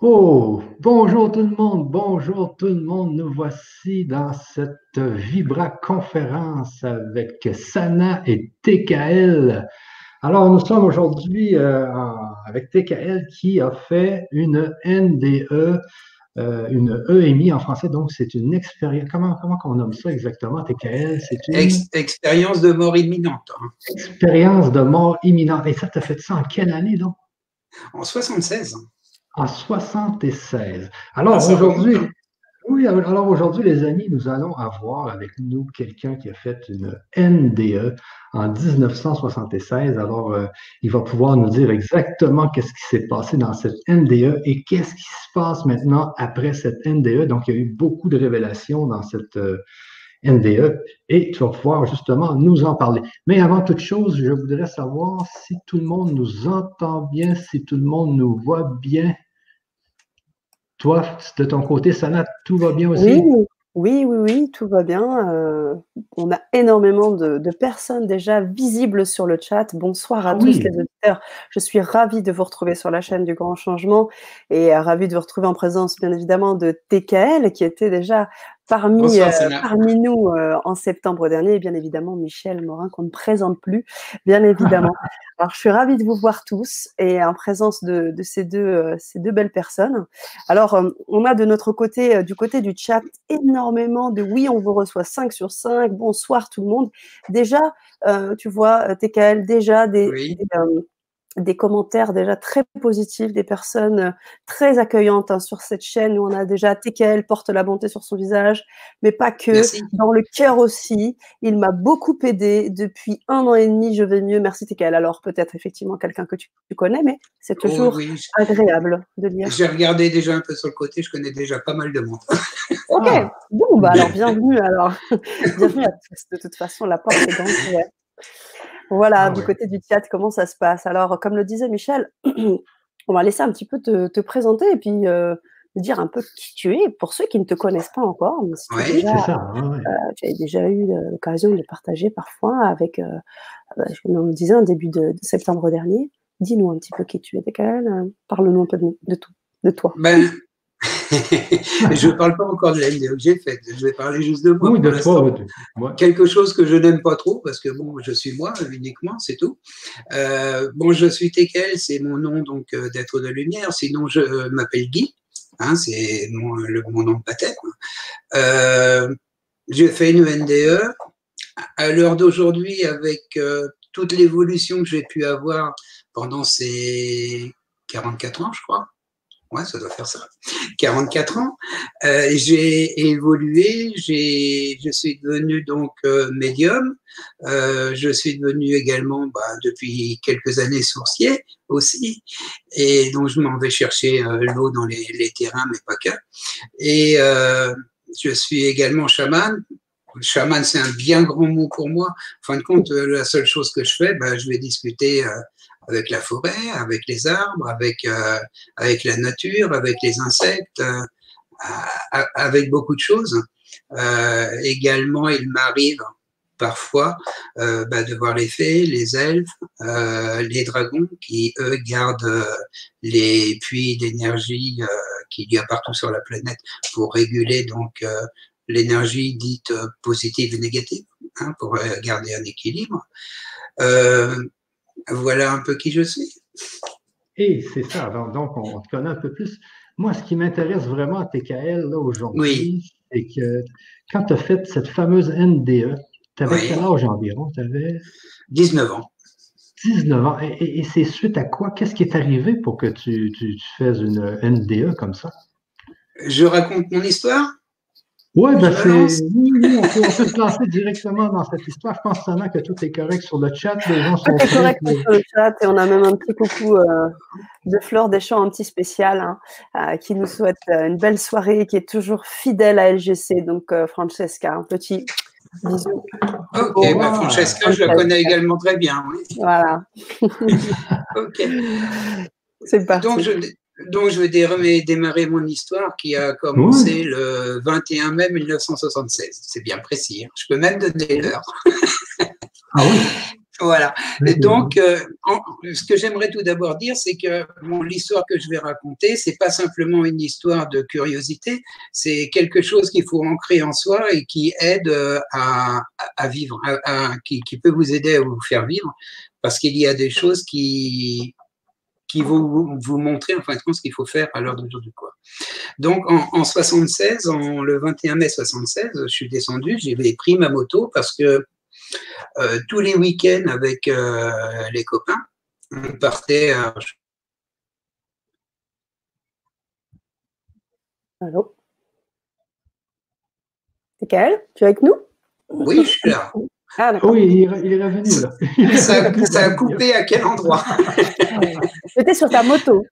Oh, bonjour tout le monde, bonjour tout le monde. Nous voici dans cette Vibra conférence avec Sana et TKL. Alors, nous sommes aujourd'hui euh, avec TKL qui a fait une NDE, euh, une EMI en français. Donc, c'est une expérience. Comment, comment on nomme ça exactement, TKL? C'est une expérience de mort imminente. Hein. Expérience de mort imminente. Et ça, tu as fait ça en quelle année, donc? En 76 en 76. Alors ah, aujourd'hui, oui, alors aujourd'hui, les amis, nous allons avoir avec nous quelqu'un qui a fait une NDE en 1976. Alors, euh, il va pouvoir nous dire exactement qu'est-ce qui s'est passé dans cette NDE et qu'est-ce qui se passe maintenant après cette NDE. Donc, il y a eu beaucoup de révélations dans cette euh, NDE et tu vas pouvoir justement nous en parler. Mais avant toute chose, je voudrais savoir si tout le monde nous entend bien, si tout le monde nous voit bien. Toi, de ton côté, Sana, tout va bien aussi? Oui, oui, oui, oui, tout va bien. Euh, on a énormément de, personnes déjà visibles sur le chat. Bonsoir à ah tous les auditeurs. Je suis ravie de vous retrouver sur la chaîne du Grand Changement et ravie de vous retrouver en présence, bien évidemment, de TKL qui était déjà Parmi, euh, parmi nous, euh, en septembre dernier, bien évidemment, Michel Morin, qu'on ne présente plus, bien évidemment. Alors, je suis ravie de vous voir tous et en présence de, de ces, deux, euh, ces deux belles personnes. Alors, on a de notre côté, du côté du chat, énormément de oui, on vous reçoit 5 sur 5, bonsoir tout le monde. Déjà, tu vois, TKL, déjà des, des des commentaires déjà très positifs, des personnes euh, très accueillantes hein, sur cette chaîne où on a déjà TKL porte la bonté sur son visage, mais pas que, dans le cœur aussi. Il m'a beaucoup aidé depuis un an et demi, je vais mieux. Merci TKL. Alors peut-être effectivement quelqu'un que tu, connais, mais c'est oh toujours agréable de lire. J'ai regardé déjà un peu sur le côté, je connais déjà pas mal de monde. ok, bon, bah alors bienvenue alors. bienvenue à tous. De toute façon, la porte est grande. Voilà, ah du côté du théâtre, comment ça se passe? Alors, comme le disait Michel, on va laisser un petit peu te, présenter et puis euh, dire un peu qui tu es pour ceux qui ne te connaissent pas encore. oui, c'est ça. Euh, tu as déjà eu l'occasion de partager parfois avec, euh, bah, on le disait, en début de, septembre dernier. Dis-nous un petit peu qui tu es, Décal. Parle-nous un peu de, de, de toi. Ben, je ne parle pas encore de la NDO que j'ai faite. Je vais parler juste de moi. Oui, de toi. Quelque chose que je n'aime pas trop parce que bon, je suis moi uniquement, c'est tout. Euh, bon, je suis Tekel, c'est mon nom donc euh, d'être de lumière. Sinon, je euh, m'appelle Guy. Hein, c'est mon, mon, nom de baptême. j'ai fait une NDE. À l'heure d'aujourd'hui, avec toute l'évolution que j'ai pu avoir pendant ces 44 ans, je crois, ouais, ça doit faire ça, 44 ans. Euh, j'ai évolué, je suis devenu donc euh, médium. Euh, je suis devenu également, bah, depuis quelques années, sourcier aussi. Et donc, je m'en vais chercher l'eau dans les, les, terrains, mais pas que. Et je suis également chaman. Chaman, c'est un bien grand mot pour moi. En fin de compte, la seule chose que je fais, bah, je vais discuter avec la forêt, avec les arbres, avec, euh, avec la nature, avec les insectes, euh, avec beaucoup de choses. Euh, également, il m'arrive parfois bah, de voir les fées, les elfes, les dragons qui, eux, gardent les puits d'énergie qu'il y a partout sur la planète pour réguler donc l'énergie dite positive et négative, hein, pour garder un équilibre. Voilà un peu qui je suis. Et c'est ça. Donc, on, te connaît un peu plus. Moi, ce qui m'intéresse vraiment à TKL aujourd'hui, c'est que quand tu as fait cette fameuse NDE, tu avais quel âge environ? Tu avais 19 ans. 19 ans. Et, c'est suite à quoi? Qu'est-ce qui est arrivé pour que tu, tu, tu fasses une NDE comme ça? Je raconte mon histoire? Ouais, ben c'est. Oui, oui, on peut, se placer directement dans cette histoire. Je pense seulement que tout est correct sur le chat. Les gens sont. Tout est correct sur le chat et on a même un petit coucou euh, de Flore Deschamps, un petit spécial, hein, euh, qui nous souhaite euh, une belle soirée, qui est toujours fidèle à LGC. Donc, Francesca, un petit bisou. Ok, bah, Francesca, je la connais également très bien. Oui. Voilà. ok. C'est parti. Donc, je, donc, je vais démarrer mon histoire qui a commencé le 21 mai 1976. C'est bien précis. Hein. Je peux même donner l'heure. ah oui Voilà. Et donc, euh, ce que j'aimerais tout d'abord dire, c'est que l'histoire que je vais raconter, c'est pas simplement une histoire de curiosité, c'est quelque chose qu'il faut ancrer en soi et qui aide euh, à, vivre, qui, peut vous aider à vous faire vivre, parce qu'il y a des choses qui qui vont vous, montrer en fin de compte ce qu'il faut faire à l'heure d'aujourd'hui. Quoi. Donc en, en 76, en, le 21 mai 76, je suis descendu, j'ai pris ma moto parce que euh, tous les week-ends avec euh, les copains. On partait. Allô? Michael, tu es avec nous? Oui, je suis là. Ah, oui, il est, revenu là. ça, a coupé à quel endroit? J'étais sur ta moto.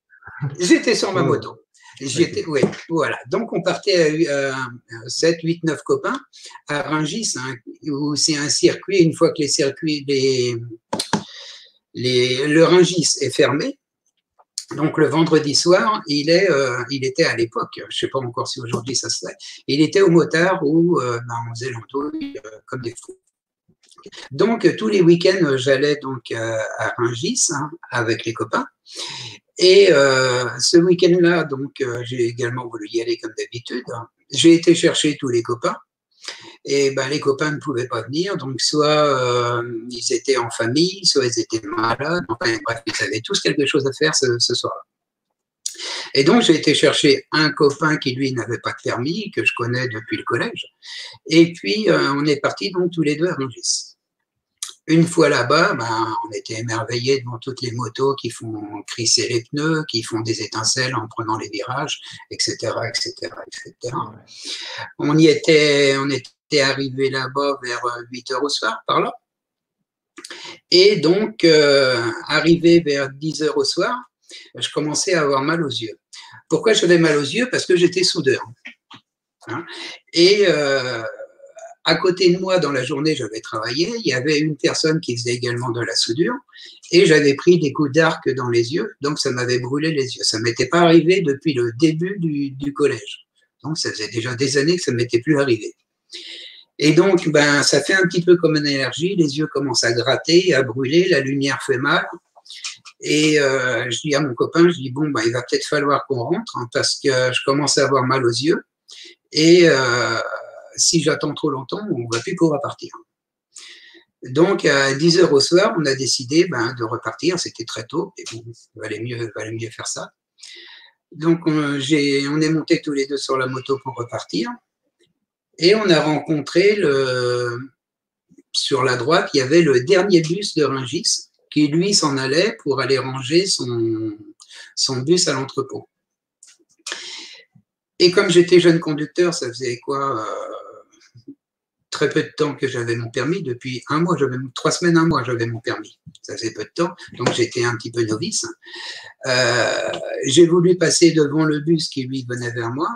J'étais sur ma moto. J'étais, oui, voilà. Donc, on partait à 7, 8, 9 copains à Rungis, hein, où c'est un circuit. Une fois que les circuits, les, les, le Rungis est fermé, donc le vendredi soir, il, est, euh, il était à l'époque, je ne sais pas encore si aujourd'hui ça se fait, il était au motard où euh, ben, on faisait euh, comme des fous. Donc tous les week-ends, j'allais donc à Rungis hein, avec les copains et euh, ce week-end-là, donc, euh, j'ai également voulu y aller comme d'habitude. J'ai été chercher tous les copains. Et ben, les copains ne pouvaient pas venir, donc soit euh, ils étaient en famille, soit ils étaient malades. Enfin, bref, ils avaient tous quelque chose à faire ce, soir-là. Et donc, j'ai été chercher un copain qui, lui, n'avait pas de permis, que je connais depuis le collège. Et puis, on est partis donc tous les deux à Rungis. Une fois là-bas, ben, on était émerveillés devant toutes les motos qui font crisser les pneus, qui font des étincelles en prenant les virages, etc., etc., etc. On y était, on était arrivé là-bas vers 8 heures au soir, par là. Et donc, euh, arrivé vers 10 heures au soir, je commençais à avoir mal aux yeux. Pourquoi j'avais mal aux yeux? Parce que j'étais soudeur. Hein. Et euh, à côté de moi, dans la journée, j'avais travaillé. Il y avait une personne qui faisait également de la soudure et j'avais pris des coups d'arc dans les yeux, donc ça m'avait brûlé les yeux. Ça ne m'était pas arrivé depuis le début du, collège. Donc ça faisait déjà des années que ça ne m'était plus arrivé. Et donc, ben, ça fait un petit peu comme une allergie. Les yeux commencent à gratter, à brûler, la lumière fait mal. Et euh, je dis à mon copain, je dis bon, ben, il va peut-être falloir qu'on rentre hein, parce que je commence à avoir mal aux yeux. Et euh, si j'attends trop longtemps, on ne va plus pouvoir partir. Donc, à 10 heures au soir, on a décidé ben, de repartir. C'était très tôt, et bon, valait mieux, valait mieux faire ça. Donc, on, est montés tous les deux sur la moto pour repartir. Et on a rencontré le, sur la droite, il y avait le dernier bus de Ringis qui, lui, s'en allait pour aller ranger son, bus à l'entrepôt. Et comme j'étais jeune conducteur, ça faisait quoi euh, très peu de temps que j'avais mon permis. Depuis un mois, j'avais trois semaines, un mois, j'avais mon permis. Ça faisait peu de temps, donc j'étais un petit peu novice. Euh, j'ai voulu passer devant le bus qui lui venait vers moi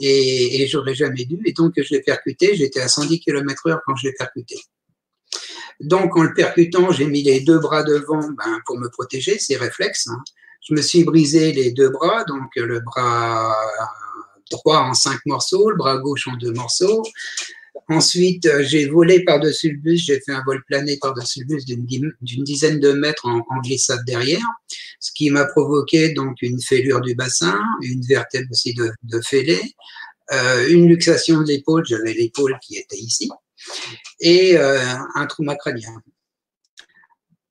et, et j'aurais jamais dû. Et donc je l'ai percuté. J'étais à 110 km/h quand je l'ai percuté. Donc en le percutant, j'ai mis les deux bras devant ben, pour me protéger, c'est réflexe. Hein. Je me suis brisé les deux bras, donc le bras droit en cinq morceaux, le bras gauche en deux morceaux, Ensuite, euh, j'ai volé par-dessus le bus, j'ai fait un vol plané par-dessus le bus d'une dizaine de mètres en, glissade derrière, ce qui m'a provoqué donc une fêlure du bassin, une vertèbre aussi de, de fêlée, euh, une luxation de l'épaule, j'avais l'épaule qui était ici, et euh, un trauma crânien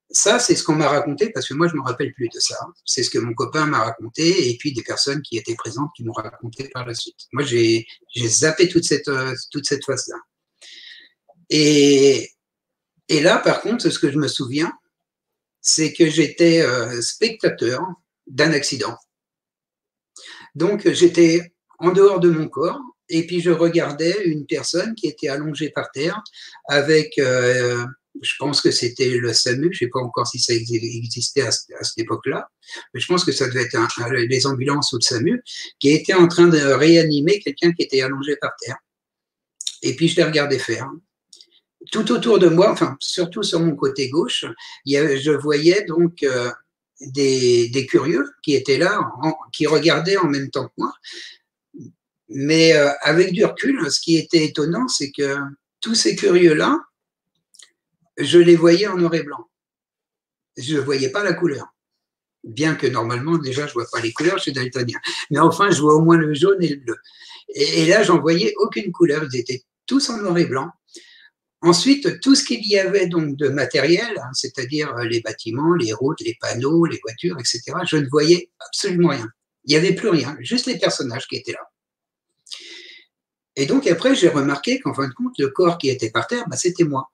ça, c'est ce qu'on m'a raconté parce que moi, je ne me rappelle plus de ça. C'est ce que mon copain m'a raconté et puis des personnes qui étaient présentes qui m'ont raconté par la suite. Moi, j'ai zappé toute cette, euh, toute cette phase-là. Et, et là, par contre, ce que je me souviens, c'est que j'étais euh, spectateur d'un accident. Donc, j'étais en dehors de mon corps et puis je regardais une personne qui était allongée par terre avec euh, je pense que c'était le SAMU, je ne sais pas encore si ça existait à, cette époque-là, mais je pense que ça devait être les ambulances ou le SAMU, qui était en train de réanimer quelqu'un qui était allongé par terre. Et puis je l'ai regardé faire. Tout autour de moi, enfin surtout sur mon côté gauche, je voyais donc euh, des, curieux qui étaient là, qui regardaient en même temps que moi. Mais euh, avec du recul, ce qui était étonnant, c'est que tous ces curieux-là, je les voyais en noir et blanc. je ne voyais pas la couleur. Bien que normalement, déjà, je ne vois pas les couleurs, je suis daltonien. Mais enfin, je vois au moins le jaune et le bleu. Et, là, j'en voyais aucune couleur. Ils étaient tous en noir et blanc. Ensuite, tout ce qu'il y avait donc de matériel, hein, c'est-à-dire euh, les bâtiments, les routes, les panneaux, les voitures, etc., je ne voyais absolument rien. Il n'y avait plus rien, juste les personnages qui étaient là. Et donc après, j'ai remarqué qu'en fin de compte, le corps qui était par terre, bah, c'était moi.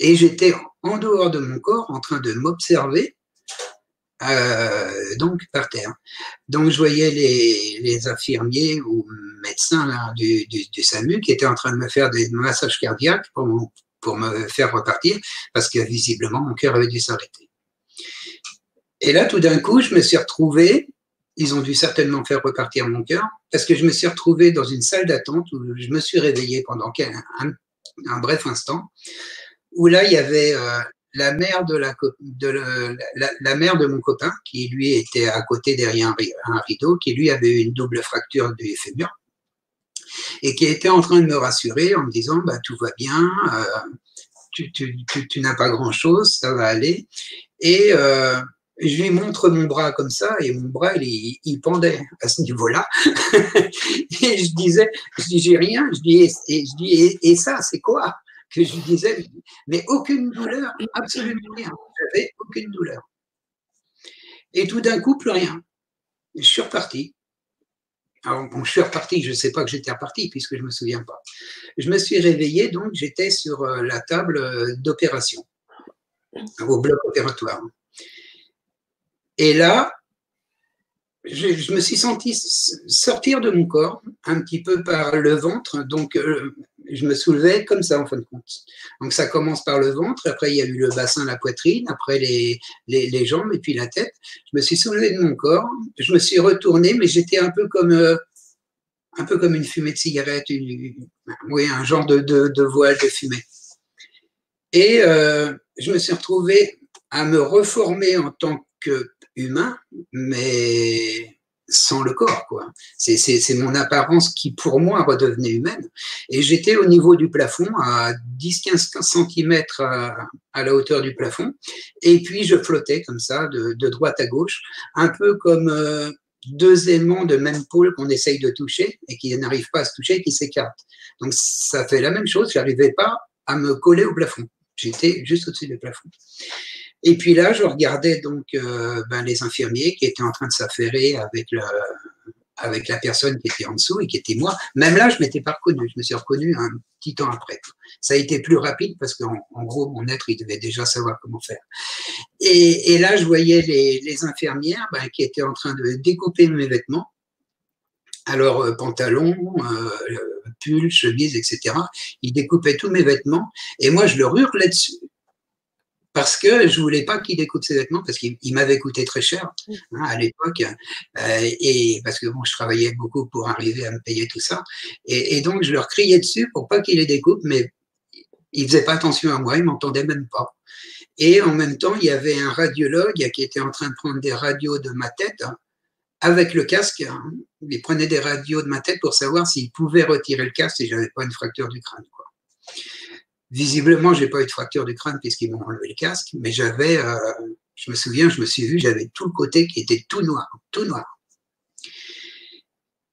Et j'étais en dehors de mon corps en train de m'observer, euh, donc par terre. Donc je voyais les, infirmiers ou médecins du, SAMU qui étaient en train de me faire des massages cardiaques pour, pour me faire repartir parce que visiblement mon cœur avait dû s'arrêter. Et là, tout d'un coup, je me suis retrouvé ils ont dû certainement faire repartir mon cœur, parce que je me suis retrouvé dans une salle d'attente où je me suis réveillé pendant un, bref instant, où là, il y avait euh, la mère de, la, mère de mon copain, qui lui était à côté derrière un, rideau, qui lui avait eu une double fracture du fémur, et qui était en train de me rassurer en me disant, bah, tout va bien, euh, tu, n'as pas grand-chose, ça va aller. Euh, je lui montre mon bras comme ça et mon bras il, pendait à ce niveau-là. Et je disais je dis j'ai rien. Je dis et, ça c'est quoi? Que je disais mais aucune douleur absolument rien. J'avais aucune douleur. Et tout d'un coup plus rien. Je suis reparti. Alors bon je suis reparti je ne sais pas que j'étais reparti puisque je me souviens pas. Je me suis réveillé donc j'étais sur euh, la table euh, d'opération. Au bloc opératoire et là, je, me suis senti sortir de mon corps un petit peu par le ventre. Donc, euh, je me soulevais comme ça, en fin de compte. Donc, ça commence par le ventre. Après, il y a eu le bassin, la poitrine. Après, les, les, jambes et puis la tête. Je me suis soulevé de mon corps. Je me suis retourné, mais j'étais un peu comme... Euh, un peu comme une fumée de cigarette, oui, un genre de, de, voile de fumée. Et euh, je me suis retrouvé à me reformer en tant que humain, mais sans le corps. quoi. C'est mon apparence qui, pour moi, redevenait humaine. Et j'étais au niveau du plafond, à 10-15 cm à, la hauteur du plafond. Et puis, je flottais comme ça, de, droite à gauche, un peu comme euh, deux aimants de même pôle qu'on essaye de toucher et qui n'arrivent pas à se toucher et qui s'écartent. Donc, ça fait la même chose. Je n'arrivais pas à me coller au plafond. J'étais juste au-dessus du plafond. Et puis là, je regardais donc euh, ben, les infirmiers qui étaient en train de s'affairer avec, la personne qui était en dessous et qui était moi. Même là, je ne m'étais pas reconnu. Je me suis reconnu un petit temps après. Ça a été plus rapide parce qu'en en gros, mon être, il devait déjà savoir comment faire. Et, là, je voyais les, les infirmières ben, qui étaient en train de découper mes vêtements. Alors, euh, pantalon, euh, pull, chemise, etc. Ils découpaient tous mes vêtements et moi, je leur hurlais dessus parce que je voulais pas qu'il découpe ses vêtements parce qu'il m'avait coûté très cher hein, à l'époque euh, et parce que bon je travaillais beaucoup pour arriver à me payer tout ça et, donc je leur criais dessus pour pas qu'il les découpe mais ils faisaient pas attention à moi ils m'entendaient même pas et en même temps il y avait un radiologue qui était en train de prendre des radios de ma tête hein, avec le casque hein. il prenait des radios de ma tête pour savoir s'il pouvait retirer le casque si j'avais pas une fracture du crâne quoi. Visiblement, j'ai pas eu de fracture du crâne puisqu'ils m'ont enlevé le casque, mais j'avais, euh, je me souviens, je me suis vu, j'avais tout le côté qui était tout noir, tout noir.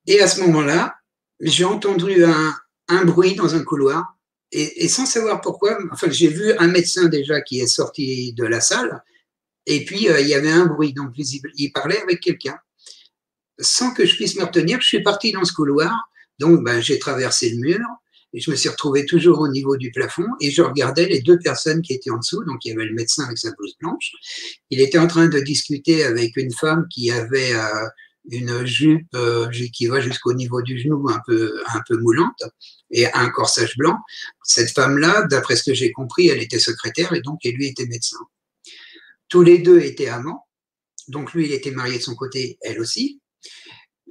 Et à ce moment-là, j'ai entendu un, un, bruit dans un couloir et, et sans savoir pourquoi, enfin, j'ai vu un médecin déjà qui est sorti de la salle et puis euh, il y avait un bruit, donc visible, il parlait avec quelqu'un. Sans que je puisse me retenir, je suis parti dans ce couloir, donc ben, j'ai traversé le mur, je me suis retrouvé toujours au niveau du plafond et je regardais les deux personnes qui étaient en dessous. Donc, il y avait le médecin avec sa blouse blanche. Il était en train de discuter avec une femme qui avait euh, une jupe euh, qui va jusqu'au niveau du genou, un peu, un peu moulante, et un corsage blanc. Cette femme-là, d'après ce que j'ai compris, elle était secrétaire et donc lui était médecin. Tous les deux étaient amants. Donc, lui, il était marié de son côté, elle aussi.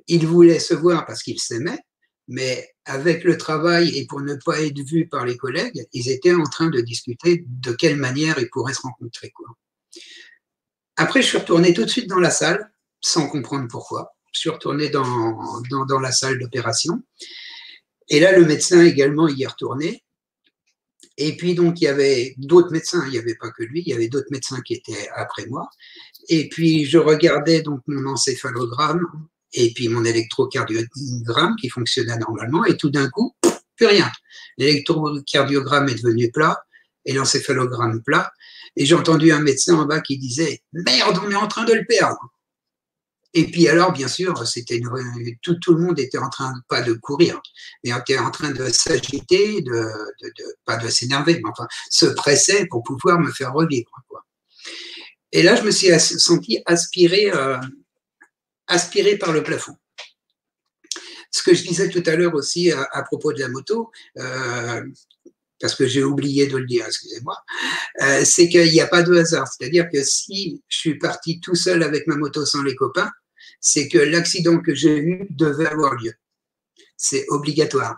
Ils voulaient se voir parce qu'ils s'aimaient mais avec le travail et pour ne pas être vu par les collègues, ils étaient en train de discuter de quelle manière ils pourraient se rencontrer. Quoi. Après, je suis retourné tout de suite dans la salle, sans comprendre pourquoi. Je suis retourné dans, dans, dans la salle d'opération. Et là, le médecin également y est retourné. Et puis donc il y avait d'autres médecins, il n'y avait pas que lui, il y avait d'autres médecins qui étaient après moi. Et puis je regardais donc mon encéphalogramme et puis mon électrocardiogramme qui fonctionnait normalement et tout d'un coup, plus rien. L'électrocardiogramme est devenu plat et l'encéphalogramme plat. Et j'ai entendu un médecin en bas qui disait Merde, on est en train de le perdre. Et puis alors, bien sûr, c'était tout, le monde était en train, pas de courir, mais était en train de s'agiter, de, pas de s'énerver, mais enfin, se presser pour pouvoir me faire revivre. Quoi. Et là, je me suis senti aspiré, euh, aspiré par le plafond. Ce que je disais tout à l'heure aussi à, propos de la moto, euh, parce que j'ai oublié de le dire, excusez-moi, euh, c'est qu'il n'y a pas de hasard. C'est-à-dire que si je suis parti tout seul avec ma moto sans les copains, c'est que l'accident que j'ai eu devait avoir lieu. C'est obligatoire.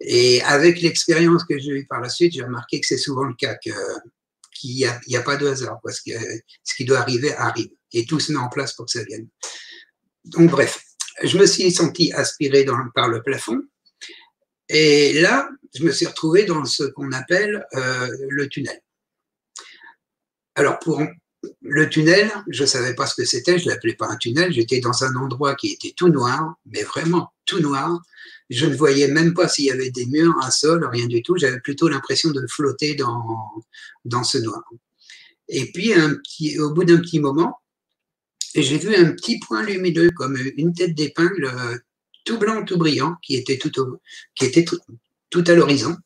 Et avec l'expérience que j'ai eue par la suite, j'ai remarqué que c'est souvent le cas, qu'il n'y a, a, pas de hasard, parce que ce qui doit arriver arrive. Et tout se met en place pour que ça vienne. Donc bref, je me suis senti aspiré par le plafond. Et là, je me suis retrouvé dans ce qu'on appelle euh, le tunnel. Alors pour le tunnel, je ne savais pas ce que c'était, je ne l'appelais pas un tunnel, j'étais dans un endroit qui était tout noir, mais vraiment tout noir. Je ne voyais même pas s'il y avait des murs, un sol, rien du tout. J'avais plutôt l'impression de flotter dans, dans ce noir. Et puis, un petit, au bout d'un petit moment, j'ai vu un petit point lumineux, comme une tête d'épingle, tout blanc, tout brillant, qui était tout, au, qui était tout à l'horizon.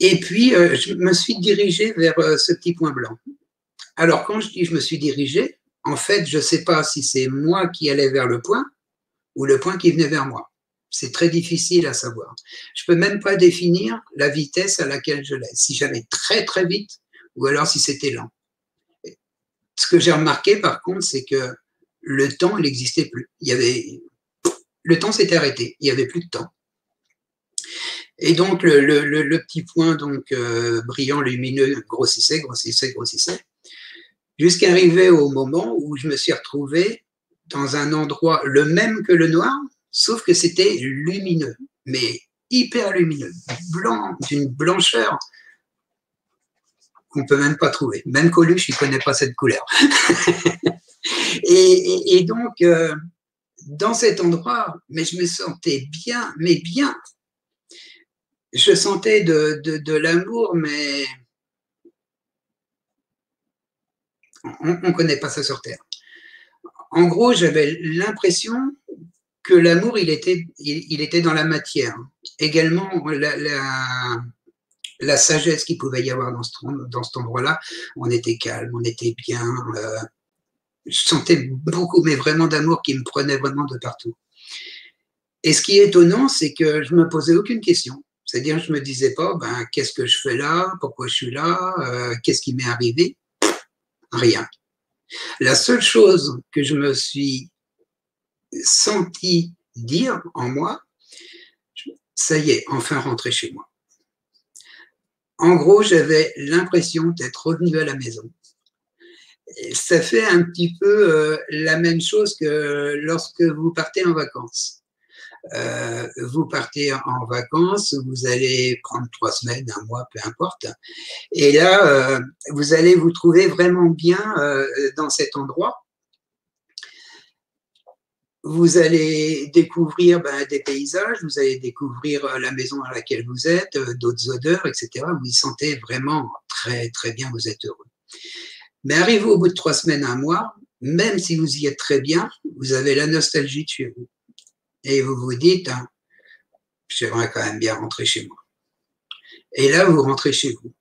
Et puis, euh, je me suis dirigé vers euh, ce petit point blanc. Alors, quand je dis je me suis dirigé, en fait, je ne sais pas si c'est moi qui allais vers le point ou le point qui venait vers moi. C'est très difficile à savoir. Je ne peux même pas définir la vitesse à laquelle je l'ai. Si j'allais très très vite ou alors si c'était lent. Ce que j'ai remarqué par contre, c'est que le temps, il n'existait plus. Il y avait, le temps s'était arrêté. Il n'y avait plus de temps. Et donc, le, petit point donc euh, brillant, lumineux, grossissait, grossissait, grossissait, jusqu'à arriver au moment où je me suis retrouvé dans un endroit le même que le noir, sauf que c'était lumineux, mais hyper lumineux, blanc, d'une blancheur qu'on peut même pas trouver. Même Coluche, il connaît pas cette couleur. et, donc, euh, dans cet endroit, mais je me sentais bien, mais bien, je sentais de, de, l'amour, mais on ne connaît pas ça sur Terre. En gros, j'avais l'impression que l'amour, il était, il, était dans la matière. Également, la, la sagesse qu'il pouvait y avoir dans, ce, dans cet endroit-là, on était calme, on était bien. Euh, je sentais beaucoup, mais vraiment d'amour qui me prenait vraiment de partout. Et ce qui est étonnant, c'est que je me posais aucune question. C'est-à-dire, je me disais pas, ben, qu'est-ce que je fais là, pourquoi je suis là, euh, qu'est-ce qui m'est arrivé, rien. La seule chose que je me suis senti dire en moi, ça y est, enfin rentré chez moi. En gros, j'avais l'impression d'être revenu à la maison. Ça fait un petit peu euh, la même chose que lorsque vous partez en vacances. Euh, vous partez en vacances, vous allez prendre trois semaines, un mois, peu importe. Et là, euh, vous allez vous trouver vraiment bien dans cet endroit. Vous allez découvrir ben, des paysages, vous allez découvrir la maison à laquelle vous êtes, d'autres odeurs, etc. Vous vous sentez vraiment très, très bien, vous êtes heureux. Mais arrivé au bout de trois semaines, un mois, même si vous y êtes très bien, vous avez la nostalgie de chez vous et vous vous dites, hein, j'aimerais quand même bien rentrer chez moi. Et là, vous rentrez chez vous.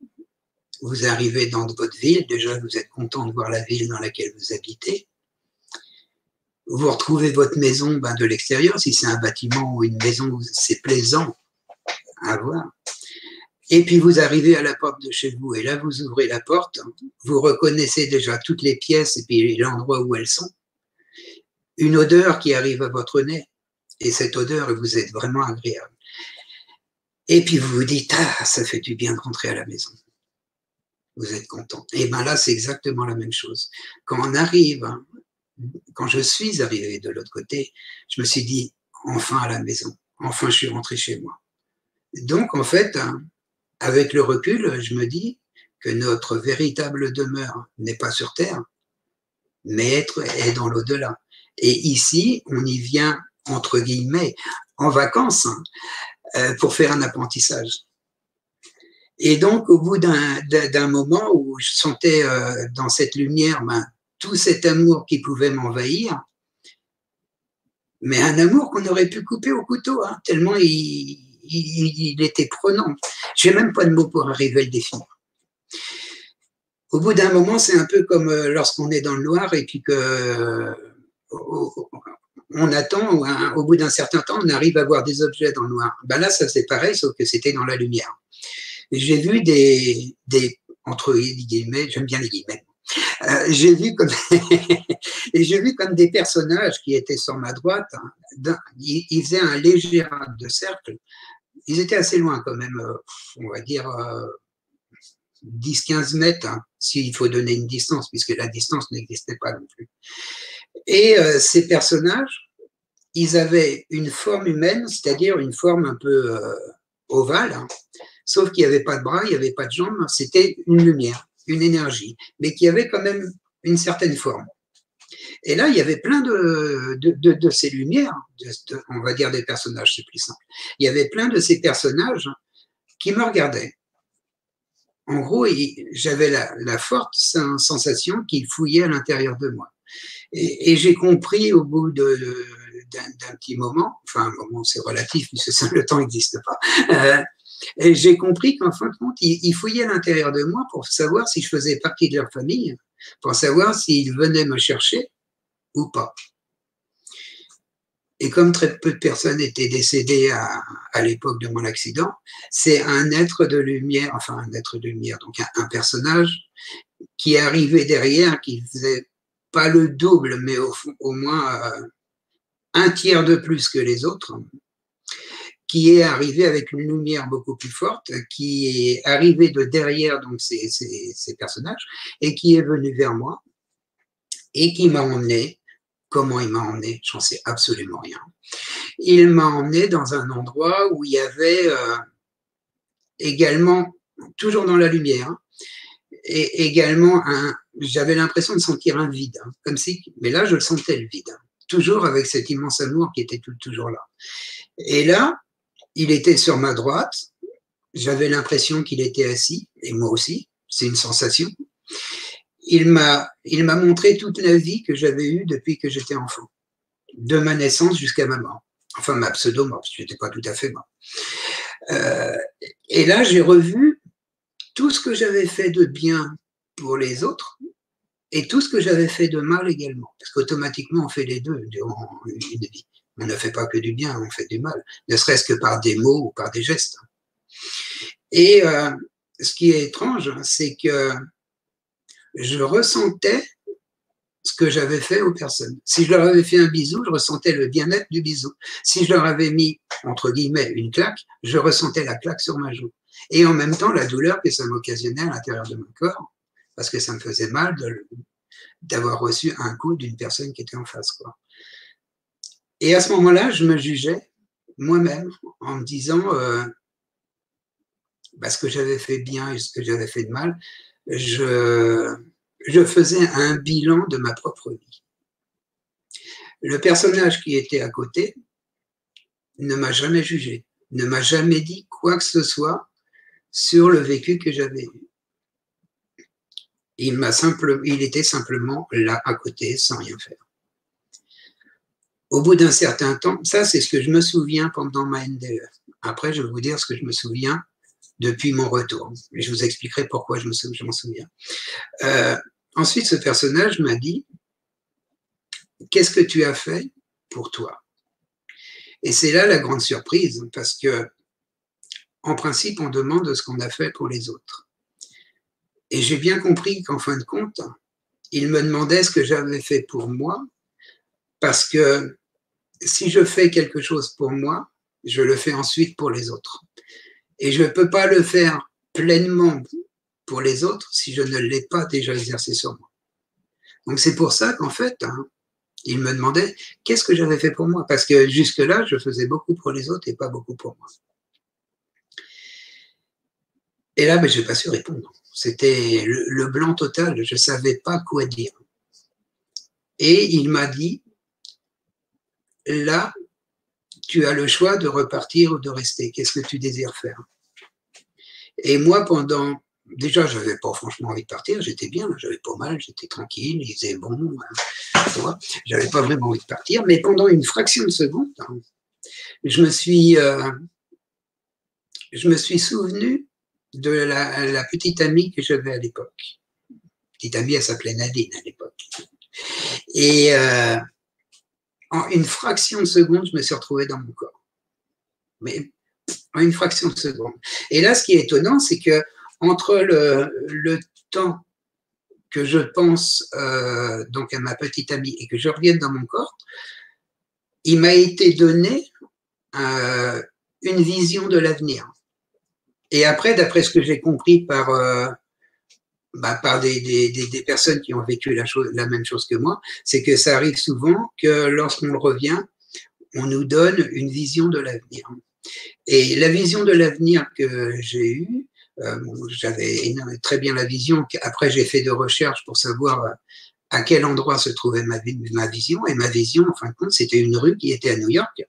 Vous arrivez dans votre ville, déjà vous êtes content de voir la ville dans laquelle vous habitez. Vous retrouvez votre maison ben, de l'extérieur, si c'est un bâtiment ou une maison, c'est plaisant à voir. Et puis vous arrivez à la porte de chez vous, et là vous ouvrez la porte, vous reconnaissez déjà toutes les pièces et puis l'endroit où elles sont. Une odeur qui arrive à votre nez, et cette odeur vous êtes vraiment agréable. Et puis vous vous dites, ah, ça fait du bien de rentrer à la maison. Vous êtes content. Et bien là, c'est exactement la même chose. Quand on arrive, hein, quand je suis arrivé de l'autre côté, je me suis dit, enfin à la maison, enfin je suis rentré chez moi. Donc en fait, hein, avec le recul, je me dis que notre véritable demeure n'est pas sur Terre, mais être est dans l'au-delà. Et ici, on y vient, entre guillemets, en vacances hein, euh, pour faire un apprentissage. Et donc, au bout d'un moment où je sentais euh, dans cette lumière ben, tout cet amour qui pouvait m'envahir, mais un amour qu'on aurait pu couper au couteau, hein, tellement il, était prenant. Je n'ai même pas de mots pour arriver à le définir. Au bout d'un moment, c'est un peu comme euh, lorsqu'on est dans le noir et puis que on attend, au bout d'un certain temps, on arrive à voir des objets dans le noir. Ben là, ça c'est pareil, sauf que c'était dans la lumière. J'ai vu des, des, entre guillemets, j'aime bien les guillemets, euh, j'ai vu comme des personnages qui étaient sur ma droite, hein, ils, faisaient un léger de cercle. Ils étaient assez loin quand même, euh, on va dire 10-15 euh, mètres, hein, s'il faut donner une distance, puisque la distance n'existait pas non plus. Et ces personnages, ils avaient une forme humaine, c'est-à-dire une forme un peu ovale, hein, sauf qu'il n'y avait pas de bras, il n'y avait pas de jambes, c'était une lumière une énergie, mais qui avait quand même une certaine forme. Et là, il y avait plein de, de, ces lumières, on va dire des personnages, c'est plus simple. Il y avait plein de ces personnages qui me regardaient. En gros, j'avais la, forte sensation qu'ils fouillaient à l'intérieur de moi. Et, j'ai compris au bout d'un petit moment, enfin un moment c'est relatif puisque le temps n'existe pas, euh, et j'ai compris qu'en fin de compte, ils, fouillaient à l'intérieur de moi pour savoir si je faisais partie de leur famille, pour savoir s'ils venaient me chercher ou pas. Et comme très peu de personnes étaient décédées à, l'époque de mon accident, c'est un être de lumière, enfin un être de lumière, donc un, personnage qui arrivait derrière, qui faisait pas le double, mais au, moins euh, un tiers de plus que les autres, qui est arrivé avec une lumière beaucoup plus forte, qui est arrivé de derrière donc ces, ces, personnages et qui est venu vers moi et qui m'a emmené. Comment il m'a emmené? J'en sais absolument rien. Il m'a emmené dans un endroit où il y avait euh, également, toujours dans la lumière, et également un. J'avais l'impression de sentir un vide, hein, comme si, mais là je le sentais le vide, toujours avec cet immense amour qui était toujours là. Et là, il était sur ma droite, j'avais l'impression qu'il était assis, et moi aussi, c'est une sensation. Il m'a, il m'a montré toute la vie que j'avais eue depuis que j'étais enfant, de ma naissance jusqu'à ma mort. Enfin, ma pseudo-mort, parce que je n'étais pas tout à fait mort. Euh, et là, j'ai revu tout ce que j'avais fait de bien pour les autres et tout ce que j'avais fait de mal également. Parce qu'automatiquement, on fait les deux durant une vie. On ne fait pas que du bien, on fait du mal, ne serait-ce que par des mots ou par des gestes. Et euh, ce qui est étrange, c'est que je ressentais ce que j'avais fait aux personnes. Si je leur avais fait un bisou, je ressentais le bien-être du bisou. Si je leur avais mis, entre guillemets, une claque, je ressentais la claque sur ma joue. Et en même temps, la douleur que ça m'occasionnait à l'intérieur de mon corps, parce que ça me faisait mal d'avoir reçu un coup d'une personne qui était en face. Quoi. Et à ce moment-là, je me jugeais moi-même en me disant euh, bah, ce que j'avais fait bien et ce que j'avais fait de mal. Je, faisais un bilan de ma propre vie. Le personnage qui était à côté ne m'a jamais jugé, ne m'a jamais dit quoi que ce soit sur le vécu que j'avais eu. Il, il était simplement là à côté sans rien faire au bout d'un certain temps, ça c'est ce que je me souviens pendant ma NDE. Après, je vais vous dire ce que je me souviens depuis mon retour. Et je vous expliquerai pourquoi je m'en souviens. Euh, ensuite, ce personnage m'a dit, qu'est-ce que tu as fait pour toi? Et c'est là la grande surprise, parce que en principe, on demande ce qu'on a fait pour les autres. Et j'ai bien compris qu'en fin de compte, il me demandait ce que j'avais fait pour moi, parce que si je fais quelque chose pour moi, je le fais ensuite pour les autres. Et je ne peux pas le faire pleinement pour les autres si je ne l'ai pas déjà exercé sur moi. Donc c'est pour ça qu'en fait, hein, il me demandait qu'est-ce que j'avais fait pour moi, parce que jusque-là, je faisais beaucoup pour les autres et pas beaucoup pour moi. Et là, ben, je n'ai pas su répondre. C'était le, blanc total, je ne savais pas quoi dire. Et il m'a dit, là, tu as le choix de repartir ou de rester. Qu'est-ce que tu désires faire? Et moi, pendant déjà, je n'avais pas franchement envie de partir, j'étais bien, j'avais pas mal, j'étais tranquille, il faisait bon, euh, j'avais pas vraiment envie de partir, mais pendant une fraction de seconde, hein, je me suis, euh, je me suis souvenu de la, petite amie que j'avais à l'époque. Petite amie, elle s'appelait Nadine à l'époque. Et euh, en une fraction de seconde, je me suis retrouvé dans mon corps. Mais en une fraction de seconde. Et là, ce qui est étonnant, c'est que entre le, temps que je pense euh, donc à ma petite amie et que je revienne dans mon corps, il m'a été donné euh, une vision de l'avenir. Et après, d'après ce que j'ai compris par, euh, bah, par des, des, personnes qui ont vécu la, chose, la même chose que moi, c'est que ça arrive souvent que lorsqu'on revient, on nous donne une vision de l'avenir. Et la vision de l'avenir que j'ai eue, euh, j'avais très bien la vision. Après, j'ai fait de recherches pour savoir euh, à quel endroit se trouvait ma, ma vision. Et ma vision, en fin de compte, c'était une rue qui était à New York,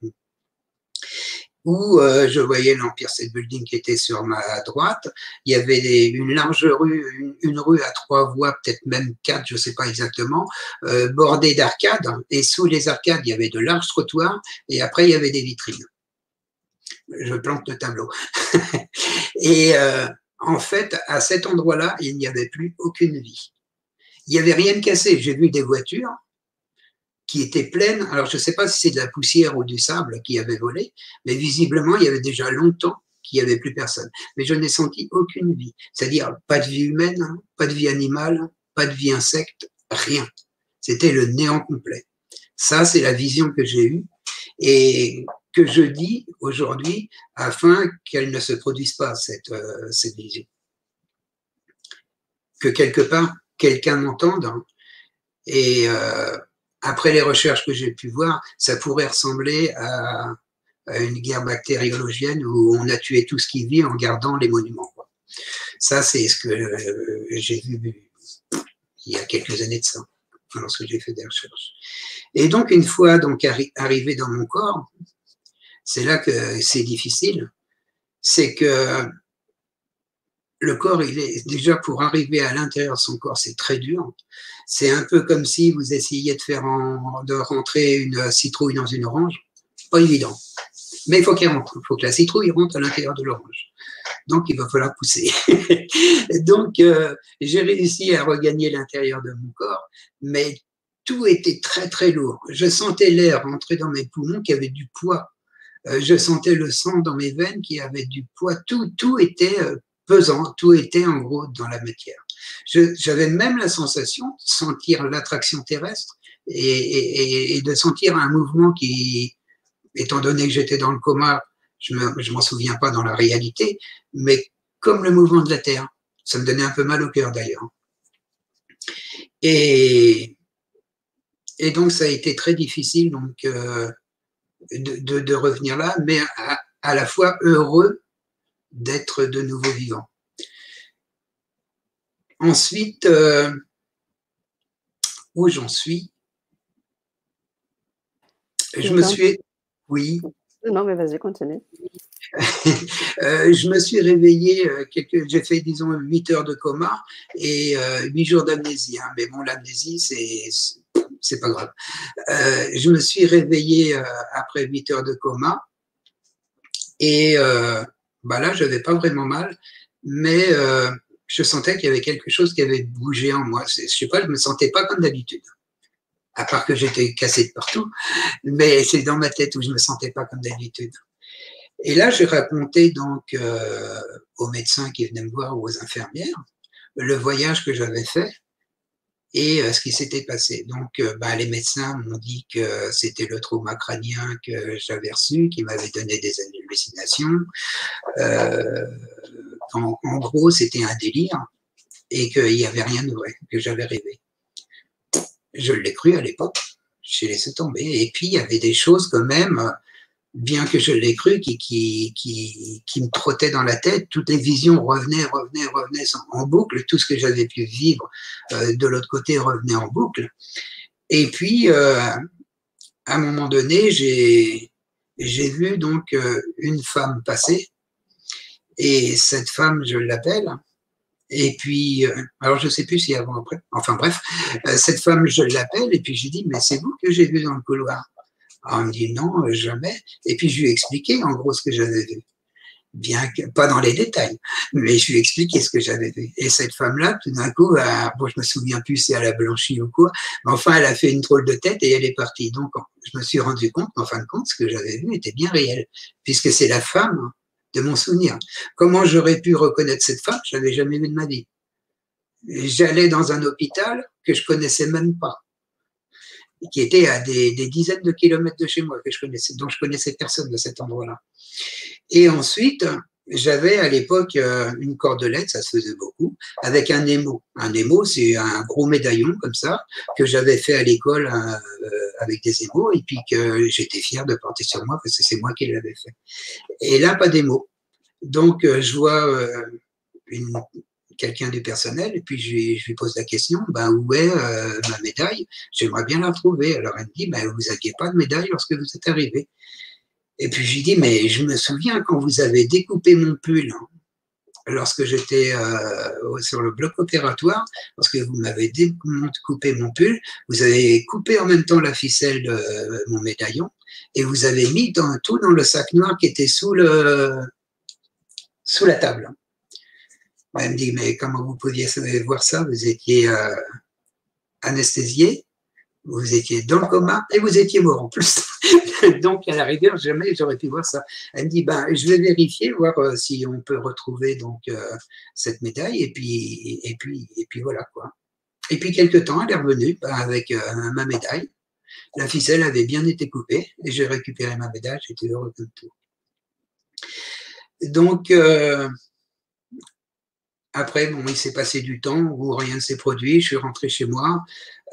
où euh, je voyais l'Empire State Building qui était sur ma droite. Il y avait une large rue, une, rue à trois voies, peut-être même quatre, je ne sais pas exactement, bordée d'arcades. Et sous les arcades, il y avait de larges trottoirs. Et après, il y avait des vitrines je plante le tableau. et euh, en fait, à cet endroit-là, il n'y avait plus aucune vie. Il n'y avait rien de cassé. J'ai vu des voitures qui étaient pleines. Alors, je ne sais pas si c'est de la poussière ou du sable qui avait volé, mais visiblement, il y avait déjà longtemps qu'il n'y avait plus personne. Mais je n'ai senti aucune vie. C'est-à-dire pas de vie humaine, pas de vie animale, pas de vie insecte, rien. C'était le néant complet. Ça, c'est la vision que j'ai eue. Et que je dis aujourd'hui afin qu'elle ne se produise pas, cette, euh, cette vision. Que quelque part, quelqu'un m'entende. Hein. et euh, après les recherches que j'ai pu voir, ça pourrait ressembler à, une guerre bactériologienne où on a tué tout ce qui vit en gardant les monuments. Ça, c'est ce que euh, j'ai vu il y a quelques années de ça, lorsque j'ai fait des recherches. Et donc, une fois donc arrivé dans mon corps, c'est là que c'est difficile, c'est que le corps, il est déjà pour arriver à l'intérieur de son corps, c'est très dur. C'est un peu comme si vous essayiez de faire de rentrer une citrouille dans une orange. Pas évident. Mais il faut qu'il rentre. Il faut que la citrouille rentre à l'intérieur de l'orange. Donc, il va falloir pousser. Donc, euh, j'ai réussi à regagner l'intérieur de mon corps, mais tout était très, très lourd. Je sentais l'air rentrer dans mes poumons qui avait du poids. Euh, je sentais le sang dans mes veines qui avait du poids. Tout, tout était euh, pesant, tout était en gros dans la matière. J'avais même la sensation de sentir l'attraction terrestre et, de sentir un mouvement qui, étant donné que j'étais dans le coma, je ne m'en souviens pas dans la réalité, mais comme le mouvement de la Terre. Ça me donnait un peu mal au cœur d'ailleurs. Et, et donc ça a été très difficile. Donc, euh, de, revenir là, mais à, la fois heureux d'être de nouveau vivant. Ensuite, euh, où j'en suis? Je me suis... Oui. Non, mais vas-y, continue. Euh, je me suis réveillé, euh, quelques, j'ai fait disons 8 heures de coma et 8 jours d'amnésie. Hein. Mais bon, l'amnésie, c'est c'est pas grave. Je me suis réveillé après 8 heures de coma et euh, bah là, je n'avais pas vraiment mal, mais je sentais qu'il y avait quelque chose qui avait bougé en moi. Je sais pas, je me sentais pas comme d'habitude, à part que j'étais cassé de partout, mais c'est dans ma tête où je me sentais pas comme d'habitude. Et là, j'ai raconté donc aux médecins qui venaient me voir ou aux infirmières le voyage que j'avais fait et euh, ce qui s'était passé. Donc, euh, bah, les médecins m'ont dit que c'était le trauma crânien que j'avais reçu, qui m'avait donné des hallucinations. Euh, en, gros, c'était un délire et qu'il n'y avait rien de vrai, que j'avais rêvé. Je l'ai cru à l'époque, j'ai laissé tomber. Et puis, il y avait des choses quand même bien que je l'ai cru, qui, qui, qui, qui, me trottait dans la tête. Toutes les visions revenaient, revenaient, revenaient en boucle. Tout ce que j'avais pu vivre euh, de l'autre côté revenait en boucle. Et puis, euh, à un moment donné, j'ai vu donc euh, une femme passer. Et cette femme, je l'appelle. Et puis, euh, alors je sais plus si avant après. Enfin bref, euh, cette femme, je l'appelle et puis je dis, mais c'est vous que j'ai vu dans le couloir. Alors, elle me dit non, jamais. Et puis je lui ai expliqué en gros ce que j'avais vu bien que, pas dans les détails, mais je lui ai expliqué ce que j'avais vu. Et cette femme-là, tout d'un coup, bon, je me souviens plus si elle a blanchi ou quoi, mais enfin, elle a fait une drôle de tête et elle est partie. Donc, je me suis rendu compte qu'en fin de compte, ce que j'avais vu était bien réel, puisque c'est la femme de mon souvenir. Comment j'aurais pu reconnaître cette femme? Je l'avais jamais vue de ma vie. J'allais dans un hôpital que je connaissais même pas qui était à des, dizaines de kilomètres de chez moi, que je connaissais, dont je connaissais personne de cet endroit-là. Et ensuite, j'avais à l'époque euh, une cordelette, ça se faisait beaucoup, avec un émo. Un émo, c'est un gros médaillon comme ça, que j'avais fait à l'école euh, avec des émaux, et puis que j'étais fier de porter sur moi, parce que c'est moi qui l'avais fait. Et là, pas d'émo. Donc, euh, je vois quelqu'un du personnel, et puis je lui, pose la question, ben, où est ma médaille? J'aimerais bien la retrouver. Alors, elle me dit, ben, vous n'aviez pas de médaille lorsque vous êtes arrivé. Et puis je lui dis, mais je me souviens quand vous avez découpé mon pull, hein, lorsque j'étais euh, sur le bloc opératoire, lorsque vous m'avez découpé mon pull, vous avez coupé en même temps la ficelle de mon médaillon et vous avez mis dans, tout dans le sac noir qui était sous la table. Elle me dit, mais comment vous pouviez voir ça? Vous étiez euh, anesthésié vous étiez dans le coma et vous étiez mort en plus. donc, à la jamais j'aurais pu voir ça. Elle me dit, ben, je vais vérifier, voir euh, si on peut retrouver donc euh, cette médaille, et puis, et puis, et puis voilà quoi. Et puis, quelques temps, elle est revenue ben, avec ma médaille. La ficelle avait bien été coupée, et j'ai récupéré ma médaille, j'étais heureux comme tout. Donc, après, bon, il s'est passé du temps où rien ne s'est produit. Je suis rentré chez moi.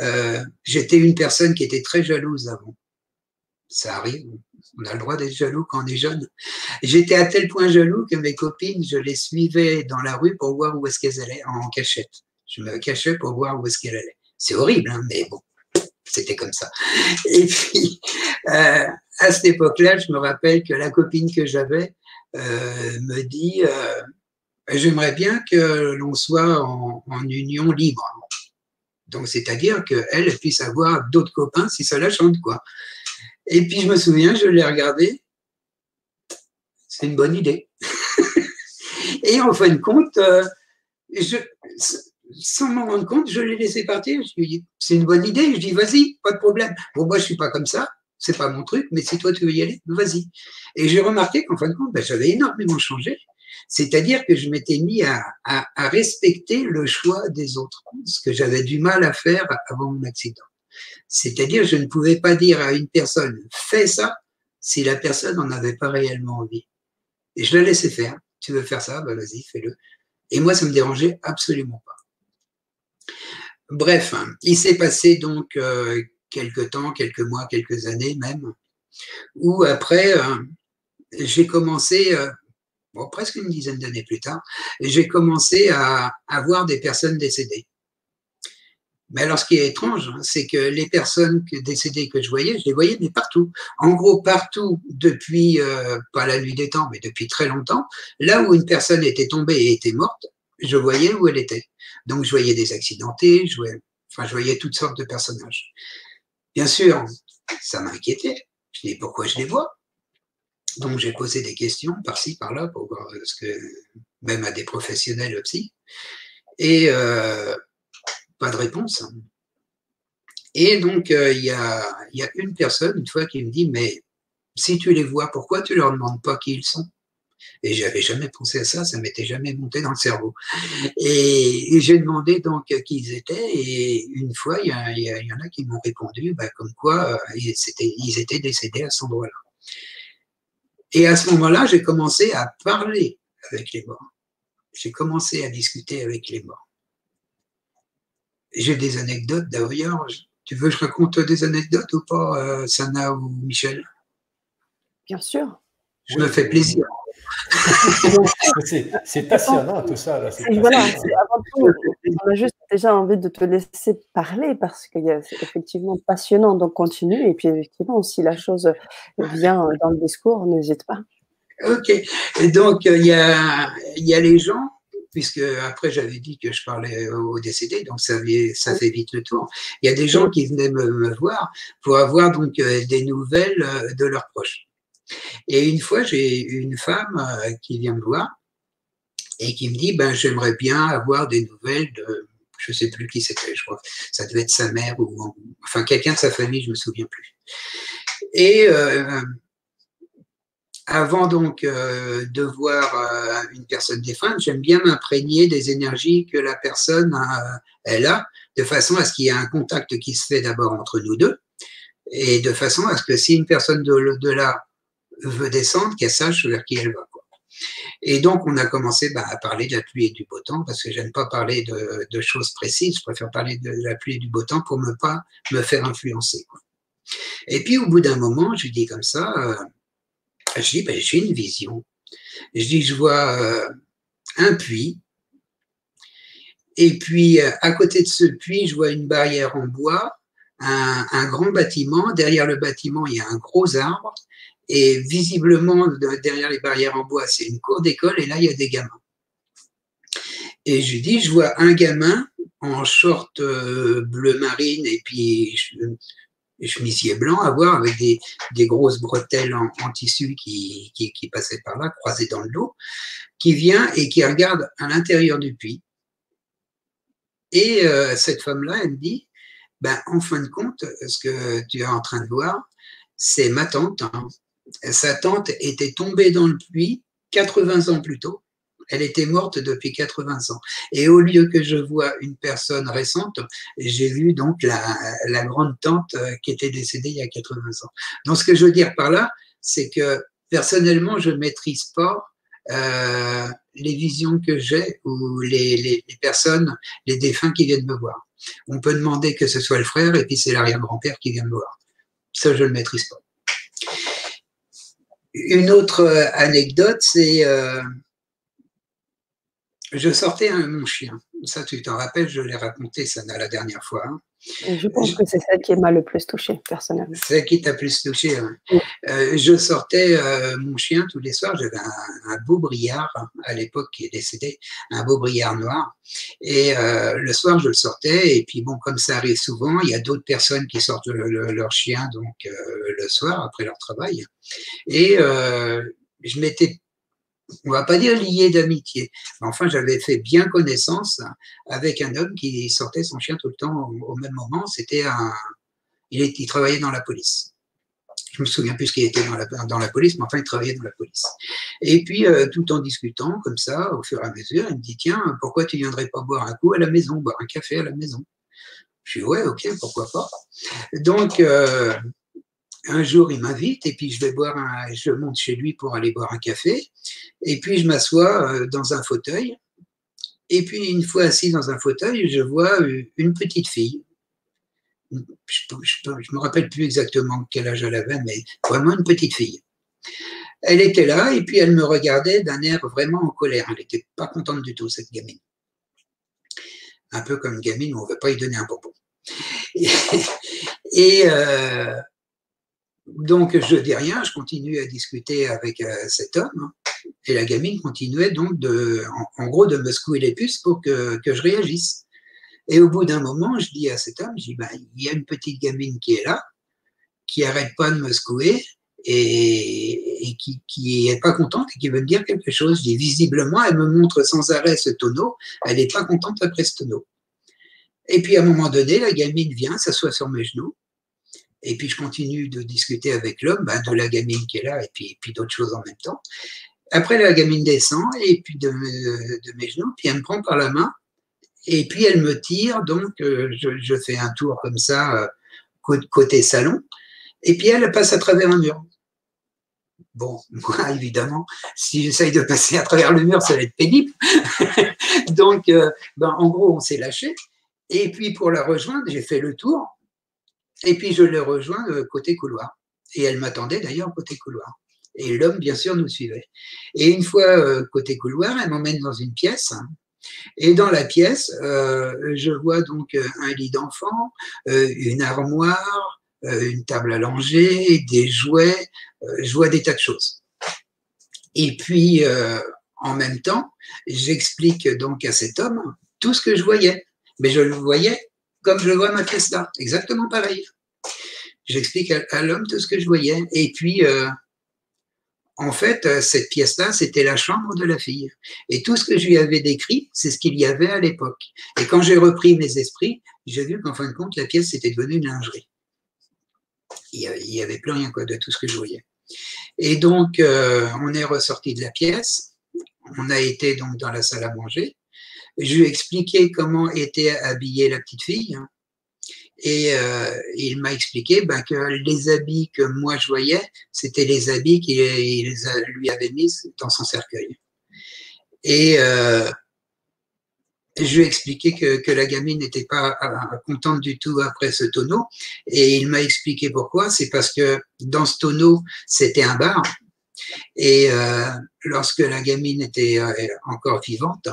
Euh, j'étais une personne qui était très jalouse avant. Ça arrive. On a le droit d'être jaloux quand on est jeune. J'étais à tel point jaloux que mes copines, je les suivais dans la rue pour voir où est-ce qu'elles allaient en cachette. Je me cachais pour voir où est-ce qu'elles allaient. C'est horrible, hein, mais bon, c'était comme ça. Et puis, euh, à cette époque-là, je me rappelle que la copine que j'avais euh, me dit j'aimerais bien que l'on soit en, union libre. Donc, c'est-à-dire qu'elle puisse avoir d'autres copains si ça la chante, quoi. Et puis, je me souviens, je l'ai regardé. C'est une bonne idée. Et en fin de compte, euh, sans m'en rendre compte, je l'ai laissé partir. Je lui ai dit, c'est une bonne idée. Je dis, vas-y, pas de problème. Bon, moi, je suis pas comme ça. C'est pas mon truc, mais si toi tu veux y aller, vas-y. Et j'ai remarqué qu'en fin de compte, ben, j'avais énormément changé. C'est-à-dire que je m'étais mis à, respecter le choix des autres, ce que j'avais du mal à faire avant mon accident. C'est-à-dire, je ne pouvais pas dire à une personne, fais ça, si la personne n'en avait pas réellement envie. Et je la laissais faire. Tu veux faire ça, bah vas-y, fais-le. Et moi, ça me dérangeait absolument pas. Bref, il s'est passé donc euh, quelques temps, quelques mois, quelques années même, où après, euh, j'ai commencé, euh, bon, presque une dizaine d'années plus tard, j'ai commencé à, à voir des personnes décédées. Mais alors, ce qui est étrange, hein, c'est que les personnes décédées que je voyais, je les voyais, mais partout. En gros, partout, depuis, euh, pas la nuit des temps, mais depuis très longtemps, là où une personne était tombée et était morte, je voyais où elle était. Donc, je voyais des accidentés, je voyais, enfin, je voyais toutes sortes de personnages. Bien sûr, ça m'inquiétait. Je dis, pourquoi je les vois? Donc j'ai posé des questions par-ci, par-là, pour que, même à des professionnels aussi, et euh, pas de réponse. Et donc euh, il y, a, une personne, une fois, qui me dit, mais si tu les vois, pourquoi tu leur demandes pas qui ils sont? Et j'avais jamais pensé à ça, ça m'était jamais monté dans le cerveau. Et, j'ai demandé donc qui ils étaient, et une fois, il y, y, en a qui m'ont répondu, bah, comme quoi euh, ils, étaient, ils étaient décédés à cet endroit-là. Et à ce moment-là, j'ai commencé à parler avec les morts. J'ai commencé à discuter avec les morts. J'ai des anecdotes d'ailleurs. Tu veux que je raconte des anecdotes ou pas, euh, Sana ou Michel? Bien sûr. Je me fais plaisir. c'est passionnant tout ça. voilà, avant tout, on a juste déjà envie de te laisser parler parce que c'est effectivement passionnant, donc continue. Et puis effectivement, si la chose vient dans le discours, n'hésite pas. Ok. Et donc, il y a, y a les gens puisque après j'avais dit que je parlais aux décédés, donc ça, ça fait vite le tour. Il y a des gens qui venaient me, voir pour avoir donc euh, des nouvelles euh, de leurs proches. Et une fois, j'ai une femme euh, qui vient me voir et qui me dit ben j'aimerais bien avoir des nouvelles de je sais plus qui c'était, je crois. Ça devait être sa mère ou enfin quelqu'un de sa famille, je me souviens plus. Et avant donc euh, de voir euh, une personne défunte, j'aime bien m'imprégner des énergies que la personne a, elle a, de façon à ce qu'il y ait un contact qui se fait d'abord entre nous deux, et de façon à ce que si une personne de, là veut descendre, qu'elle sache vers qui elle va. Et donc, on a commencé bah, à parler de la pluie et du beau temps, parce que j'aime pas parler de, choses précises, je préfère parler de la pluie et du beau temps pour ne pas me faire influencer. Et puis, au bout d'un moment, je dis comme ça, euh, je dis, ben, j'ai une vision. Je dis, je vois euh, un puits. Et puis, euh, à côté de ce puits, je vois une barrière en bois, un, grand bâtiment. Derrière le bâtiment, il y a un gros arbre. Et visiblement, derrière les barrières en bois, c'est une cour d'école. Et là, il y a des gamins. Et je dis, je vois un gamin en short euh, bleu marine et puis chemisier blanc à voir avec des, grosses bretelles en, tissu qui, qui, passaient par là, croisées dans le dos, qui vient et qui regarde à l'intérieur du puits. Et euh, cette femme-là, elle me dit, ben, en fin de compte, ce que tu es en train de voir, c'est ma tante. Hein. Sa tante était tombée dans le puits 80 ans plus tôt elle était morte depuis 80 ans. Et au lieu que je vois une personne récente, j'ai vu donc la, grande tante euh, qui était décédée il y a 80 ans. Donc ce que je veux dire par là, c'est que personnellement, je ne maîtrise pas euh, les visions que j'ai ou les, personnes, les défunts qui viennent me voir. On peut demander que ce soit le frère et puis c'est l'arrière-grand-père qui vient me voir. Ça, je ne le maîtrise pas. Une autre euh, anecdote, c'est je sortais un, mon chien. Ça, tu t'en rappelles, je l'ai raconté ça la dernière fois. Hein. je pense que c'est celle qui m'a le plus touché, personnellement. Celle qui t'a plus touché. Euh, je sortais euh, mon chien tous les soirs. J'avais un, beau brillard à l'époque qui est décédé, un beau brillard noir. Et euh, le soir, je le sortais. Et puis bon, comme ça arrive souvent, il y a d'autres personnes qui sortent leur chien donc le soir après leur travail. Et je m'étais on va pas dire lié d'amitié, mais enfin j'avais fait bien connaissance avec un homme qui sortait son chien tout le temps au, même moment. C'était un, il, travaillait dans la police. Je me souviens plus qu'il était dans la, dans la police, mais enfin il travaillait dans la police. Et puis euh, tout en discutant comme ça, au fur et à mesure, il me dit tiens pourquoi tu viendrais pas boire un coup à la maison, boire un café à la maison? Je dis ouais ok pourquoi pas? Donc euh, un jour, il m'invite et puis je vais boire un, je monte chez lui pour aller boire un café. Et puis je m'assois euh, dans un fauteuil. Et puis une fois assis dans un fauteuil, je vois euh, une petite fille. Je ne me rappelle plus exactement quel âge elle avait, mais vraiment une petite fille. Elle était là et puis elle me regardait d'un air vraiment en colère. Elle n'était pas contente du tout, cette gamine. Un peu comme une gamine où on ne veut pas lui donner un bonbon. Et, euh, donc, je dis rien, je continue à discuter avec euh, cet homme. Et la gamine continuait donc de, en, gros, de me secouer les puces pour que, je réagisse. Et au bout d'un moment, je dis à cet homme, je dis, ben, il y a une petite gamine qui est là, qui arrête pas de me secouer et, qui, qui est pas contente et qui veut me dire quelque chose. Je dis, visiblement, elle me montre sans arrêt ce tonneau, elle n'est pas contente après ce tonneau. Et puis à un moment donné, la gamine vient, s'assoit sur mes genoux, et puis je continue de discuter avec l'homme, ben, de la gamine qui est là, et puis, d'autres choses en même temps. Après, la gamine descend, et puis de, mes genoux, puis elle me prend par la main, et puis elle me tire, donc euh, je, je, fais un tour comme ça, euh, côté salon, et puis elle passe à travers un mur. Bon, moi, évidemment, si j'essaye de passer à travers le mur, ça va être pénible. donc, euh, ben, en gros, on s'est lâché. Et puis, pour la rejoindre, j'ai fait le tour. Et puis je l'ai rejoint côté couloir. Et elle m'attendait d'ailleurs côté couloir. Et l'homme, bien sûr, nous suivait. Et une fois, euh, côté couloir, elle m'emmène dans une pièce. Et dans la pièce, euh, je vois donc un lit d'enfant, une armoire, une table allongée, des jouets, je vois des tas de choses. Et puis, en même temps, j'explique donc à cet homme tout ce que je voyais. Mais je le voyais comme je vois ma pièce là, exactement pareil. J'explique à, l'homme tout ce que je voyais. Et puis, euh, en fait, euh, cette pièce-là, c'était la chambre de la fille. Et tout ce que je lui avais décrit, c'est ce qu'il y avait à l'époque. Et quand j'ai repris mes esprits, j'ai vu qu'en fin de compte, la pièce était devenue une lingerie. Il n'y avait plus rien quoi, de tout ce que je voyais. Et donc, euh, on est ressorti de la pièce. On a été donc dans la salle à manger. Je lui ai expliqué comment était habillée la petite fille. Et euh, il m'a expliqué ben, que les habits que moi je voyais, c'était les habits qu'il lui avait mis dans son cercueil. Et euh, je lui ai expliqué que, que la gamine n'était pas euh, contente du tout après ce tonneau. Et il m'a expliqué pourquoi. C'est parce que dans ce tonneau, c'était un bar. Et lorsque la gamine était encore vivante,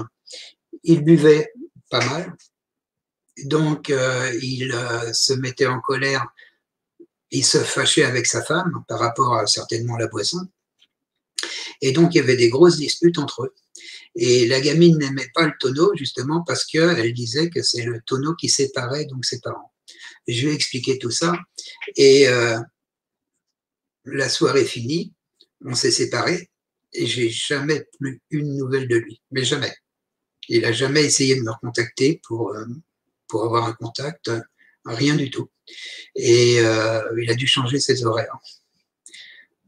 il buvait pas mal. Donc, euh, il euh, se mettait en colère, il se fâchait avec sa femme par rapport à certainement la boisson. Et donc, il y avait des grosses disputes entre eux. Et la gamine n'aimait pas le tonneau, justement, parce qu'elle disait que c'est le tonneau qui séparait donc ses parents. Je lui ai expliqué tout ça. Et euh, la soirée finie, on s'est séparés et j'ai jamais plus une nouvelle de lui. Mais jamais. Il n'a jamais essayé de me recontacter pour, euh, pour avoir un contact, rien du tout. Et euh, il a dû changer ses horaires.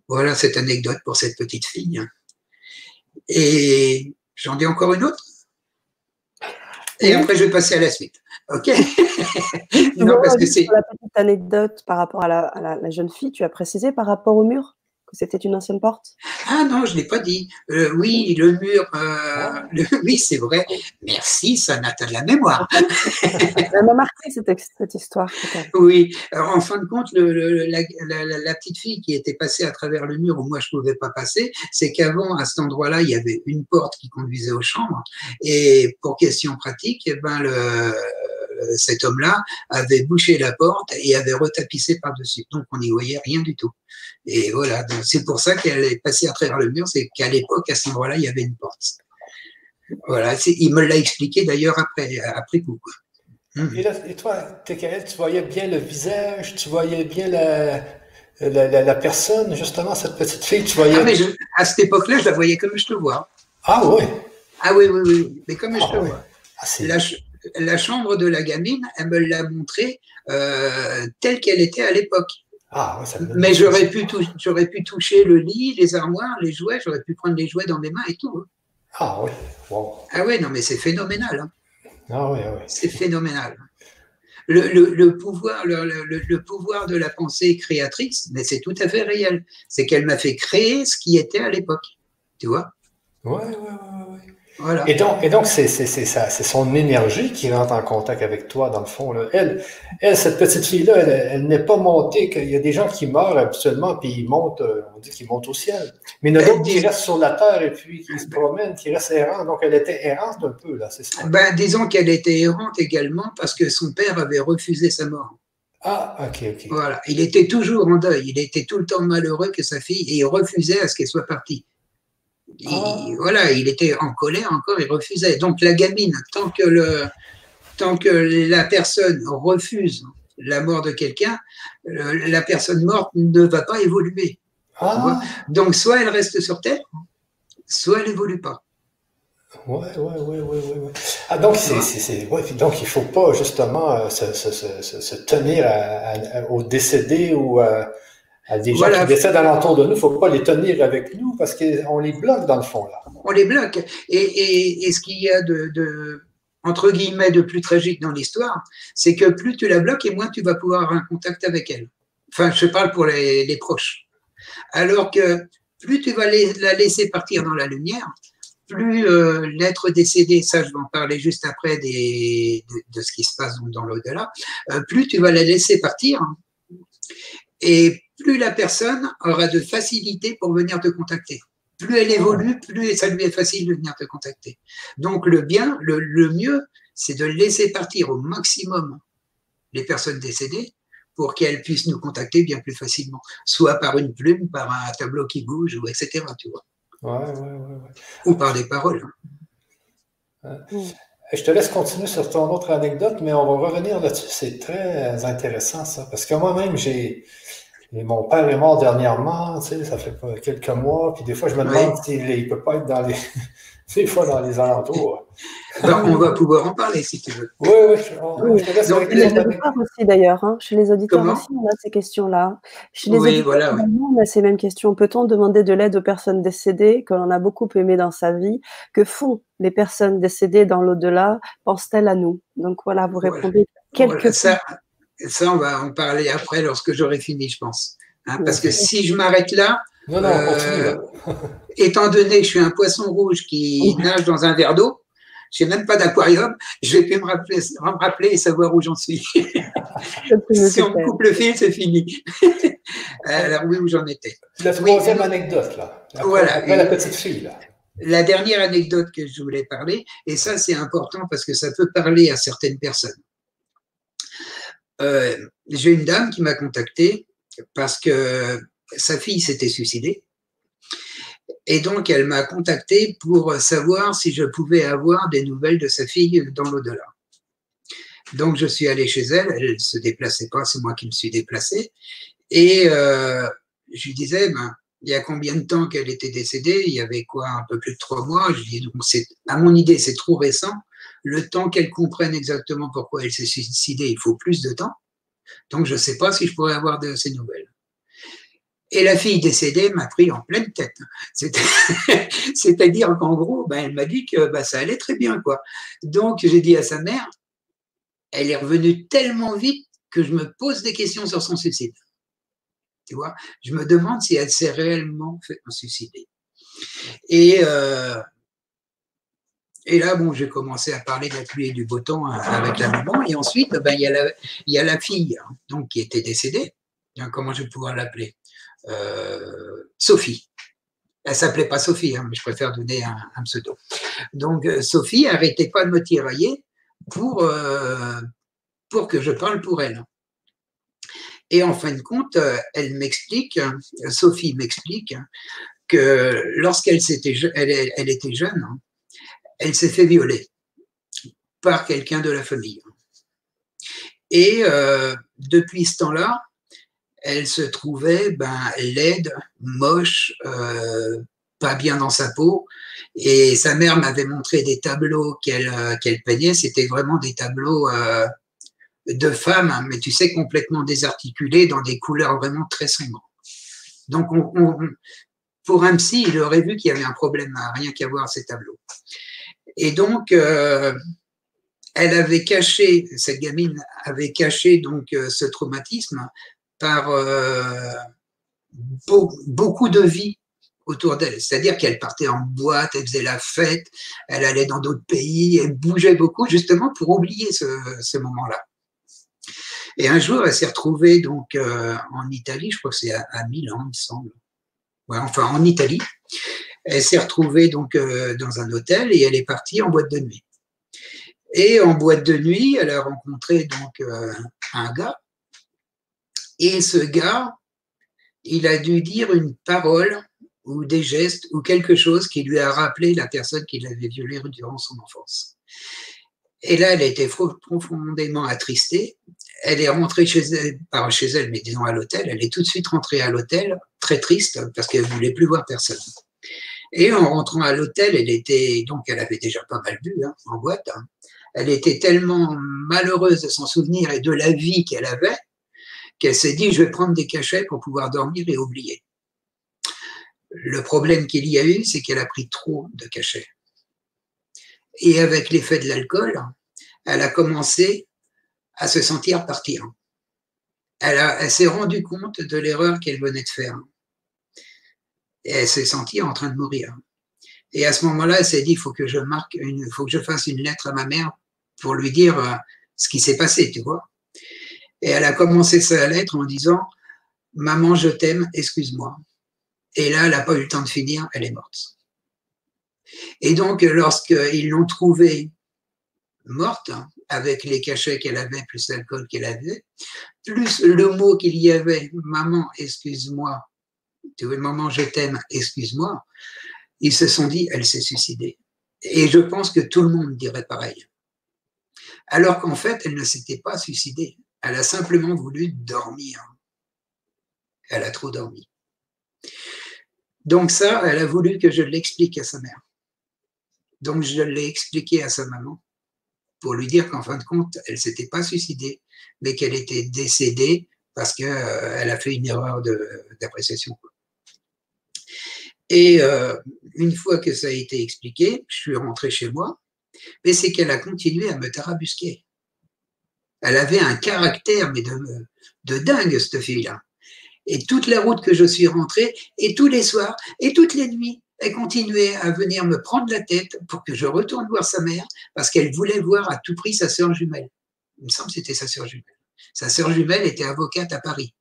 Voilà cette anecdote pour cette petite fille. Et j'en dis encore une autre? Et après, je vais passer à la suite. OK? Non, parce que c'est. la petite anecdote par rapport à la, jeune fille, tu as précisé par rapport au mur? C'était une ancienne porte Ah non, je ne l'ai pas dit. Euh, oui, le mur, euh, ah. oui, c'est vrai. Merci, ça n'a de la mémoire. Ça m'a marqué cette, histoire. Oui, en fin de compte, la, petite fille qui était passée à travers le mur où moi je ne pouvais pas passer, c'est qu'avant, à cet endroit-là, il y avait une porte qui conduisait aux chambres. Et pour question pratique, eh ben, le, cet homme-là avait bouché la porte et avait retapissé par-dessus. Donc, on n'y voyait rien du tout. Et voilà, c'est pour ça qu'elle est passée à travers le mur, c'est qu'à l'époque, à cet endroit-là, il y avait une porte. Voilà, il me l'a expliqué d'ailleurs après, après coup. Hum. Et, toi, tu voyais bien le visage, tu voyais bien la, la, personne, justement, cette petite fille, tu voyais. Ah, mais à cette époque-là, je la voyais comme je te vois. Ah oui. Ah oui, oui, oui, mais comme je te ah vois. Ah, la chambre de la gamine, elle me l'a montrée euh, telle qu'elle était à l'époque. Ah, Mais j'aurais pu, j'aurais pu toucher le lit, les armoires, les jouets, j'aurais pu prendre les jouets dans mes mains et tout. Hein. Ah oui. Ah oui, non, mais c'est phénoménal. Hein. Ah oui, oui. C'est phénoménal. Le, pouvoir, le, pouvoir de la pensée créatrice, mais c'est tout à fait réel. C'est qu'elle m'a fait créer ce qui était à l'époque. Tu vois Oui, oui, oui. Ouais. Et donc, et donc c'est, c'est, son énergie qui rentre en contact avec toi, dans le fond. Elle, elle, cette petite fille-là, elle, n'est pas montée. Il y a des gens qui meurent habituellement, puis ils montent, euh, on dit qu'ils montent au ciel. Mais il y en a d'autres qui restent sur la terre et puis qui se promènent, qui restent errants. Donc, elle était errante un peu, là, c'est ça? Ben, disons qu'elle était errante également parce que son père avait refusé sa mort. Ah, ok, ok. Voilà. Il était toujours en deuil. Il était tout le temps malheureux que sa fille et il refusait à ce qu'elle soit partie. Ah. Voilà, il était en colère encore, il refusait. Donc la gamine, tant que, le, tant que la personne refuse la mort de quelqu'un, la personne morte ne va pas évoluer. Ah. Donc soit elle reste sur Terre, soit elle n'évolue pas. Ouais, ouais, ouais, ouais, ouais. Ah, donc, c'est, ouais, donc il faut pas justement euh, se, se, se, se tenir au décédé ou à, des gens qui décèdent alentour de nous, il ne faut pas les tenir avec nous parce qu'on les bloque dans le fond. Là. On les bloque. Et, et, ce qu'il y a de, entre guillemets, de plus tragique dans l'histoire, c'est que plus tu la bloques et moins tu vas pouvoir avoir un contact avec elle. Enfin, je parle pour les, les proches. Alors que plus tu vas la laisser partir dans la lumière, plus euh, l'être décédé, ça je vais en parler juste après des, de, ce qui se passe dans l'au-delà, euh, plus tu vas la laisser partir et plus la personne aura de facilité pour venir te contacter. Plus elle évolue, plus ça lui est facile de venir te contacter. Donc le bien, le, mieux, c'est de laisser partir au maximum les personnes décédées pour qu'elles puissent nous contacter bien plus facilement, soit par une plume, par un tableau qui bouge, ou etc. Tu vois. Ouais, ouais, ouais, ou par des paroles. Je te laisse continuer sur ton autre anecdote, mais on va revenir là-dessus. C'est très intéressant, ça. Parce que moi-même, j'ai. Mon père est mort dernièrement, tu sais, ça fait quelques mois, puis des fois, je me demande s'il ne peut pas être dans les. des fois dans les alentours. Ben, on va pouvoir en parler si tu veux. Oui, oui. oui. chez les auditeurs aussi, d'ailleurs. Hein. Chez les auditeurs aussi, on a ces questions-là. Chez les oui, auditeurs, voilà, on a ces mêmes questions. Peut-on demander de l'aide aux personnes décédées que l'on a beaucoup aimées dans sa vie? Que font les personnes décédées dans l'au-delà? Pensent-elles à nous? Donc voilà, vous répondez quelques ça, ça, on va en parler après lorsque j'aurai fini, je pense. Hein, parce que si je m'arrête là, non, non, euh, étant donné que je suis un poisson rouge qui nage dans un verre d'eau, je n'ai même pas d'aquarium, je vais plus me rappeler, me rappeler et savoir où j'en suis. si on coupe le fil, c'est fini. Alors oui, où j'en étais. La troisième anecdote, là. voilà. la petite fille, là. La dernière anecdote que je voulais parler, et ça c'est important parce que ça peut parler à certaines personnes. Euh, j'ai une dame qui m'a contacté parce que sa fille s'était suicidée. Et donc, elle m'a contacté pour savoir si je pouvais avoir des nouvelles de sa fille dans l'au-delà. Donc, je suis allé chez elle. Elle ne se déplaçait pas, c'est moi qui me suis déplacé. Et euh, je lui disais, ben, il y a combien de temps qu'elle était décédée? Il y avait quoi, un peu plus de trois mois? Je lui dis, donc, à mon idée, c'est trop récent. Le temps qu'elle comprenne exactement pourquoi elle s'est suicidée, il faut plus de temps. Donc, je ne sais pas si je pourrais avoir de ces nouvelles. Et la fille décédée m'a pris en pleine tête. C'est-à-dire qu'en gros, ben, elle m'a dit que ben, ça allait très bien. quoi. Donc, j'ai dit à sa mère, elle est revenue tellement vite que je me pose des questions sur son suicide. Tu vois, je me demande si elle s'est réellement fait suicider. Et, euh, et là, bon, j'ai commencé à parler de la pluie et du beau temps hein, avec la maman. Et ensuite, ben, il, y a la, y a la fille hein, donc, qui était décédée. Comment je vais pouvoir l'appeler? Euh, Sophie. Elle s'appelait pas Sophie, hein, mais je préfère donner un, pseudo. Donc euh, Sophie arrêtait pas de me tirailler pour, euh, pour que je parle pour elle. Et en fin de compte, elle m'explique, Sophie m'explique, que lorsqu'elle elle, elle, était jeune, elle s'est fait violer par quelqu'un de la famille. Et depuis ce temps-là, elle se trouvait ben, laide, moche, euh, pas bien dans sa peau. Et sa mère m'avait montré des tableaux qu'elle euh, peignait. C'était vraiment des tableaux euh, de femmes, hein, mais tu sais, complètement désarticulés, dans des couleurs vraiment très sombres. Donc, pour un psy, il aurait vu qu'il y avait un problème, à rien qu'à voir ces tableaux. Et donc, elle avait caché, cette gamine avait caché donc ce traumatisme par euh, beaucoup de vie autour d'elle. C'est-à-dire qu'elle partait en boîte, elle faisait la fête, elle allait dans d'autres pays, elle bougeait beaucoup justement pour oublier ce, moment-là. Et un jour, elle s'est retrouvée donc euh, en Italie, je crois que c'est à, Milan, il me semble. enfin, en Italie. Elle s'est retrouvée donc euh, dans un hôtel et elle est partie en boîte de nuit. Et en boîte de nuit, elle a rencontré donc un gars et ce gars, il a dû dire une parole ou des gestes ou quelque chose qui lui a rappelé la personne qui l'avait violée durant son enfance. Et là, elle a été profondément attristée. Elle est rentrée chez elle, pas chez elle, mais disons à l'hôtel. Elle est tout de suite rentrée à l'hôtel, très triste, parce qu'elle voulait plus voir personne. Et en rentrant à l'hôtel, elle était, donc elle avait déjà pas mal bu hein, en boîte. Hein. Elle était tellement malheureuse de son souvenir et de la vie qu'elle avait qu'elle s'est dit, je vais prendre des cachets pour pouvoir dormir et oublier. Le problème qu'il y a eu, c'est qu'elle a pris trop de cachets. Et avec l'effet de l'alcool, elle a commencé à se sentir partir. Elle, elle s'est rendue compte de l'erreur qu'elle venait de faire. Et elle s'est sentie en train de mourir. Et à ce moment-là, elle s'est dit, il faut que je marque, il faut que je fasse une lettre à ma mère pour lui dire euh, ce qui s'est passé, tu vois. Et elle a commencé sa lettre en disant Maman, je t'aime, excuse-moi. Et là, elle n'a pas eu le temps de finir, elle est morte. Et donc, lorsqu'ils l'ont trouvée morte, avec les cachets qu'elle avait, plus l'alcool qu'elle avait, plus le mot qu'il y avait, maman, excuse-moi, tu veux, maman, je t'aime, excuse-moi, ils se sont dit, elle s'est suicidée. Et je pense que tout le monde dirait pareil. Alors qu'en fait, elle ne s'était pas suicidée. Elle a simplement voulu dormir. Elle a trop dormi. Donc ça, elle a voulu que je l'explique à sa mère. Donc je l'ai expliqué à sa maman pour lui dire qu'en fin de compte, elle s'était pas suicidée, mais qu'elle était décédée parce qu'elle euh, a fait une erreur d'appréciation. Et euh, une fois que ça a été expliqué, je suis rentré chez moi, mais c'est qu'elle a continué à me tarabusquer. Elle avait un caractère, mais de, de dingue, cette fille-là. Et toute la route que je suis rentré, et tous les soirs, et toutes les nuits, elle continuait à venir me prendre la tête pour que je retourne voir sa mère, parce qu'elle voulait voir à tout prix sa sœur jumelle. Il me semble que c'était sa sœur jumelle. Sa sœur jumelle était avocate à Paris.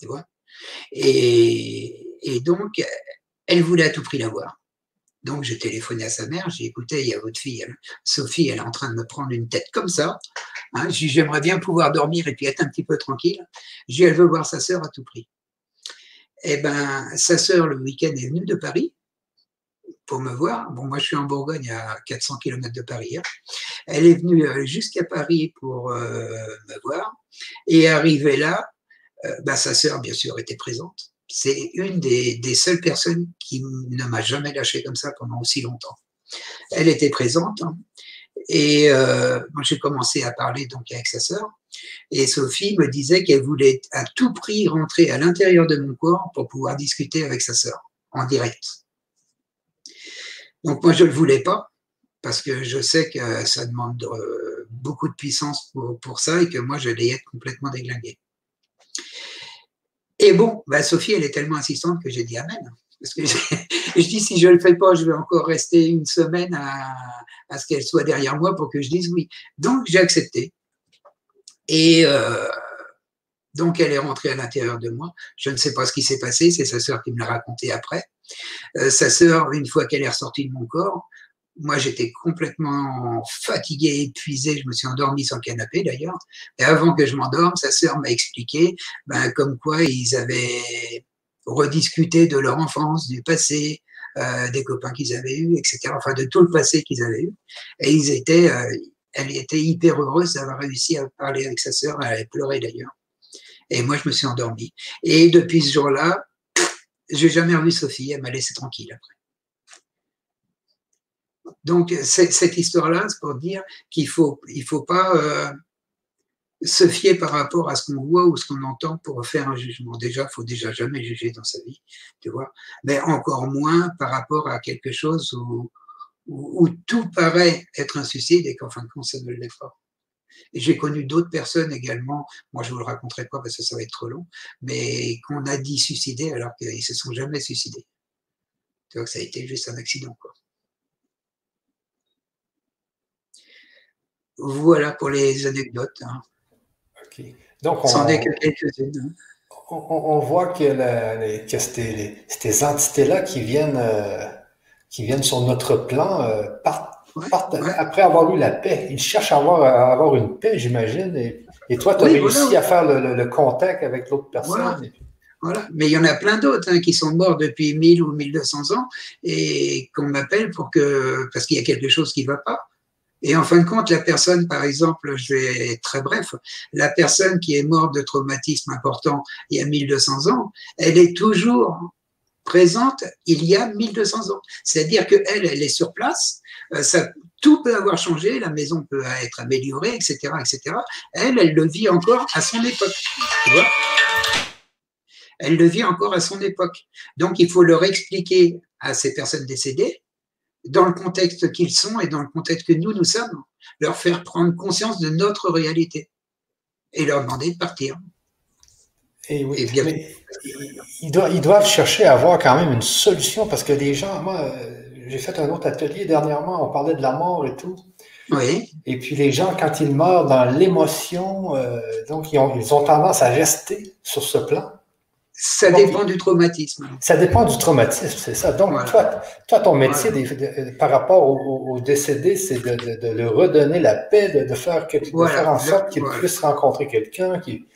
Tu vois? Et, et donc, elle voulait à tout prix la voir. Donc, j'ai téléphoné à sa mère, j'ai écouté, il y a votre fille, Sophie, elle est en train de me prendre une tête comme ça. Hein, J'aimerais bien pouvoir dormir et puis être un petit peu tranquille. J'ai elle veut voir sa sœur à tout prix. Eh ben, sa sœur, le week-end, est venue de Paris pour me voir. Bon, moi, je suis en Bourgogne, à 400 km de Paris. Hein. Elle est venue euh, jusqu'à Paris pour euh, me voir. Et arrivée là, euh, bah, sa sœur, bien sûr, était présente c'est une des, seules personnes qui ne m'a jamais lâché comme ça pendant aussi longtemps. Elle était présente hein, et euh, moi j'ai commencé à parler donc avec sa sœur et Sophie me disait qu'elle voulait à tout prix rentrer à l'intérieur de mon corps pour pouvoir discuter avec sa sœur en direct. Donc moi je ne le voulais pas parce que je sais que ça demande euh, beaucoup de puissance pour, pour ça et que moi je l'ai être complètement déglingué. Et bon, bah Sophie, elle est tellement insistante que j'ai dit Amen. Parce que je dis, si je ne le fais pas, je vais encore rester une semaine à, à ce qu'elle soit derrière moi pour que je dise oui. Donc, j'ai accepté. Et euh, donc, elle est rentrée à l'intérieur de moi. Je ne sais pas ce qui s'est passé, c'est sa sœur qui me l'a raconté après. Euh, sa sœur, une fois qu'elle est ressortie de mon corps, moi, j'étais complètement fatigué, épuisé. Je me suis endormi sur le canapé d'ailleurs. Et avant que je m'endorme, sa sœur m'a expliqué ben, comme quoi ils avaient rediscuté de leur enfance, du passé, euh, des copains qu'ils avaient eus, etc. Enfin, de tout le passé qu'ils avaient eu. Et ils étaient, euh, elle était hyper heureuse d'avoir réussi à parler avec sa sœur. Elle avait pleuré d'ailleurs. Et moi, je me suis endormi. Et depuis ce jour-là, j'ai jamais revu Sophie. Elle m'a laissé tranquille après. Donc, cette histoire-là, c'est pour dire qu'il faut, il faut pas euh, se fier par rapport à ce qu'on voit ou ce qu'on entend pour faire un jugement. Déjà, il faut déjà jamais juger dans sa vie, tu vois, mais encore moins par rapport à quelque chose où, où, tout paraît être un suicide et qu'en fin de compte, ça ne l'est pas. Et j'ai connu d'autres personnes également, moi je vous le raconterai pas parce que ça va être trop long, mais qu'on a dit suicider alors qu'ils se sont jamais suicidés. Tu vois que ça a été juste un accident. Quoi. Voilà pour les anecdotes. Hein. OK. Donc, on, que quelques-unes. On, voit que, ces entités-là qui viennent, euh, qui viennent sur notre plan euh, partent, après avoir eu la paix. Ils cherchent à avoir, à avoir une paix, j'imagine. Et, toi, tu as réussi à faire le, contact avec l'autre personne. Voilà. Mais il y en a plein d'autres hein, qui sont morts depuis 1000 ou 1200 ans et qu'on m'appelle pour que, parce qu'il y a quelque chose qui ne va pas. Et en fin de compte, la personne, par exemple, je vais être très bref, la personne qui est morte de traumatisme important il y a 1200 ans, elle est toujours présente il y a 1200 ans. C'est-à-dire qu'elle, elle est sur place, euh, tout peut avoir changé, la maison peut être améliorée, etc., etc. Elle, elle le vit encore à son époque. Tu vois elle le vit encore à son époque. Donc, il faut leur expliquer à ces personnes décédées dans le contexte qu'ils sont et dans le contexte que nous, nous sommes, leur faire prendre conscience de notre réalité et leur demander de partir. Et oui, ils, doivent, chercher à avoir quand même une solution parce que des gens, moi, j'ai fait un autre atelier dernièrement, on parlait de la mort et tout. Oui. Et puis les gens, quand ils meurent dans l'émotion, euh, donc ils ont, ils ont, tendance à rester sur ce plan. Ça dépend du traumatisme. Ça dépend du traumatisme, c'est ça. Donc, toi, toi, ton métier par rapport au, décédé, c'est de, le redonner la paix, de, faire, faire en sorte qu'il puisse rencontrer quelqu'un qui.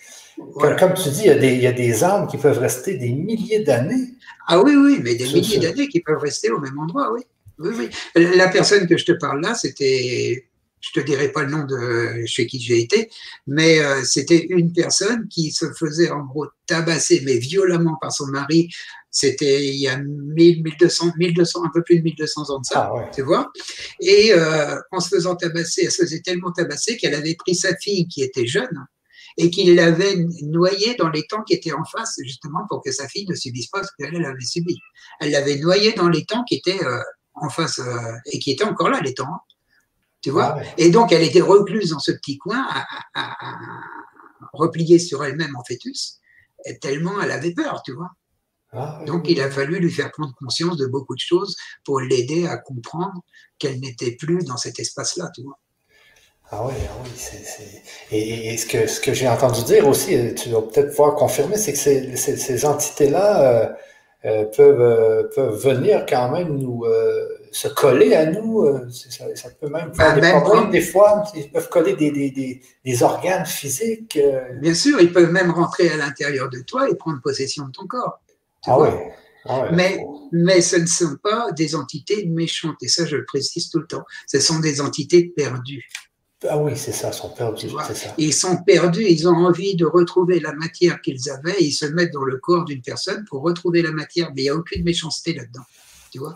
Comme, tu dis, il y, a des, il y, a des, âmes qui peuvent rester des milliers d'années. Ah oui, oui, mais des milliers d'années qui peuvent rester au même endroit, oui. oui, oui. La personne que je te parle là, c'était je te dirai pas le nom de chez qui j'ai été, mais euh, c'était une personne qui se faisait en gros tabasser, mais violemment par son mari. C'était il y a 1000, 1200, 1200, un peu plus de 1200 ans de ça, ah tu vois. Et euh, en se faisant tabasser, elle se faisait tellement tabasser qu'elle avait pris sa fille qui était jeune et qu'il l'avait noyée dans les temps qui étaient en face, justement pour que sa fille ne subisse pas ce qu'elle avait subi. Elle l'avait noyée dans les temps qui étaient euh, en face et qui étaient encore là, les temps. Tu vois ah Et donc, elle était recluse dans ce petit coin, à, repliée sur elle-même en fœtus, tellement elle avait peur, tu vois. Ah donc, il a fallu lui faire prendre conscience de beaucoup de choses pour l'aider à comprendre qu'elle n'était plus dans cet espace-là, tu vois. Ah oui, ah oui, c'est. Et, ce que, ce que j'ai entendu dire aussi, tu vas peut-être pouvoir confirmer, c'est que ces, ces, entités-là euh, euh, peuvent, euh, peuvent venir quand même nous se coller à nous. Euh, ça, peut même faire ah, des problèmes des fois. Ils peuvent coller des, des, des, organes physiques. Euh. Bien sûr, ils peuvent même rentrer à l'intérieur de toi et prendre possession de ton corps. Ah, ah, mais, mais ce ne sont pas des entités méchantes. Et ça, je le précise tout le temps. Ce sont des entités perdues. Ah oui, c'est ça, ils sont perdus. Ils sont perdus, ils ont envie de retrouver la matière qu'ils avaient, ils se mettent dans le corps d'une personne pour retrouver la matière, mais il n'y a aucune méchanceté là-dedans.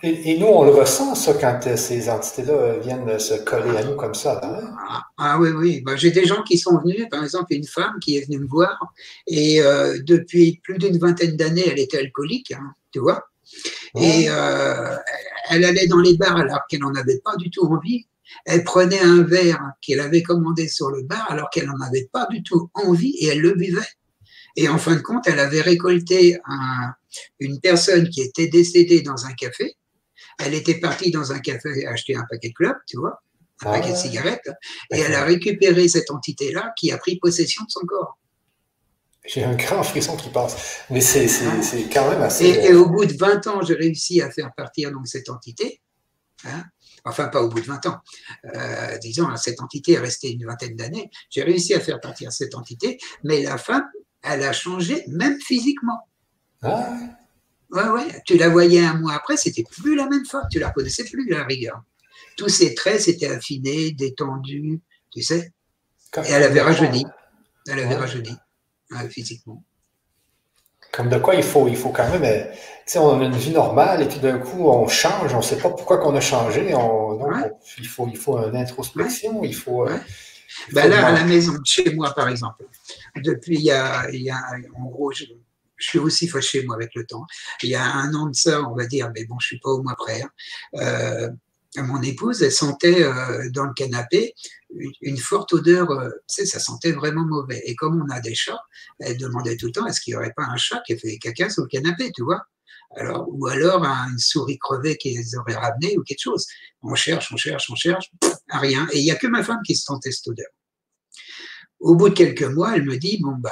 Et, nous, on le ressent, ça, quand euh, ces entités-là viennent se coller à nous comme ça. Ah, ah, oui, oui. Ben, J'ai des gens qui sont venus, par exemple, une femme qui est venue me voir, et euh, depuis plus d'une vingtaine d'années, elle était alcoolique, hein, tu vois? Et euh, elle allait dans les bars alors qu'elle n'en avait pas du tout envie. Elle prenait un verre qu'elle avait commandé sur le bar alors qu'elle n'en avait pas du tout envie et elle le buvait. Et en fin de compte, elle avait récolté une personne qui était décédée dans un café. Elle était partie dans un café acheter un paquet de clopes, tu vois, un paquet de ah. cigarettes, et elle a récupéré cette entité-là qui a pris possession de son corps. J'ai un grand frisson qui passe. Mais c'est quand même assez. Et, et, au bout de 20 ans, j'ai réussi à faire partir donc cette entité. Hein. enfin, pas au bout de 20 ans. Euh, disons, cette entité est restée une vingtaine d'années. J'ai réussi à faire partir cette entité, mais la femme elle a changé, même physiquement. Ah ouais, ouais. Tu la voyais un mois après, c'était plus la même femme. Tu la reconnaissais plus, la rigueur. Tous ses traits s'étaient affinés, détendus, tu sais. Et elle avait rajeuni. Elle avait rajeuni, physiquement. Comme de quoi il faut, il faut quand même. Euh, tu sais, on a une vie normale et puis d'un coup, on change, on ne sait pas pourquoi qu'on a changé. donc, il, faut, il faut une introspection, il faut. Euh, ben là, à la maison, chez moi, par exemple, depuis, il y a, il y a en gros, je, suis aussi fâché, moi, avec le temps. Il y a un an de ça, on va dire, mais bon, je suis pas au mois près. Hein. Euh, mon épouse, elle sentait euh, dans le canapé une, forte odeur, euh, tu sais, ça sentait vraiment mauvais. Et comme on a des chats, elle demandait tout le temps, est-ce qu'il n'y aurait pas un chat qui a fait caca sur le canapé, tu vois? Alors, ou alors une souris crevée qu'ils auraient ramenée ou quelque chose. On cherche, on cherche, on cherche, rien. Et il n'y a que ma femme qui se sentait cette odeur. Au bout de quelques mois, elle me dit, bon, ben,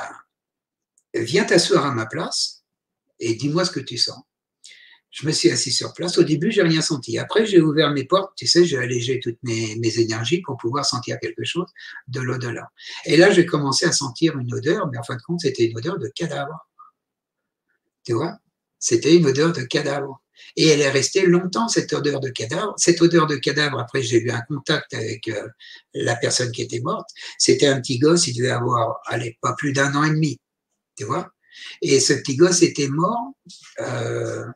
viens t'asseoir à ma place et dis-moi ce que tu sens. Je me suis assis sur place. Au début, j'ai rien senti. Après, j'ai ouvert mes portes. Tu sais, j'ai allégé toutes mes, mes, énergies pour pouvoir sentir quelque chose de l'au-delà. Et là, j'ai commencé à sentir une odeur, mais en fin de compte, c'était une odeur de cadavre. Tu vois? C'était une odeur de cadavre. Et elle est restée longtemps, cette odeur de cadavre. Cette odeur de cadavre, après, j'ai eu un contact avec euh, la personne qui était morte. C'était un petit gosse, il devait avoir, allez, pas plus d'un an et demi, tu vois. Et ce petit gosse était mort, euh,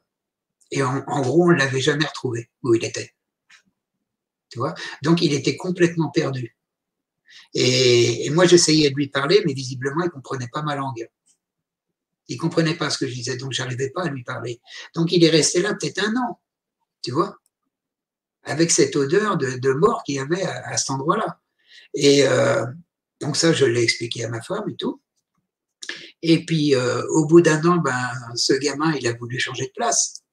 et en, gros, on ne l'avait jamais retrouvé où il était. Tu vois Donc, il était complètement perdu. Et, moi, j'essayais de lui parler, mais visiblement, il ne comprenait pas ma langue. Il comprenait pas ce que je disais, donc j'arrivais pas à lui parler. Donc il est resté là peut-être un an, tu vois, avec cette odeur de, mort qu'il y avait à, cet endroit-là. Et euh, donc ça, je l'ai expliqué à ma femme et tout. Et puis euh, au bout d'un an, ben, ce gamin, il a voulu changer de place.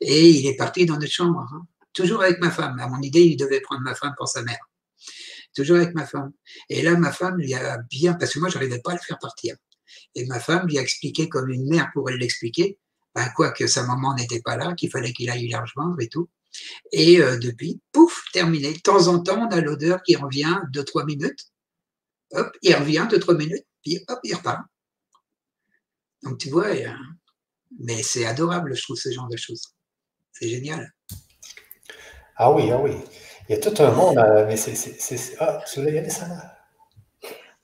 Et il est parti dans notre chambre, hein. toujours avec ma femme. À mon idée, il devait prendre ma femme pour sa mère. Toujours avec ma femme. Et là, ma femme lui a bien, parce que moi, je n'arrivais pas à le faire partir. Et ma femme lui a expliqué comme une mère pourrait l'expliquer, ben, quoi que sa maman n'était pas là, qu'il fallait qu'il aille la rejoindre et tout. Et euh, depuis, pouf, terminé. De temps en temps, on a l'odeur qui revient deux, trois minutes. Hop, il revient deux, trois minutes, puis hop, il repart. Donc tu vois, mais c'est adorable, je trouve, ce genre de choses. C'est génial. Ah oui, ah oui. Il y a tout un monde, euh, mais c'est. Ah, tu voulais y aller, ça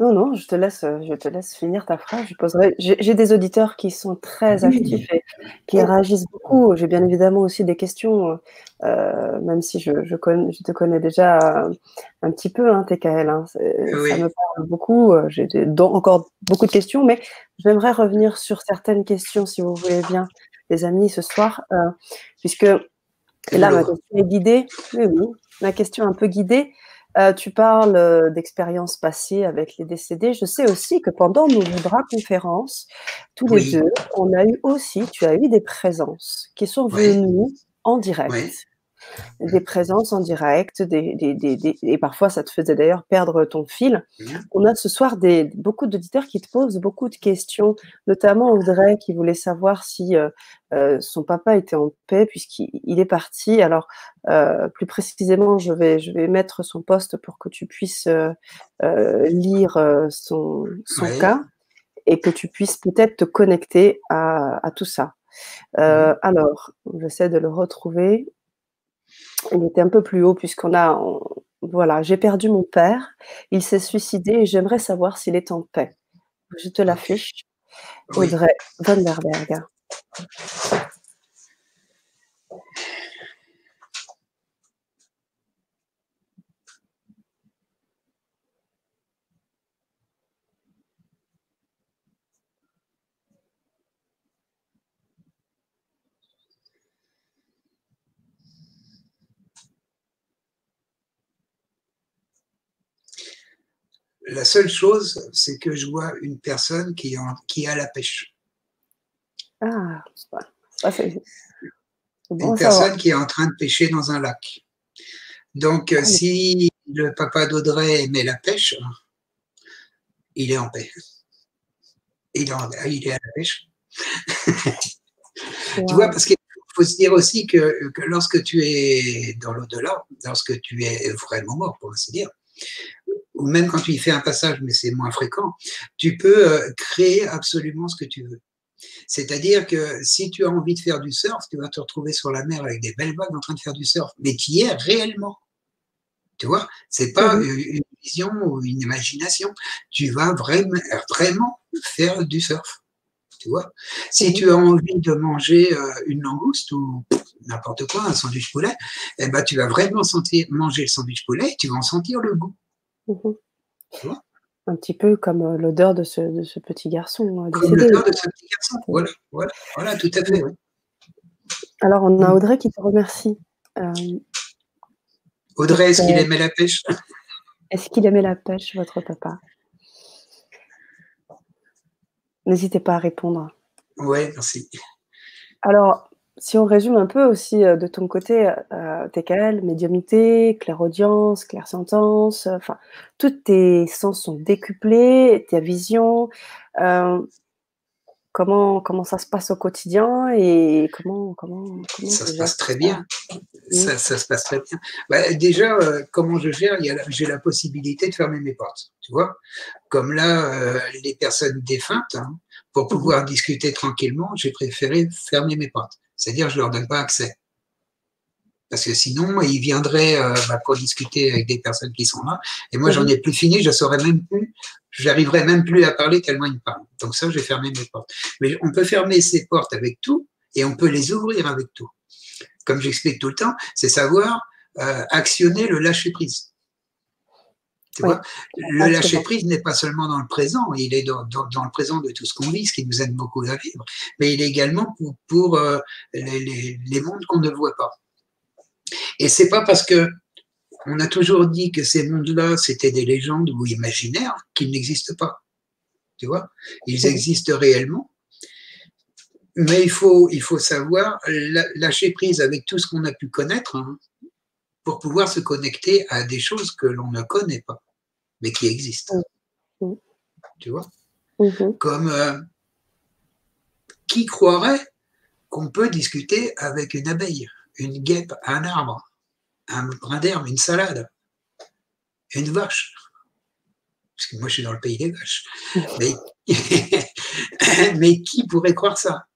non, non, je te laisse, je te laisse finir ta phrase. Je poserai. J'ai des auditeurs qui sont très actifs et qui réagissent beaucoup. J'ai bien évidemment aussi des questions, euh, même si je, je, connais, je, te connais déjà un petit peu, hein, TKL. Hein. Ça me parle beaucoup. J'ai encore beaucoup de questions, mais j'aimerais revenir sur certaines questions, si vous voulez bien, les amis, ce soir, euh, puisque là, ma question est guidée. Oui, oui, ma question un peu guidée. Euh, tu parles euh, d'expériences passées avec les décédés. Je sais aussi que pendant nos Vibra conférences, tous les deux, on a eu aussi, tu as eu des présences qui sont venues en direct des présences en direct, des, des, des, et parfois ça te faisait d'ailleurs perdre ton fil. On a ce soir des, beaucoup d'auditeurs qui te posent beaucoup de questions, notamment Audrey qui voulait savoir si euh, euh, son papa était en paix puisqu'il est parti. Alors euh, plus précisément, je vais, je vais mettre son poste pour que tu puisses lire son, son cas et que tu puisses peut-être te connecter à, à tout ça. alors, j'essaie de le retrouver. Il était un peu plus haut puisqu'on a, voilà, j'ai perdu mon père, il s'est suicidé et j'aimerais savoir s'il est en paix. Je te l'affiche. Audrey Von Verberg. La seule chose, c'est que je vois une personne qui, qui a la pêche. Ah, c'est Une personne qui est en train de pêcher dans un lac. Donc, ah si le papa d'Audrey aimait la pêche, il est en paix. Il est, il est à la pêche. Tu vois, parce qu'il faut se dire aussi que, que lorsque tu es dans l'au-delà, lorsque tu es vraiment mort, pour ainsi dire, ou même quand tu y fais un passage, mais c'est moins fréquent, tu peux euh, créer absolument ce que tu veux. C'est-à-dire que si tu as envie de faire du surf, tu vas te retrouver sur la mer avec des belles vagues en train de faire du surf, mais tu y es réellement. Tu vois, c'est pas mhm. une vision ou une imagination. Tu vas vraiment, vraiment faire du surf. Tu vois, si mhm. tu as envie de manger euh, une langouste ou n'importe quoi, un sandwich poulet, eh ben, tu vas vraiment sentir manger le sandwich poulet et tu vas en sentir le goût. Mhm. Un petit peu comme euh, l'odeur de ce, de ce, petit garçon. Euh, comme l'odeur de ce petit garçon, voilà, voilà, tout à fait. Alors, on a mm. Audrey qui te remercie. Euh, Audrey, est-ce qu'il aimait la pêche? Est-ce qu'il aimait la pêche, votre papa? N'hésitez pas à répondre. Oui, merci. Alors, si on résume un peu aussi euh, de ton côté, euh, TKL, médiumité, clairaudience, clairsentence, euh, enfin, tous tes sens sont décuplés, ta vision. Euh, comment, comment ça se passe au quotidien et comment. comment, comment ça se passe très bien. Ça, ça, se passe très bien. Bah, déjà, comment je gère? J'ai la possibilité de fermer mes portes. Tu vois? Comme là, les personnes défuntes, hein, pour mmh pouvoir discuter tranquillement, j'ai préféré fermer mes portes. C'est-à-dire, je ne leur donne pas accès. Parce que sinon, ils viendraient euh, bah, pour discuter avec des personnes qui sont là. Et moi, j'en ai plus fini, je saurais même plus, j'arriverais même plus à parler tellement ils parlent. Donc ça, j'ai fermé mes portes. Mais on peut fermer ces portes avec tout et on peut les ouvrir avec tout. Comme j'explique tout le temps, c'est savoir euh, actionner le lâcher-prise le lâcher prise n'est pas seulement dans le présent, il est dans, le présent de tout ce qu'on vit, ce qui nous aide beaucoup à vivre, mais il est également pour, euh, les, mondes qu'on ne voit pas. Et c'est pas parce que on a toujours dit que ces mondes-là c'était des légendes ou imaginaires qu'ils n'existent pas. Tu vois, ils existent réellement. Mais il faut, il faut savoir lâcher prise avec tout ce qu'on a pu connaître hein, pour pouvoir se connecter à des choses que l'on ne connaît pas mais qui existent. Mm. Tu vois? Mhm. Comme euh, qui croirait qu'on peut discuter avec une abeille, une guêpe, un arbre, un brin d'herbe, une salade, une vache? Parce que moi, je suis dans le pays des vaches. Mais, mais qui pourrait croire ça?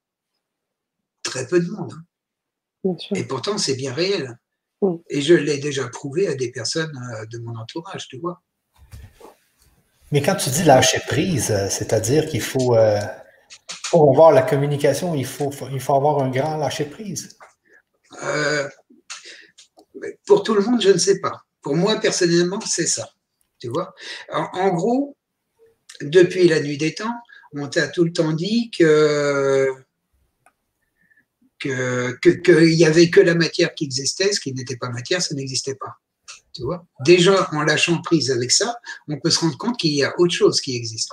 Très peu de monde. Hein. Et pourtant, c'est bien réel. Et je l'ai déjà prouvé à des personnes euh, de mon entourage, tu vois. Mais quand tu dis lâcher prise, euh, c'est-à-dire qu'il faut, euh, pour avoir la communication, il faut, il faut avoir un grand lâcher prise. pour tout le monde, je ne sais pas. Pour moi, personnellement, c'est ça. Tu vois? En, gros, depuis la nuit des temps, on t'a tout le temps dit que qu'il n'y avait que la matière qui existait, ce qui n'était pas matière, ça n'existait pas. Tu vois. Déjà, en lâchant prise avec ça, on peut se rendre compte qu'il y a autre chose qui existe.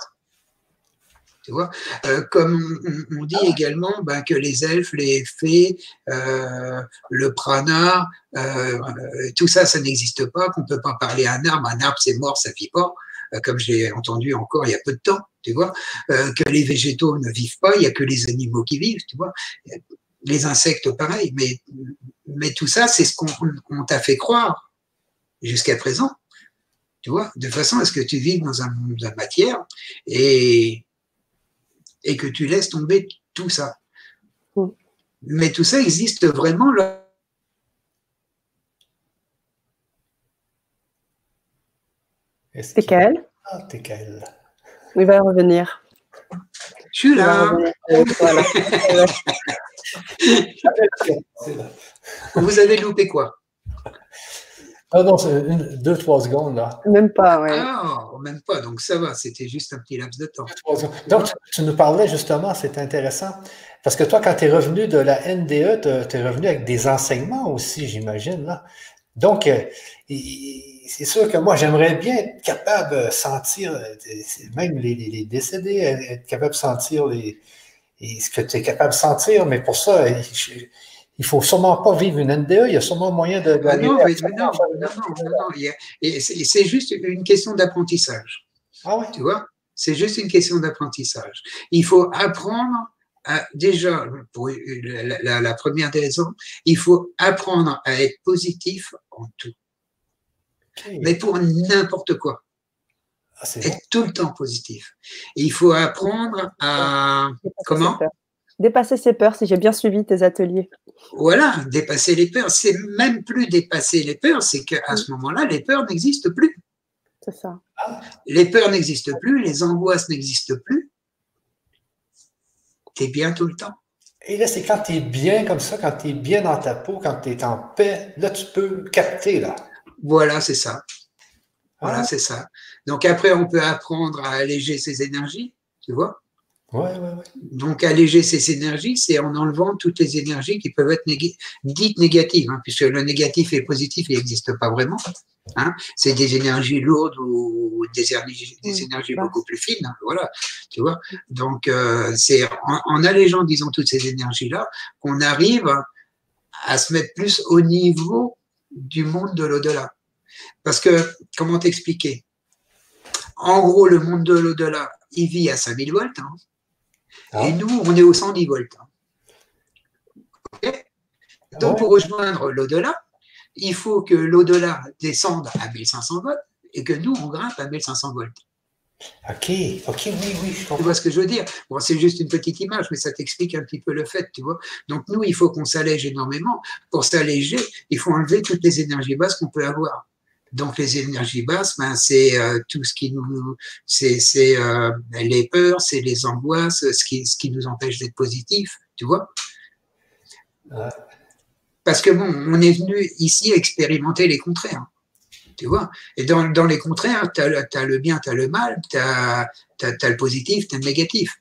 Tu vois. Euh, Comme on, dit également ben, que les elfes, les fées, euh, le prana, euh, tout ça, ça n'existe pas, qu'on ne peut pas parler à un arbre, un arbre c'est mort, ça ne vit pas, comme j'ai entendu encore il y a peu de temps, tu vois, que les végétaux ne vivent pas, il n'y a que les animaux qui vivent, tu vois. Les insectes, pareil. Mais, mais tout ça, c'est ce qu'on t'a fait croire jusqu'à présent. Tu vois, de façon à ce que tu vives dans un monde de matière et, et que tu laisses tomber tout ça. Mais tout ça existe vraiment là. Quel Ah, t'es quel Il va revenir. Je suis là. Vous avez loupé quoi? Ah non, c'est deux, trois secondes là. Même pas, oui. Ah, même pas, donc ça va, c'était juste un petit laps de temps. Donc, tu, nous parlais justement, c'est intéressant, parce que toi, quand tu es revenu de la NDE, tu es revenu avec des enseignements aussi, j'imagine. Là. Donc, euh, c'est sûr que moi, j'aimerais bien être capable de sentir, euh, même les, les, décédés, être capable de sentir les, ce que tu es capable de sentir, mais pour ça, il ne faut sûrement pas vivre une NDE, il y a sûrement moyen de. Ah non, mais non, non, non, c'est juste une question d'apprentissage. Ah oui? Tu vois? C'est juste une question d'apprentissage. Il faut apprendre à, déjà, pour la, la, première raison, il faut apprendre à être positif en tout. Mais pour n'importe quoi. Ah, être tout le temps positif. il faut apprendre à. Comment Dépasser ses peurs, si j'ai bien suivi tes ateliers. Voilà, dépasser les peurs. C'est même plus dépasser les peurs, c'est qu'à ce moment-là, les peurs n'existent plus. C'est ça. Les peurs n'existent plus, les angoisses n'existent plus. Tu es bien tout le temps. Et là, c'est quand tu es bien comme ça, quand tu es bien dans ta peau, quand tu es en paix, là, tu peux capter, là. Voilà, c'est ça. Voilà, ah. c'est ça. Donc après, on peut apprendre à alléger ses énergies, tu vois. Ouais, ouais, ouais. Donc alléger ses énergies, c'est en enlevant toutes les énergies qui peuvent être dites négatives, hein, puisque le négatif et le positif, il n'existe pas vraiment. Hein. C'est des énergies lourdes ou des énergies, des énergies beaucoup plus fines, hein, voilà, tu vois. Donc euh, c'est en, en, allégeant, disons, toutes ces énergies-là qu'on arrive à se mettre plus au niveau du monde de l'au-delà. Parce que, comment t'expliquer? En gros, le monde de l'au-delà, il vit à 5000 volts. Hein. Ah. Et nous, on est au 110 volts. Donc, pour rejoindre l'au-delà, il faut que l'au-delà descende à 1500 volts et que nous, on grimpe à 1500 volts. Ok, ok, oui, oui, je comprends. Tu vois ce que je veux dire? Bon, c'est juste une petite image, mais ça t'explique un petit peu le fait, tu vois. Donc, nous, il faut qu'on s'allège énormément. Pour s'alléger, il faut enlever toutes les énergies basses qu'on peut avoir. Donc, les énergies basses, ben, c'est euh, tout ce qui nous. C'est euh, les peurs, c'est les angoisses, ce qui, ce qui nous empêche d'être positif, tu vois Parce que, bon, on est venu ici expérimenter les contraires tu vois. Et dans, dans les contraires, tu as, le bien, tu as le mal, tu as, le positif, tu as le négatif.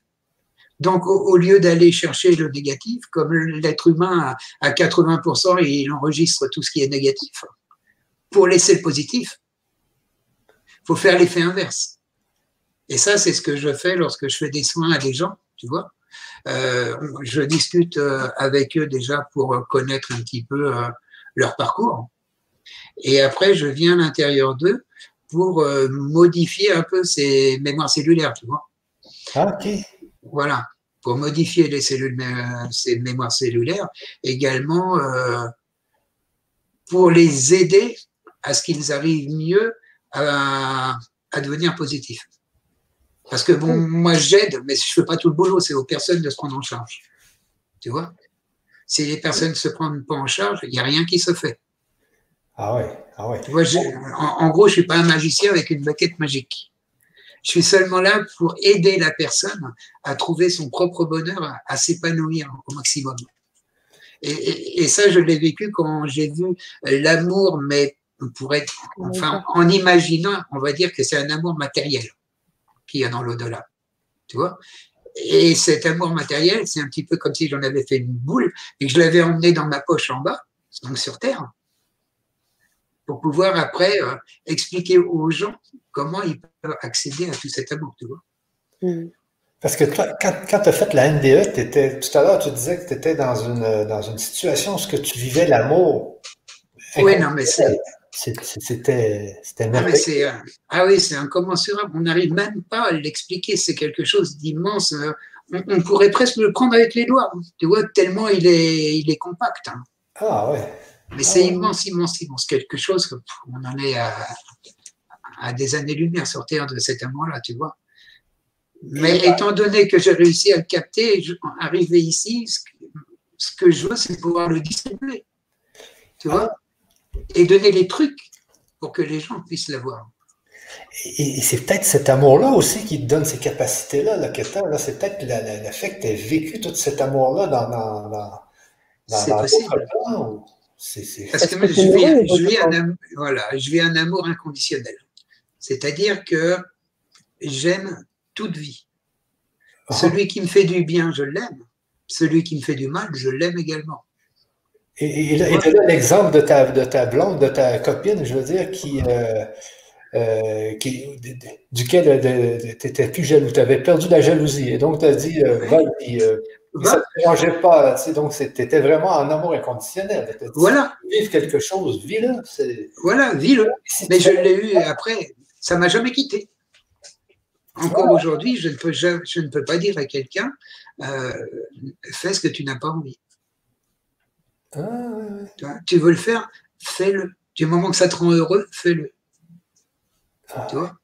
Donc, au, lieu d'aller chercher le négatif, comme l'être humain à 80%, il enregistre tout ce qui est négatif, pour laisser le positif, faut faire l'effet inverse. Et ça, c'est ce que je fais lorsque je fais des soins à des gens, tu vois. Euh, je discute euh, avec eux déjà pour connaître un petit peu euh, leur parcours. Et après, je viens à l'intérieur d'eux pour euh, modifier un peu ces mémoires cellulaires, tu vois. Ah, ok. Voilà, pour modifier les cellules, ces mémoires cellulaires, également pour les aider à ce qu'ils arrivent mieux à, à devenir positifs. Parce que bon, moi j'aide, mais je ne fais pas tout le boulot, c'est aux personnes de se prendre en charge. Tu vois? Si les personnes ne se prennent pas en charge, il n'y a rien qui se fait. Ah ouais, ah ouais. Tu vois, en, gros, je ne suis pas un magicien avec une baguette magique. Je suis seulement là pour aider la personne à trouver son propre bonheur, à, s'épanouir au maximum. Et, et, ça, je l'ai vécu quand j'ai vu l'amour, mais pour être, enfin, en imaginant, on va dire que c'est un amour matériel qu'il y a dans l'au-delà. Tu vois Et cet amour matériel, c'est un petit peu comme si j'en avais fait une boule et que je l'avais emmené dans ma poche en bas, donc sur Terre, pour pouvoir après euh, expliquer aux gens comment ils peuvent accéder à tout cet amour, tu vois. Mm. Parce que toi, quand, quand tu as fait la NDE, étais, tout à l'heure, tu disais que tu étais dans une, dans une situation où tu vivais l'amour. Oui, non, mais c'est c'était merveilleux. Ah, ah, oui, c'est incommensurable. On n'arrive même pas à l'expliquer. C'est quelque chose d'immense. On, pourrait presque le prendre avec les doigts. Tu vois, tellement il est, il est compact. Hein. Ah ouais. Mais c'est immense, immense, immense. Quelque chose, on en est à, à des années-lumière sortir de cet amour-là, tu vois. Mais étant donné que j'ai réussi à le capter, arriver ici, ce que, je veux, c'est pouvoir le distribuer. Tu vois? Et donner les trucs pour que les gens puissent l'avoir. Et, c'est peut-être cet amour-là aussi qui te donne ces capacités-là, là, que là, c'est peut-être le fait que tu as vécu tout cet amour-là dans, dans, dans, C'est possible. Parce que moi, je vis, je, vis un, voilà, je vis un amour inconditionnel. C'est-à-dire que j'aime toute vie. Ah. Celui qui me fait du bien, je l'aime. Celui qui me fait du mal, je l'aime également. Et, là, l'exemple de ta, de ta blonde, de ta copine, je veux dire, qui, euh, euh, qui duquel tu n'étais plus jaloux, tu avais perdu la jalousie. Et donc, tu as dit, euh, va, puis, ça ne te changeait pas. Tu sais, donc, tu étais vraiment en amour inconditionnel. voilà. Vivre quelque chose, vis-le. Voilà, vis-le. Mais je l'ai eu après, ça ne m'a jamais quitté. Encore aujourd'hui, je, je ne peux pas dire à quelqu'un, fais ce que tu n'as pas envie. Ah, tu veux le faire, fais-le. Du moment que ça te rend heureux, fais-le. Ah. tu vois?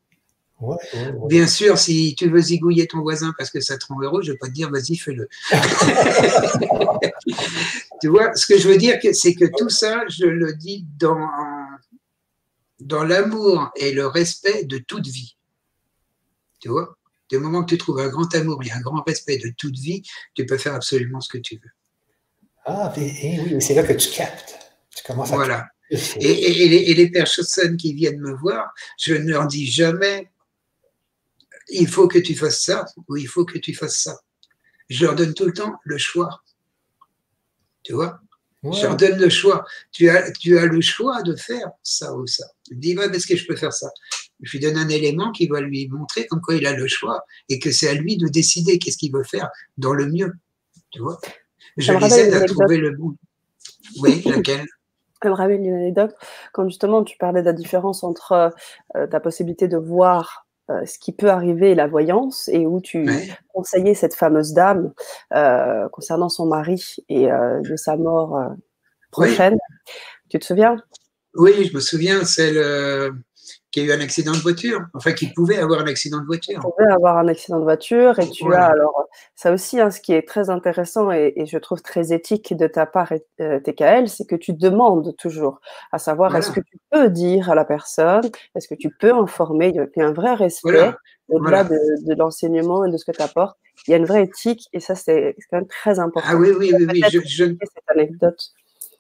Bien sûr, si tu veux zigouiller ton voisin parce que ça te rend heureux, je ne vais pas te dire vas-y, fais-le. tu vois, ce que je veux dire, c'est que tout ça, je le dis dans, dans l'amour et le respect de toute vie. Tu vois? Du moment que tu trouves un grand amour et un grand respect de toute vie, tu peux faire absolument ce que tu veux. Ah, et, oui, c'est là que tu captes. Tu commences à Voilà. Et, les, personnes qui viennent me voir, je ne leur dis jamais il faut que tu fasses ça ou il faut que tu fasses ça. Je leur donne tout le temps le choix. Tu vois? Je leur donne le choix. Tu as, tu as le choix de faire ça ou ça. Je dis, est-ce que je peux faire ça? Je lui donne un élément qui va lui montrer comme quoi il a le choix et que c'est à lui de décider qu'est-ce qu'il veut faire dans le mieux. Tu vois? Je les à trouver le bout. Oui, laquelle? Je me rappelle une anecdote quand justement tu parlais de la différence entre euh, ta possibilité de voir euh, ce qui peut arriver et la voyance et où tu conseillais cette fameuse dame euh, concernant son mari et de sa mort prochaine. Tu te souviens? Oui, je me souviens, c'est le qui a eu un accident de voiture, enfin qui pouvait avoir un accident de voiture. Qui pouvait avoir un accident de voiture et tu as alors ça aussi, hein, ce qui est très intéressant et, je trouve très éthique de ta part, euh, TKL, c'est que tu demandes toujours à savoir est-ce que tu peux dire à la personne, est-ce que tu peux informer, il y a un vrai respect au-delà de, l'enseignement et de ce que tu apportes. Il y a une vraie éthique et ça c'est quand même très important. Ah oui, oui, oui, oui. Je, je... cette anecdote.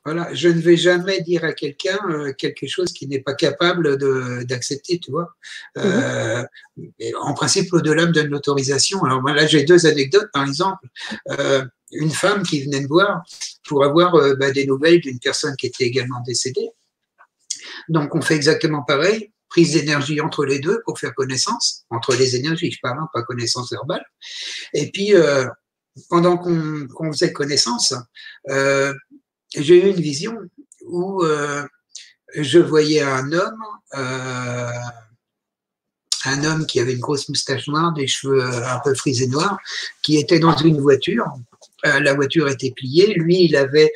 Voilà, je ne vais jamais dire à quelqu'un euh, quelque chose qui n'est pas capable d'accepter, tu vois. Euh, en principe, au-delà me donne l'autorisation. Alors là, j'ai deux anecdotes, par exemple. Euh, une femme qui venait me voir pour avoir bah, des nouvelles d'une personne qui était également décédée. Donc, on fait exactement pareil prise d'énergie entre les deux pour faire connaissance, entre les énergies, je parle, hein, pas connaissance verbale. Et puis, pendant qu'on faisait connaissance, j'ai eu une vision où euh, je voyais un homme euh, un homme qui avait une grosse moustache noire, des cheveux un peu frisés noirs, qui était dans une voiture. la voiture était pliée. Lui, il avait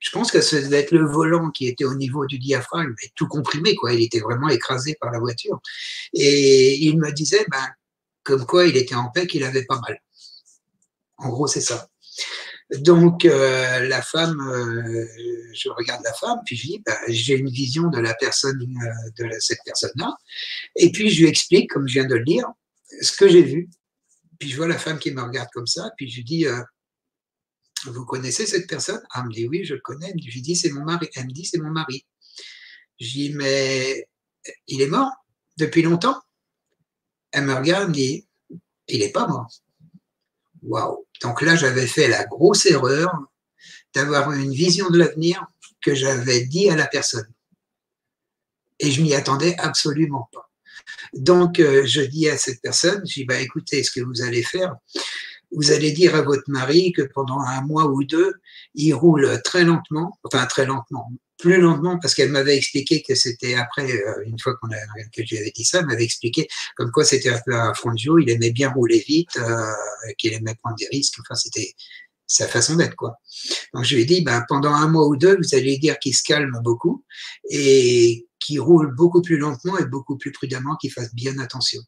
je pense que ça devait être le volant qui était au niveau du diaphragme, mais tout comprimé, quoi. Il était vraiment écrasé par la voiture. Et il me disait, ben, comme quoi il était en paix, qu'il avait pas mal. En gros, c'est ça. Donc, euh, la femme, euh, je regarde la femme, puis je dis, ben, j'ai une vision de la personne, euh, de cette personne-là. Et puis, je lui explique, comme je viens de le dire, ce que j'ai vu. Puis, je vois la femme qui me regarde comme ça, puis je lui dis, vous connaissez cette personne? Elle me dit oui, je le connais. Je lui dis c'est mon mari. Elle me dit c'est mon mari. Je dis mais il est mort depuis longtemps? Elle me regarde, me dit il n'est pas mort. Waouh Donc là, j'avais fait la grosse erreur d'avoir une vision de l'avenir que j'avais dit à la personne. Et je m'y attendais absolument pas. Donc, euh, je dis à cette personne, je dis, bah, écoutez, ce que vous allez faire, vous allez dire à votre mari que pendant un mois ou deux, il roule très lentement, enfin très lentement, plus lentement parce qu'elle m'avait expliqué que c'était après, euh, une fois qu'on a, que je lui avais dit ça, elle m'avait expliqué comme quoi c'était un peu un Frangio, il aimait bien rouler vite, euh, qu'il aimait prendre des risques, enfin c'était sa façon d'être quoi. Donc je lui ai dit, ben, pendant un mois ou deux, vous allez dire qu'il se calme beaucoup et qu'il roule beaucoup plus lentement et beaucoup plus prudemment, qu'il fasse bien attention.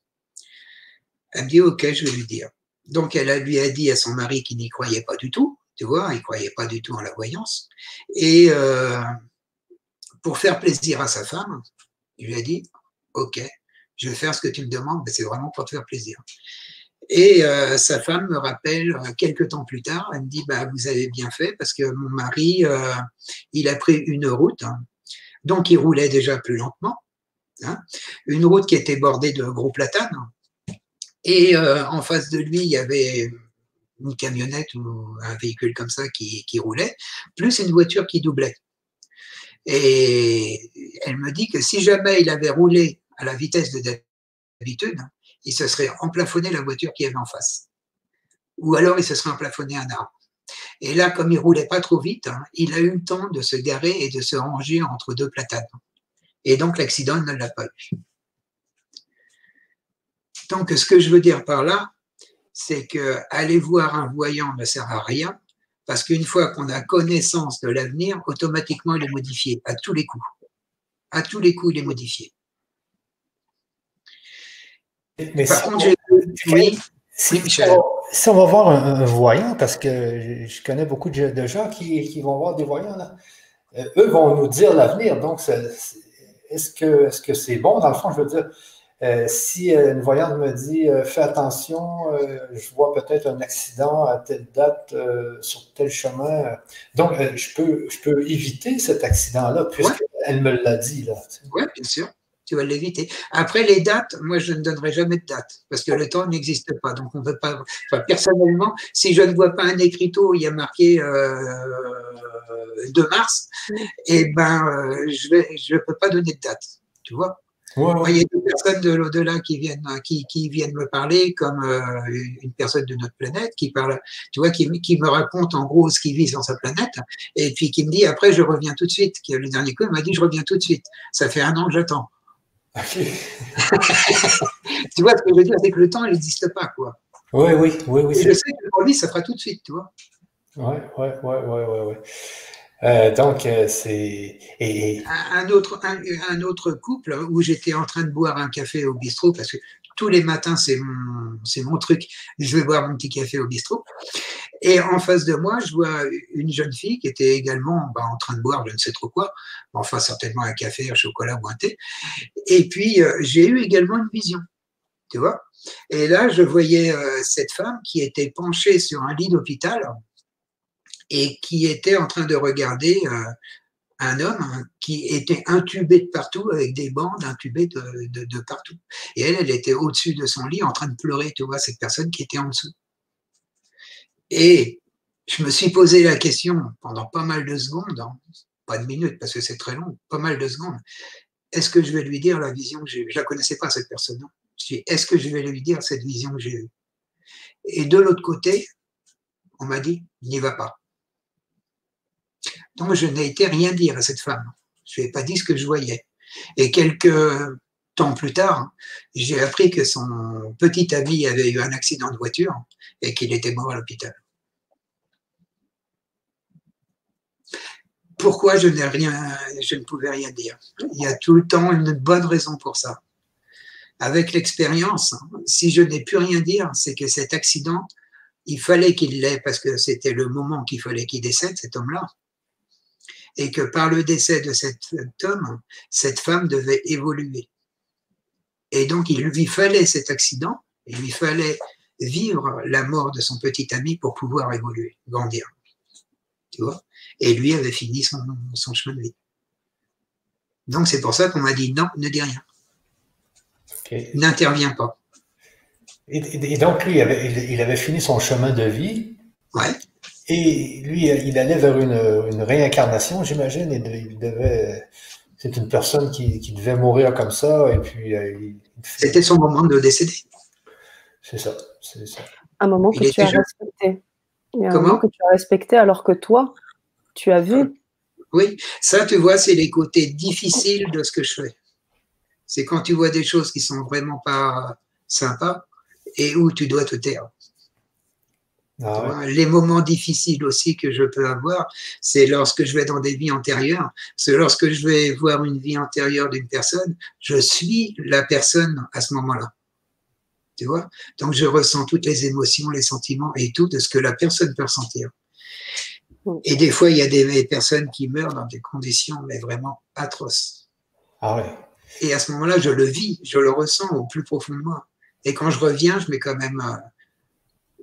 Elle me dit, ok, je vais lui dire. Donc elle lui a dit à son mari qu'il n'y croyait pas du tout, tu vois, il croyait pas du tout en la voyance. Et euh, pour faire plaisir à sa femme, il lui a dit, ok, je vais faire ce que tu me demandes, mais c'est vraiment pour te faire plaisir. Et euh, sa femme me rappelle euh, quelques temps plus tard, elle me dit, bah, vous avez bien fait parce que mon mari, il a pris une route, hein. donc il roulait déjà plus lentement, hein. une route qui était bordée de gros platanes, et euh, en face de lui, il y avait une camionnette ou un véhicule comme ça qui roulait, plus une voiture qui doublait. Et elle me dit que si jamais il avait roulé à la vitesse de d'habitude, il se serait emplafonné la voiture qui avait en face. Ou alors il se serait emplafonné un arbre. Et là, comme il roulait pas trop vite, hein, il a eu le temps de se garer et de se ranger entre deux platanes. Et donc l'accident ne l'a pas eu. Donc, ce que je veux dire par là, c'est que aller voir un voyant ne sert à rien, parce qu'une fois qu'on a connaissance de l'avenir, automatiquement il est modifié à tous les coups. À tous les coups, il est modifié. Mais Par contre, oui, si, On, va voir un, voyant, parce que je connais beaucoup de, gens qui, vont voir des voyants, euh, eux vont nous dire l'avenir. Donc, est-ce que c'est bon? Dans le fond, je veux dire, euh, si euh, une voyante me dit euh, fais attention, je vois peut-être un accident à telle date sur tel chemin. Donc, je, peux, je peux éviter cet accident-là puisqu'elle me l'a dit. Oui, bien sûr. Tu vas l'éviter. Après, les dates, moi, je ne donnerai jamais de date parce que le temps n'existe pas. Donc, on ne peut pas. personnellement, si je ne vois pas un écriteau, il y a marqué 2 mars, et eh ben, je ne je peux pas donner de date. Tu vois? Il y a des personnes de l'au-delà qui viennent, qui, qui, viennent me parler, comme euh, une personne de notre planète qui parle, tu vois, qui, qui, me raconte en gros ce qu'il vit dans sa planète, et puis qui me dit après je reviens tout de suite. Le dernier coup, il m'a dit je reviens tout de suite. Ça fait un an que j'attends. tu vois ce que je veux dire, c'est que le temps, il n'existe pas, quoi. Oui, oui, oui, oui. je sais que pour lui, ça fera tout de suite, tu vois. Oui, oui, oui, oui, oui. Euh, donc, euh, c'est. Un, autre, un, autre couple où j'étais en train de boire un café au bistrot, parce que tous les matins, c'est mon, c'est mon truc, je vais boire mon petit café au bistrot. Et en face de moi, je vois une jeune fille qui était également bah, en train de boire je ne sais trop quoi, enfin certainement un café, un chocolat ou un thé. Et puis, euh, j'ai eu également une vision, tu vois. Et là, je voyais cette femme qui était penchée sur un lit d'hôpital, et qui était en train de regarder euh, un homme qui était intubé de partout avec des bandes intubées de, partout. Et elle, elle était au-dessus de son lit en train de pleurer, tu vois, cette personne qui était en dessous. Et je me suis posé la question pendant pas mal de secondes, hein, pas de minutes parce que c'est très long, pas mal de secondes. Est-ce que je vais lui dire la vision que j'ai eue? Je la connaissais pas cette personne. Est-ce que je vais lui dire cette vision que j'ai eue? Et de l'autre côté, on m'a dit, n'y va pas. Donc, je n'ai été rien dire à cette femme. Je lui ai pas dit ce que je voyais. Et quelques, temps plus tard, j'ai appris que son petit ami avait eu un accident de voiture et qu'il était mort à l'hôpital. Pourquoi je n'ai rien, je ne pouvais rien dire? Il y a tout le temps une bonne raison pour ça. Avec l'expérience, si je n'ai plus rien dire, c'est que cet accident, il fallait qu'il l'ait parce que c'était le moment qu'il fallait qu'il décède, cet homme-là. Et que par le décès de cet homme, cette femme devait évoluer. Et donc, il lui fallait cet accident, il lui fallait vivre la mort de son petit ami pour pouvoir évoluer, grandir. Tu vois? Et lui avait fini son, chemin de vie. Donc, c'est pour ça qu'on m'a dit non, ne dis rien. N'interviens pas. Et, donc, lui, il avait, fini son chemin de vie. Ouais. Et lui, il allait vers une, réincarnation, j'imagine. Il devait. C'est une personne qui, devait mourir comme ça, et puis euh, c'était son moment de décéder. C'est ça, Un moment que tu as respecté. un moment que tu as respecté alors que toi, tu as vu. Oui, ça, tu vois, c'est les côtés difficiles de ce que je fais. C'est quand tu vois des choses qui sont vraiment pas sympas et où tu dois te taire. Ah les moments difficiles aussi que je peux avoir, c'est lorsque je vais dans des vies antérieures. C'est lorsque je vais voir une vie antérieure d'une personne, je suis la personne à ce moment-là. Tu vois? Donc je ressens toutes les émotions, les sentiments et tout de ce que la personne peut ressentir. Et des fois, il y a des personnes qui meurent dans des conditions mais vraiment atroces. Ah ouais. Et à ce moment-là, je le vis, je le ressens au plus profond de moi. Et quand je reviens, je mets quand même euh,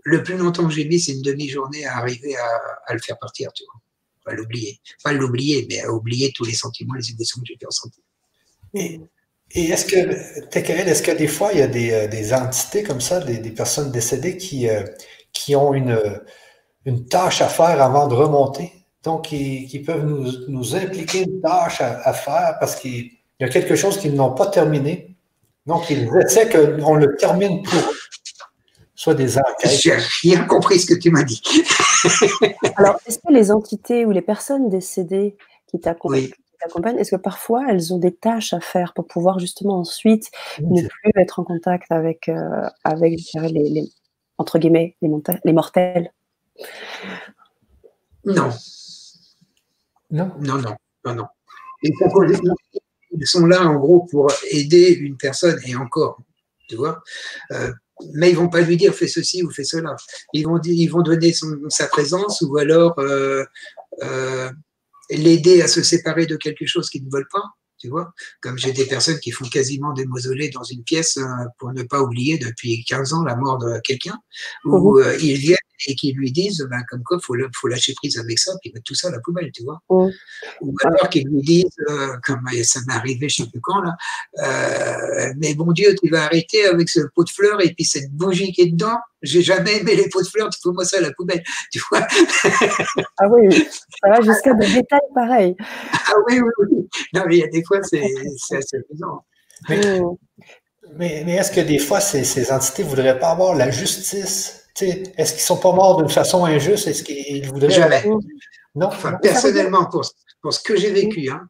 le plus longtemps que j'ai mis, c'est une demi-journée à arriver à, le faire partir, tu vois. À l'oublier. Pas l'oublier, mais à oublier tous les sentiments, les émotions que j'ai pu ressentir. Et, est-ce que, TKL, est-ce que des fois, il y a des, euh, entités comme ça, des, personnes décédées qui, euh, qui ont une, une tâche à faire avant de remonter? Donc, qui, peuvent nous, impliquer une tâche à, faire parce qu'il y a quelque chose qu'ils n'ont pas terminé. Donc, ils essaient qu'on le termine pour eux soit des. J'ai rien compris ce que tu m'as dit. Alors, est-ce que les entités ou les personnes décédées qui t'accompagnent, est-ce que parfois elles ont des tâches à faire pour pouvoir justement ensuite ne plus être en contact avec, euh, avec les, entre guillemets, les, les mortels? Non. Non? Non, non, non, non. Ils sont là en gros pour aider une personne et encore, tu vois. Euh, mais ils vont pas lui dire fais ceci ou fais cela. Ils vont, ils vont donner sa présence ou alors euh, euh, l'aider à se séparer de quelque chose qu'ils ne veulent pas. Tu vois, comme j'ai des personnes qui font quasiment des mausolées dans une pièce euh, pour ne pas oublier depuis 15 ans la mort de quelqu'un, où mmh. ils viennent et qui lui disent ben, comme quoi il faut, faut, lâcher prise avec ça puis mettre tout ça à la poubelle, tu vois. Ou alors qu'ils lui disent, euh, comme ça m'est arrivé je ne sais plus quand, là, euh, mais bon Dieu, tu vas arrêter avec ce pot de fleurs et puis cette bougie qui est dedans. J'ai jamais aimé les pots de fleurs, tu fous moi ça à la poubelle, tu vois. ah oui, ça va jusqu'à des détails pareils. Ah oui, oui, oui. Non, mais il y a des fois, c'est assez amusant. Mais, mais, est-ce que des fois, ces, ces entités ne voudraient pas avoir la justice est-ce qu'ils sont pas morts d'une façon injuste? Est-ce qu'ils voudraient. Jamais. Non. personnellement, pour, ce que j'ai vécu, hein,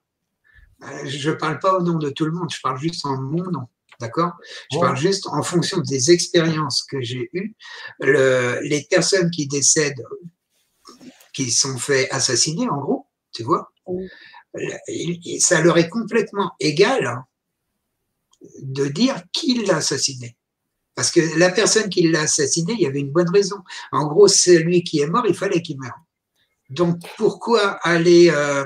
euh, je ne parle pas au nom de tout le monde, je parle juste en mon nom. D'accord? Je parle juste en fonction des expériences que j'ai eues. les personnes qui décèdent, qui sont fait assassiner, en gros, tu vois, ça leur est complètement égal hein, de dire qui l'a assassiné. Parce que la personne qui l'a assassiné, il y avait une bonne raison. En gros, celui qui est mort, il fallait qu'il meure. Donc, pourquoi aller... Euh,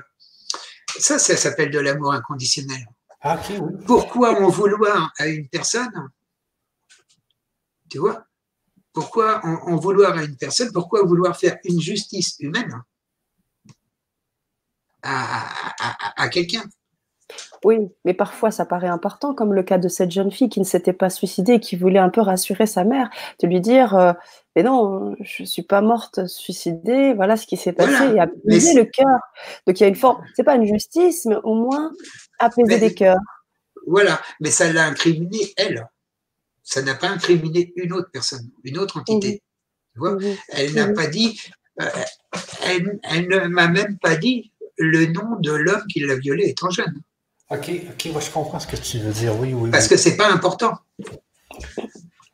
ça, ça s'appelle de l'amour inconditionnel. Ah, pourquoi en vouloir à une personne Tu vois Pourquoi en, vouloir à une personne Pourquoi vouloir faire une justice humaine à quelqu'un? Oui, mais parfois ça paraît important, comme le cas de cette jeune fille qui ne s'était pas suicidée, qui voulait un peu rassurer sa mère, de lui dire euh, Mais non, je ne suis pas morte suicidée, voilà ce qui s'est passé, et apaiser le cœur. Donc il y a une forme, c'est pas une justice, mais au moins apaiser des cœurs. Voilà, mais ça l'a incriminé elle. Ça n'a pas incriminé une autre personne, une autre entité. Tu vois? Elle n'a pas dit, euh, elle, elle ne m'a même pas dit le nom de l'homme qui l'a violée étant jeune. Ok, ok, moi je comprends ce que tu veux dire, oui, oui. Parce que c'est pas important.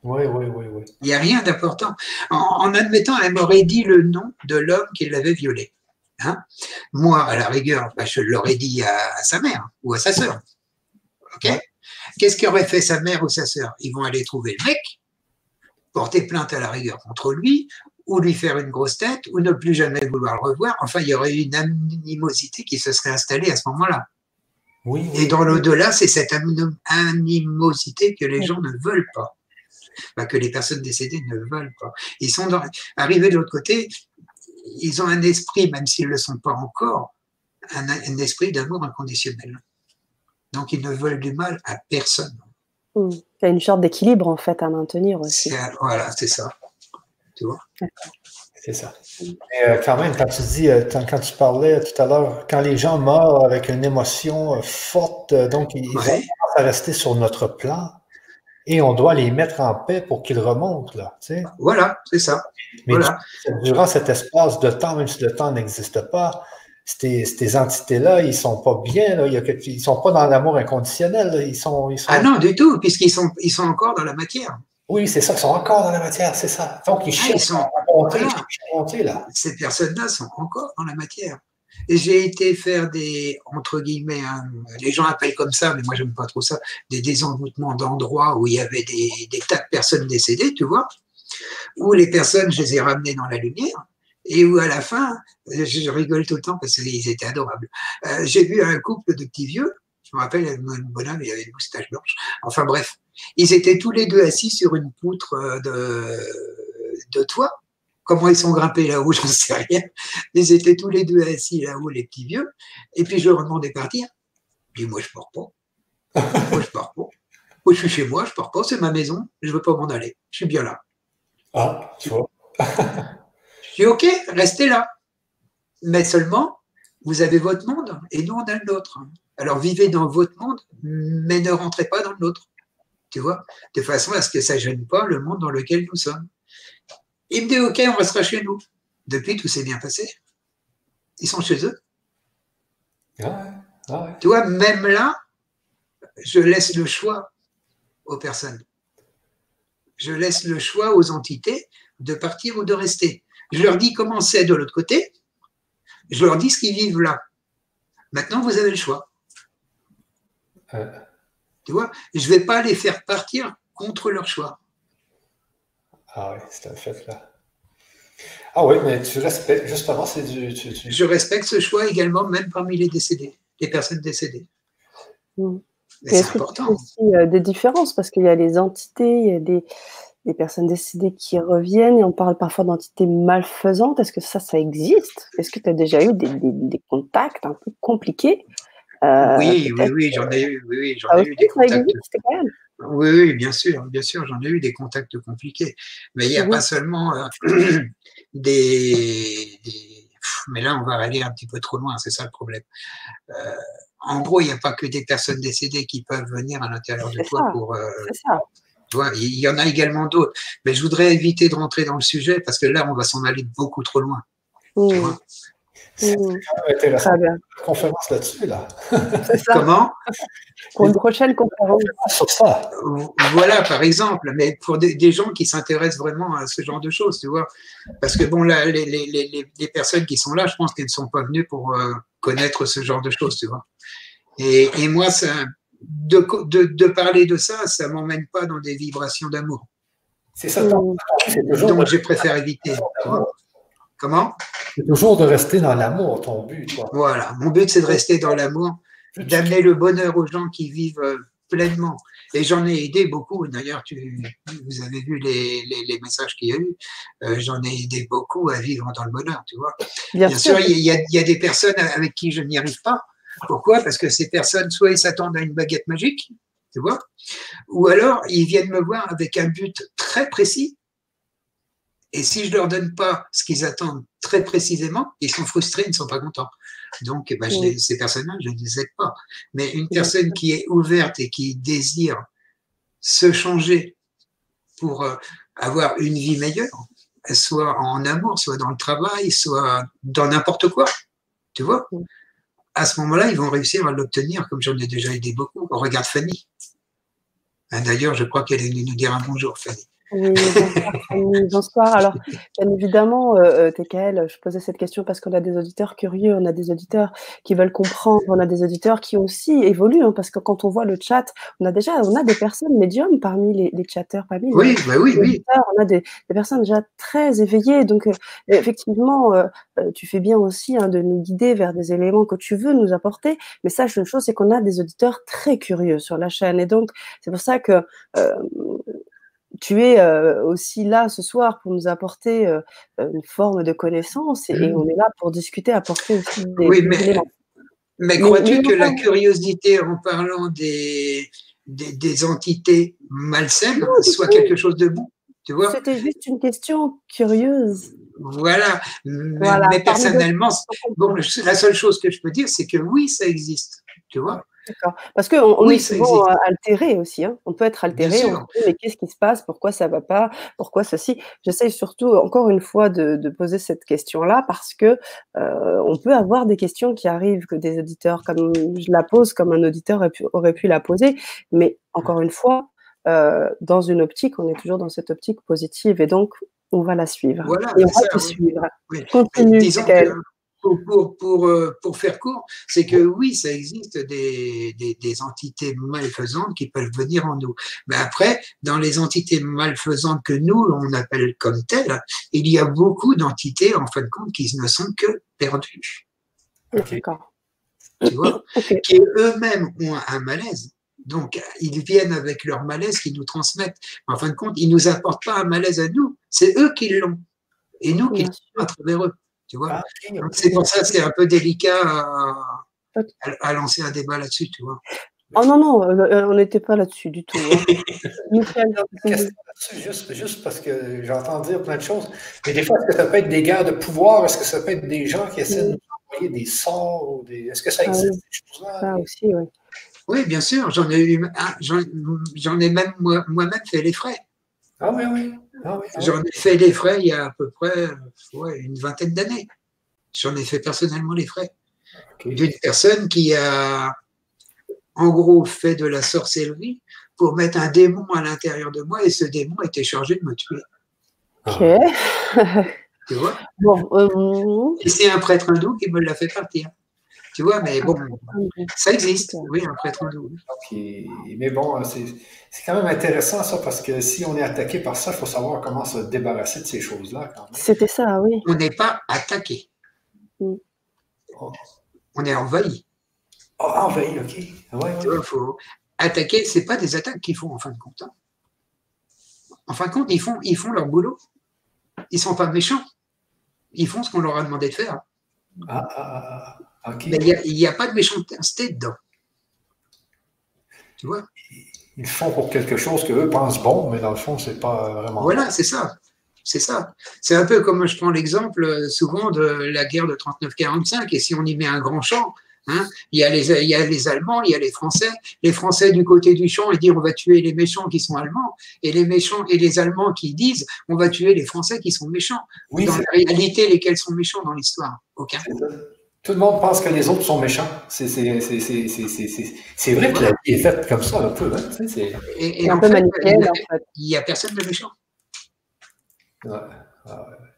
Oui, oui, oui, oui. Il n'y a rien d'important. En, admettant, elle m'aurait dit le nom de l'homme qui l'avait violé. Hein Moi, à la rigueur, bah, je l'aurais dit à, sa mère ou à sa sœur. Ok? Qu'est-ce qu'aurait fait sa mère ou sa sœur? Ils vont aller trouver le mec, porter plainte à la rigueur contre lui, ou lui faire une grosse tête, ou ne plus jamais vouloir le revoir. Enfin, il y aurait une animosité qui se serait installée à ce moment-là. Oui, Et dans l'au-delà, c'est cette animosité que les gens ne veulent pas. Bah, que les personnes décédées ne veulent pas. Ils sont arrivés de l'autre côté, ils ont un esprit, même s'ils ne le sont pas encore, un, esprit d'amour inconditionnel. Donc ils ne veulent du mal à personne. Hmm. Il y a une sorte d'équilibre en fait à maintenir aussi. Voilà, c'est ça. Tu vois? C'est ça. Mais euh, quand même, quand tu dis, euh, quand tu parlais tout à l'heure, quand les gens meurent avec une émotion euh, forte, donc ils vont rester sur notre plan et on doit les mettre en paix pour qu'ils remontent. Là, voilà, c'est ça. Mais durant cet espace de temps, même si le temps n'existe pas, ces, entités-là, ils ne sont pas bien, là. ils ne sont pas dans l'amour inconditionnel. Ils sont, Ah non, du tout, puisqu'ils sont, ils sont encore dans la matière. Oui, c'est ça, ils sont encore dans la matière, c'est ça. Donc, ils ah, cherchent à monter, là. Ces personnes-là sont encore dans la matière. Et j'ai été faire des, entre guillemets, hein, les gens appellent comme ça, mais moi j'aime pas trop ça, des désenvoûtements d'endroits où il y avait des, des, tas de personnes décédées, tu vois, où les personnes, je les ai ramenées dans la lumière, et où à la fin, je rigole tout le temps parce qu'ils étaient adorables. Euh, j'ai vu un couple de petits vieux, je me rappelle, un bonhomme, il avait une moustache blanche, enfin bref, ils étaient tous les deux assis sur une poutre de, de toit, Comment ils sont grimpés là-haut, j'en sais rien. Ils étaient tous les deux assis là-haut, les petits vieux. Et puis je leur demandais partir. Je dis, moi, je pars pas. Moi, je pars pas. Moi, je suis chez moi, je pars pas, c'est ma maison, je veux pas m'en aller. Je suis bien là. Ah, tu vois. je dis, OK, restez là. Mais seulement, vous avez votre monde et nous, on a le nôtre. Alors, vivez dans votre monde, mais ne rentrez pas dans le nôtre. Tu vois De façon à ce que ça ne gêne pas le monde dans lequel nous sommes. Il me dit, OK, on restera chez nous. Depuis, tout s'est bien passé. Ils sont chez eux. Ah ah tu vois, même là, je laisse le choix aux personnes. Je laisse le choix aux entités de partir ou de rester. Je leur dis comment c'est de l'autre côté. Je leur dis ce qu'ils vivent là. Maintenant, vous avez le choix. Euh. Tu vois, je ne vais pas les faire partir contre leur choix. Ah oui, c'est un fait là. Ah oui, mais tu respectes, justement, c'est du. Je respecte ce choix également, même parmi les décédés, les personnes décédées. Mm. C'est important. Il y a aussi euh, des différences? Parce qu'il y a les entités, il y a des, personnes décédées qui reviennent et on parle parfois d'entités malfaisantes. Est-ce que ça, ça existe? Est-ce que tu as déjà eu des, contacts un peu compliqués? Oui, oui, oui, j'en ai eu, oui, oui, j'en ai eu des contacts. Oui, oui, bien sûr, bien sûr, j'en ai eu des contacts compliqués. Mais il n'y a pas seulement euh, des, Mais là, on va aller un petit peu trop loin, c'est ça le problème. Euh, en gros, il n'y a pas que des personnes décédées qui peuvent venir à l'intérieur de toi pour. Euh, ça. il y en a également d'autres. Mais je voudrais éviter de rentrer dans le sujet parce que là, on va s'en aller beaucoup trop loin. C'est mmh. conférence là-dessus, là. Comment? Pour une prochaine conférence. Sur ça. Voilà, par exemple, mais pour des, gens qui s'intéressent vraiment à ce genre de choses, tu vois. Parce que, bon, là, les, les, les, personnes qui sont là, je pense qu'elles ne sont pas venues pour euh, connaître ce genre de choses, tu vois. Et, et moi, ça, de, de, de, parler de ça, ça ne m'emmène pas dans des vibrations d'amour. C'est ça. Donc, je préfère éviter. Comment? C'est toujours de rester dans l'amour, ton but. Voilà, mon but c'est de rester dans l'amour, d'amener le bonheur aux gens qui vivent euh, pleinement. Et j'en ai aidé beaucoup. D'ailleurs, vous avez vu les, messages qu'il y a eu. Euh, j'en ai aidé beaucoup à vivre dans le bonheur, tu vois. Bien, sûr, il y, a, des personnes avec qui je n'y arrive pas. Pourquoi? Parce que ces personnes, soit ils s'attendent à une baguette magique, tu vois, ou alors ils viennent me voir avec un but très précis et si je leur donne pas ce qu'ils attendent très précisément, ils sont frustrés, ils ne sont pas contents. Donc, bah, ces personnes-là, je ne les aide pas. Mais une personne qui est ouverte et qui désire se changer pour euh, avoir une vie meilleure, soit en amour, soit dans le travail, soit dans n'importe quoi, tu vois, à ce moment-là, ils vont réussir à l'obtenir, comme j'en ai déjà aidé beaucoup. On regarde Fanny. Hein, d'ailleurs, je crois qu'elle est venue nous dire un bonjour, Fanny. Oui, bonsoir, Alors, bien évidemment, euh, euh TKL, je posais cette question parce qu'on a des auditeurs curieux, on a des auditeurs qui veulent comprendre, on a des auditeurs qui aussi évoluent, hein, parce que quand on voit le chat, on a déjà, on a des personnes médiums parmi les, les chatteurs, parmi oui, les, bah oui, oui. on a des, personnes déjà très éveillées. Donc, euh, effectivement, euh, tu fais bien aussi hein, de nous guider vers des éléments que tu veux nous apporter. Mais sache une chose, c'est qu'on a des auditeurs très curieux sur la chaîne, et donc c'est pour ça que tu es aussi là ce soir pour nous apporter une forme de connaissance et, mmh. on est là pour discuter, apporter aussi des, oui, mais, Mais crois-tu que la curiosité en parlant des, des, entités malsaines soit quelque chose de bon tu vois? C'était juste une question curieuse. Voilà. Mais, personnellement, bon, la seule chose que je peux dire, c'est que oui, ça existe. Tu vois? D'accord. Parce qu'on on est souvent euh, altéré aussi. Hein. On peut être altéré. On se dit, mais qu'est-ce qui se passe? Pourquoi ça va pas? Pourquoi ceci? J'essaie surtout, encore une fois, de, poser cette question-là parce que euh, on peut avoir des questions qui arrivent que des auditeurs, comme je la pose, comme un auditeur aurait pu, aurait pu la poser. Mais encore une fois, euh, dans une optique, on est toujours dans cette optique positive et donc on va la suivre. Voilà, et on va te suivre. Continue, pour, pour, euh, pour, faire court, c'est que oui, ça existe des, des, des, entités malfaisantes qui peuvent venir en nous. Mais après, dans les entités malfaisantes que nous, on appelle comme telles, il y a beaucoup d'entités, en fin de compte, qui ne sont que perdues. D'accord. Tu vois Qui eux-mêmes ont un malaise. Donc, ils viennent avec leur malaise qu'ils nous transmettent. En fin de compte, ils ne nous apportent pas un malaise à nous. C'est eux qui l'ont. Et nous qui le sommes à travers eux. Tu vois? Ah, C'est pour ça que c'est un peu délicat à, lancer un débat là-dessus, tu vois. Oh non, non, euh, euh, on n'était pas là-dessus du tout. Hein. juste, juste parce que j'entends dire plein de choses. Mais des fois, est-ce que ça peut être des guerres de pouvoir? Est-ce que ça peut être des gens qui essaient de nous envoyer des sorts? Des... Est-ce que ça ah existe, ces choses-là? Ça aussi, oui. Oui, bien sûr. J'en ai, eu, j'en ai même moi-même fait les frais. Ah oui, oui. Ah ah J'en ai fait les frais il y a à peu près une vingtaine d'années. J'en ai fait personnellement les frais. D'une personne qui a, en gros, fait de la sorcellerie pour mettre un démon à l'intérieur de moi et ce démon était chargé de me tuer. Ok. tu vois? Bon, euh, Et c'est un prêtre hindou qui me l'a fait partir. Tu vois, mais bon, ça existe, oui, un prêtre hindou. Mais bon, c'est quand même intéressant ça, parce que si on est attaqué par ça, il faut savoir comment se débarrasser de ces choses-là. C'était ça, oui. On n'est pas attaqué. Mm. On est envahi. Oh, envahi, ok. Ouais, Il faut attaquer, ce n'est pas des attaques qu'ils font en fin de compte. Hein. En fin de compte, ils font, ils font leur boulot. Ils ne sont pas méchants. Ils font ce qu'on leur a demandé de faire. Ah, ah, ah. Ah. Il n'y a, pas de méchanceté dedans. Tu vois? Ils font pour quelque chose qu'eux pensent bon, mais dans le fond, c'est pas vraiment. Voilà, c'est ça. C'est ça. C'est un peu comme je prends l'exemple euh, souvent de la guerre de 39-45, et si on y met un grand champ, hein, il, y a les, il y a les Allemands, il y a les Français. Les Français du côté du champ, ils disent on va tuer les méchants qui sont allemands, et les méchants et les Allemands qui disent on va tuer les Français qui sont méchants. Oui, dans la réalité, lesquels sont méchants dans l'histoire? Aucun. Tout le monde pense que les autres sont méchants. C'est vrai que la vie est faite comme ça un peu. Hein? Et, un peu manichéenne, en fait. Il n'y a personne de méchant.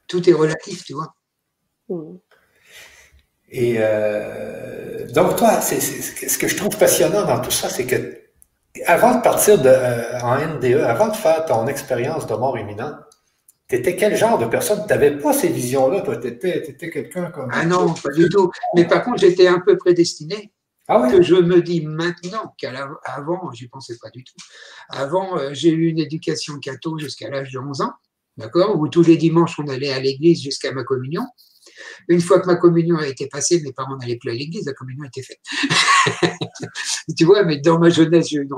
Tout est relatif, tu vois. Mm. Et euh, donc, toi, ce que je trouve passionnant dans tout ça, c'est que avant de partir de, euh, en NDE, avant de faire ton expérience de mort imminente, tu étais quel genre de personne? Tu n'avais pas ces visions-là, toi. Tu étais, quelqu'un comme. Ah non, pas du tout. Mais par contre, j'étais un peu prédestiné. Ah que je me dis maintenant qu'avant, j'y pensais pas du tout. Avant, euh, j'ai eu une éducation catho jusqu'à l'âge de 11 ans, d'accord, où tous les dimanches, on allait à l'église jusqu'à ma communion. Une fois que ma communion a été passée, mes parents n'allaient plus à l'église, la communion était faite. tu vois, mais dans ma jeunesse, j'ai eu une,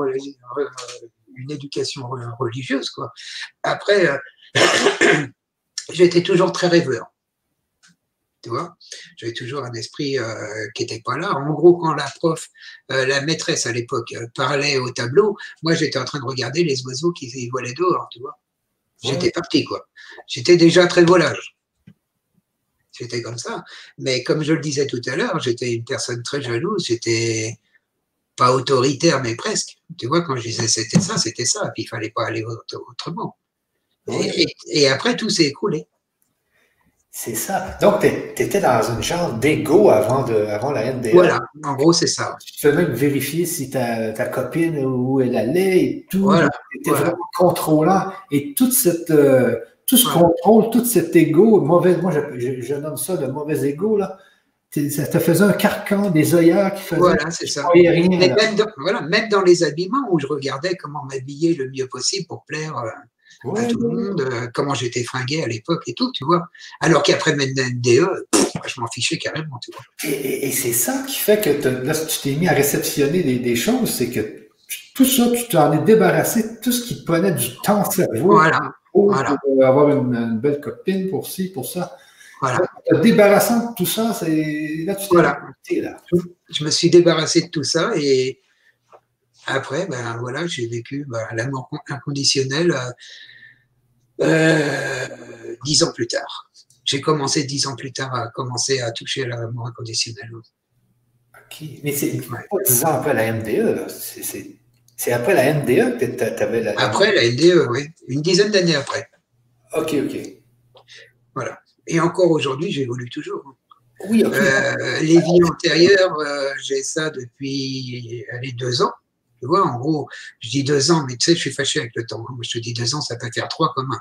une, éducation religieuse, quoi. Après, euh, j'étais toujours très rêveur. Tu vois, j'avais toujours un esprit euh, qui n'était pas là. En gros, quand la prof, euh, la maîtresse à l'époque, euh, parlait au tableau, moi j'étais en train de regarder les oiseaux qui volaient dehors, tu vois. J'étais parti, quoi. J'étais déjà très volage. J'étais comme ça. Mais comme je le disais tout à l'heure, j'étais une personne très jalouse. J'étais pas autoritaire, mais presque. Tu vois, quand je disais c'était ça, c'était ça. Puis il fallait pas aller autrement. Et, après, tout s'est écroulé. C'est ça. Donc, tu étais dans une genre d'ego avant, avant la NDA. Voilà, en gros, c'est ça. Tu peux même vérifier si ta, ta, copine, où elle allait et tout. Voilà. Tu étais vraiment contrôlant. Et toute cette, euh, tout ce contrôle, tout cet ego, mauvais, moi, je, je, nomme ça le mauvais ego, là. Ça te faisait un carcan, des œillères qui faisaient. Voilà, c'est ça. Rien, même, dans, voilà, même dans les habillements où je regardais comment m'habiller le mieux possible pour plaire. Euh, à tout le monde, euh, comment j'étais fringué à l'époque et tout, tu vois. Alors qu'après même NDE, je m'en fichais carrément, tu vois. Et, c'est ça qui fait que là, tu t'es mis à réceptionner des, choses, c'est que tout ça, tu t'en es débarrassé, tout ce qui prenait du temps cerveau. Voilà. Pour avoir une, belle copine pour ci, pour ça. Voilà. Te débarrassant de tout ça, c'est là tu t'es voilà. là. Je me suis débarrassé de tout ça et après, ben voilà, j'ai vécu ben, l'amour inconditionnel. Euh, euh, dix ans plus tard. J'ai commencé dix ans plus tard à commencer à toucher à l'amour inconditionnel. Ok, mais c'est pas dix ans après la MDE, c'est après la MDE que tu avais la. Après la MDE, oui. Une dizaine d'années après. Ok, ok. Voilà. Et encore aujourd'hui, j'évolue toujours. Oui, euh, les vies antérieures, euh, j'ai ça depuis les deux ans. Tu vois, en gros, je dis deux ans, mais tu sais, je suis fâché avec le temps. Moi, je te dis deux ans, ça peut faire trois comme un.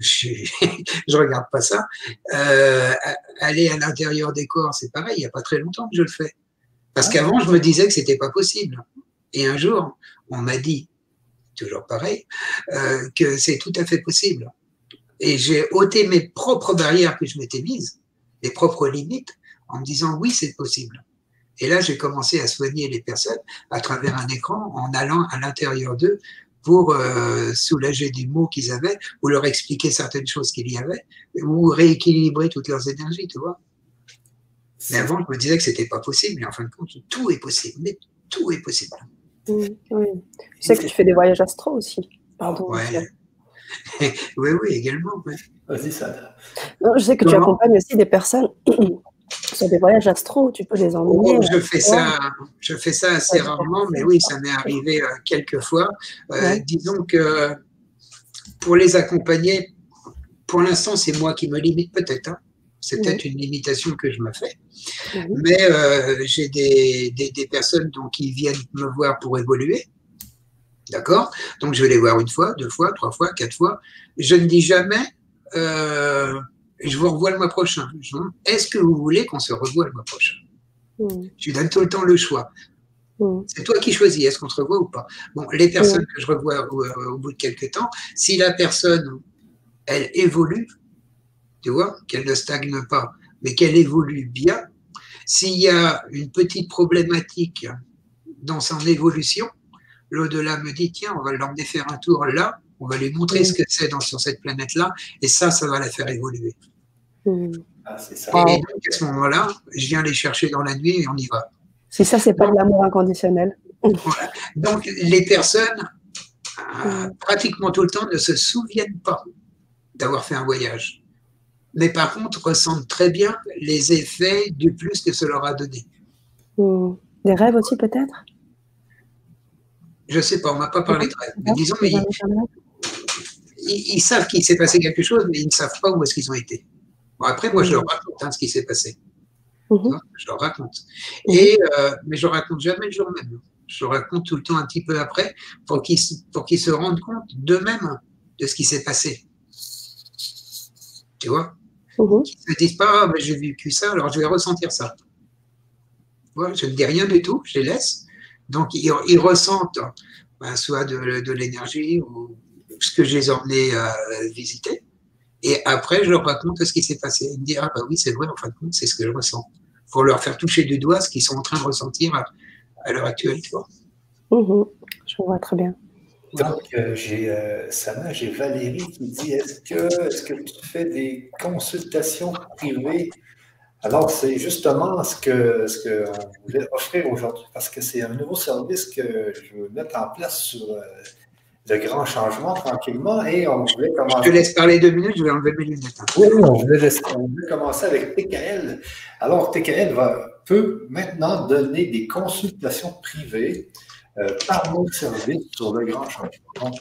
Je, je regarde pas ça. Euh, aller à l'intérieur des corps, c'est pareil. Il n'y a pas très longtemps que je le fais. Parce qu'avant, je me disais que c'était pas possible. Et un jour, on m'a dit, toujours pareil, euh, que c'est tout à fait possible. Et j'ai ôté mes propres barrières que je m'étais mises, mes propres limites, en me disant oui, c'est possible. Et là, j'ai commencé à soigner les personnes à travers un écran en allant à l'intérieur d'eux pour euh, soulager des maux qu'ils avaient ou leur expliquer certaines choses qu'il y avait ou rééquilibrer toutes leurs énergies, tu vois. Mais avant, je me disais que c'était pas possible, mais en fin de compte, tout est possible. Mais tout est possible. oui. Tu sais que tu fais des voyages astro aussi. Pardon. oui, oui, également. Vas-y, ça. je sais que tu accompagnes aussi des personnes sur des voyages astro, tu peux les emmener. Oh, je, fais ça, je fais ça assez rarement, mais oui, ça m'est arrivé euh, quelques fois. Euh, disons que pour les accompagner, pour l'instant, c'est moi qui me limite peut-être. Hein. C'est peut-être une limitation que je me fais. Mais euh, j'ai des, des, personnes donc, qui viennent me voir pour évoluer. D'accord? Donc, je vais les voir une fois, deux fois, trois fois, quatre fois. Je ne dis jamais je vous revois le mois prochain. Est-ce que vous voulez qu'on se revoie le mois prochain? Mm. Tu donnes tout le temps le choix. Mm. C'est toi qui choisis, est-ce qu'on se revoit ou pas? Bon, les personnes que je revois au, euh, au, bout de quelques temps, si la personne, elle évolue, tu vois, qu'elle ne stagne pas, mais qu'elle évolue bien, s'il y a une petite problématique dans son évolution, l'au-delà me dit, tiens, on va l'emmener faire un tour là, on va lui montrer ce que c'est sur cette planète-là, et ça, ça va la faire évoluer. Ah, ça. Et donc, à ce moment-là, je viens les chercher dans la nuit et on y va. Si ça, c'est pas de l'amour inconditionnel. Donc, les personnes, euh, pratiquement tout le temps, ne se souviennent pas d'avoir fait un voyage. Mais par contre, ressentent très bien les effets du plus que ça leur a donné. Des rêves aussi, peut-être? Je sais pas, on m'a pas parlé de rêves. Mais disons, mais ils, savent qu'il s'est passé quelque chose, mais ils ne savent pas où est-ce qu'ils ont été. Bon, après, moi, je leur raconte hein, ce qui s'est passé. Mhm. Je leur raconte. Mhm. Et, euh, mais je ne raconte jamais le jour même. Je leur raconte tout le temps un petit peu après pour qu'ils pour qu'ils se rendent compte d'eux-mêmes de ce qui s'est passé. Tu vois? Mhm. Qu'ils ne se disent pas, ah, j'ai vécu ça, alors je vais ressentir ça. je ne dis rien du tout, je les laisse. Donc, ils, ils ressentent ben, soit de, de l'énergie ou ce que je les ai emmenés à visiter. Et après, je leur raconte ce qui s'est passé. Ils me disent, ah bah oui, c'est vrai, en fin de compte, c'est ce que je ressens. Pour leur faire toucher du doigt ce qu'ils sont en train de ressentir à, l'heure actuelle, tu vois. Mhm. je vois très bien. Donc, euh, j'ai euh, Sana, j'ai Valérie qui dit est-ce que, est que tu fais des consultations privées? Alors, c'est justement ce qu'on ce voulait offrir aujourd'hui parce que c'est un nouveau service que je veux mettre en place sur euh, de grands changements tranquillement et on voulait commencer. Je te laisse parler deux minutes, je vais enlever mes lunettes. Oui, on voulait, commencer avec TKL. Alors, TKL va, peut maintenant donner des consultations privées euh, par nos services sur le grand changement. Donc,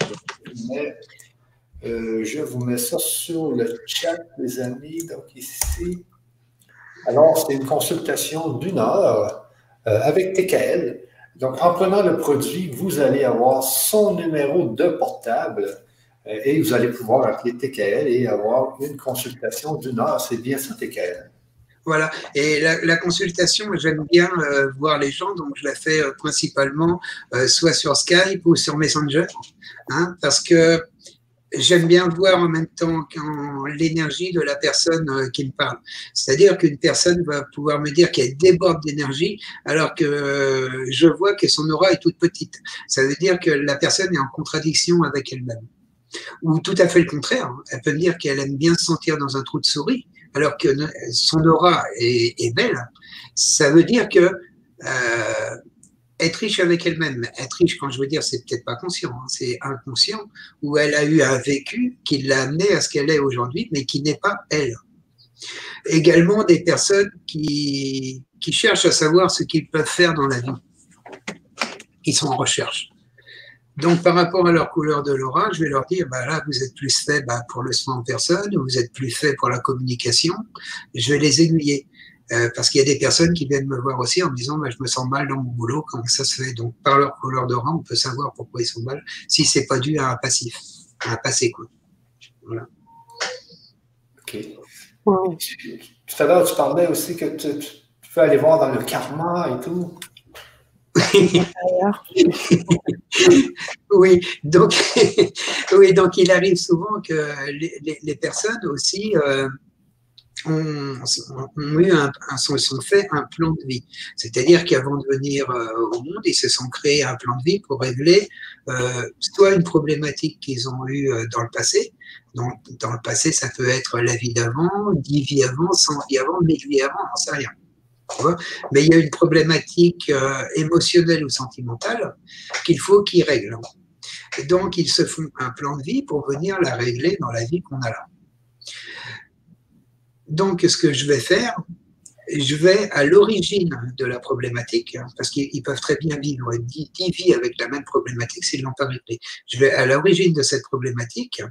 euh, je vous mets ça sur le chat, les amis. Donc, ici. Alors, c'est une consultation d'une heure euh, avec TKL. Donc, en prenant le produit, vous allez avoir son numéro de portable euh, et vous allez pouvoir appeler TKL et avoir une consultation d'une heure. C'est bien ça, TKL. Voilà. Et la, consultation, j'aime bien euh, voir les gens, donc je la fais euh, principalement soit sur Skype ou sur Messenger, hein, parce que j'aime bien voir en même temps l'énergie de la personne euh, qui me parle. C'est-à-dire qu'une personne va pouvoir me dire qu'elle déborde d'énergie alors que euh, je vois que son aura est toute petite. Ça veut dire que la personne est en contradiction avec elle-même. Ou tout à fait le contraire. Elle peut me dire qu'elle aime bien se sentir dans un trou de souris alors que son aura est, belle. Ça veut dire que euh, être riche avec elle-même. Être riche, quand je veux dire, c'est peut-être pas conscient, hein, c'est inconscient, où elle a eu un vécu qui l'a amené à ce qu'elle est aujourd'hui, mais qui n'est pas elle. Également des personnes qui, qui cherchent à savoir ce qu'ils peuvent faire dans la vie, qui sont en recherche. Donc, par rapport à leur couleur de l'aura, je vais leur dire, bah là, vous êtes plus fait pour le soin en personne, vous êtes plus fait pour la communication. Je vais les aiguiller. Euh, parce qu'il y a des personnes qui viennent me voir aussi en me disant bah, je me sens mal dans mon boulot, comment ça se fait? Donc par leur couleur de rang, on peut savoir pourquoi ils sont mal, si c'est pas dû à un passif, à un passé quoi. Voilà. Ok. Tout à l'heure, tu parlais aussi que tu, peux aller voir dans le karma et tout. oui, donc, oui, donc il arrive souvent que les, les, personnes aussi euh, ont, eu un, sont, sont fait un plan de vie. C'est-à-dire qu'avant de venir euh, au monde, ils se sont créés un plan de vie pour régler euh, soit une problématique qu'ils ont eue euh, dans le passé. Dans le passé, ça peut être la vie d'avant, dix vies avant, cent vies avant, mille vies avant, on sait rien. Mais il y a une problématique émotionnelle ou sentimentale qu'il faut qu'ils règlent. Donc, ils se font un plan de vie pour venir la régler dans la vie qu'on a là. Donc, ce que je vais faire, je vais à l'origine de la problématique, hein, parce qu'ils peuvent très bien vivre dix, vies avec la même problématique s'ils l'ont pas réglée. Je vais à l'origine de cette problématique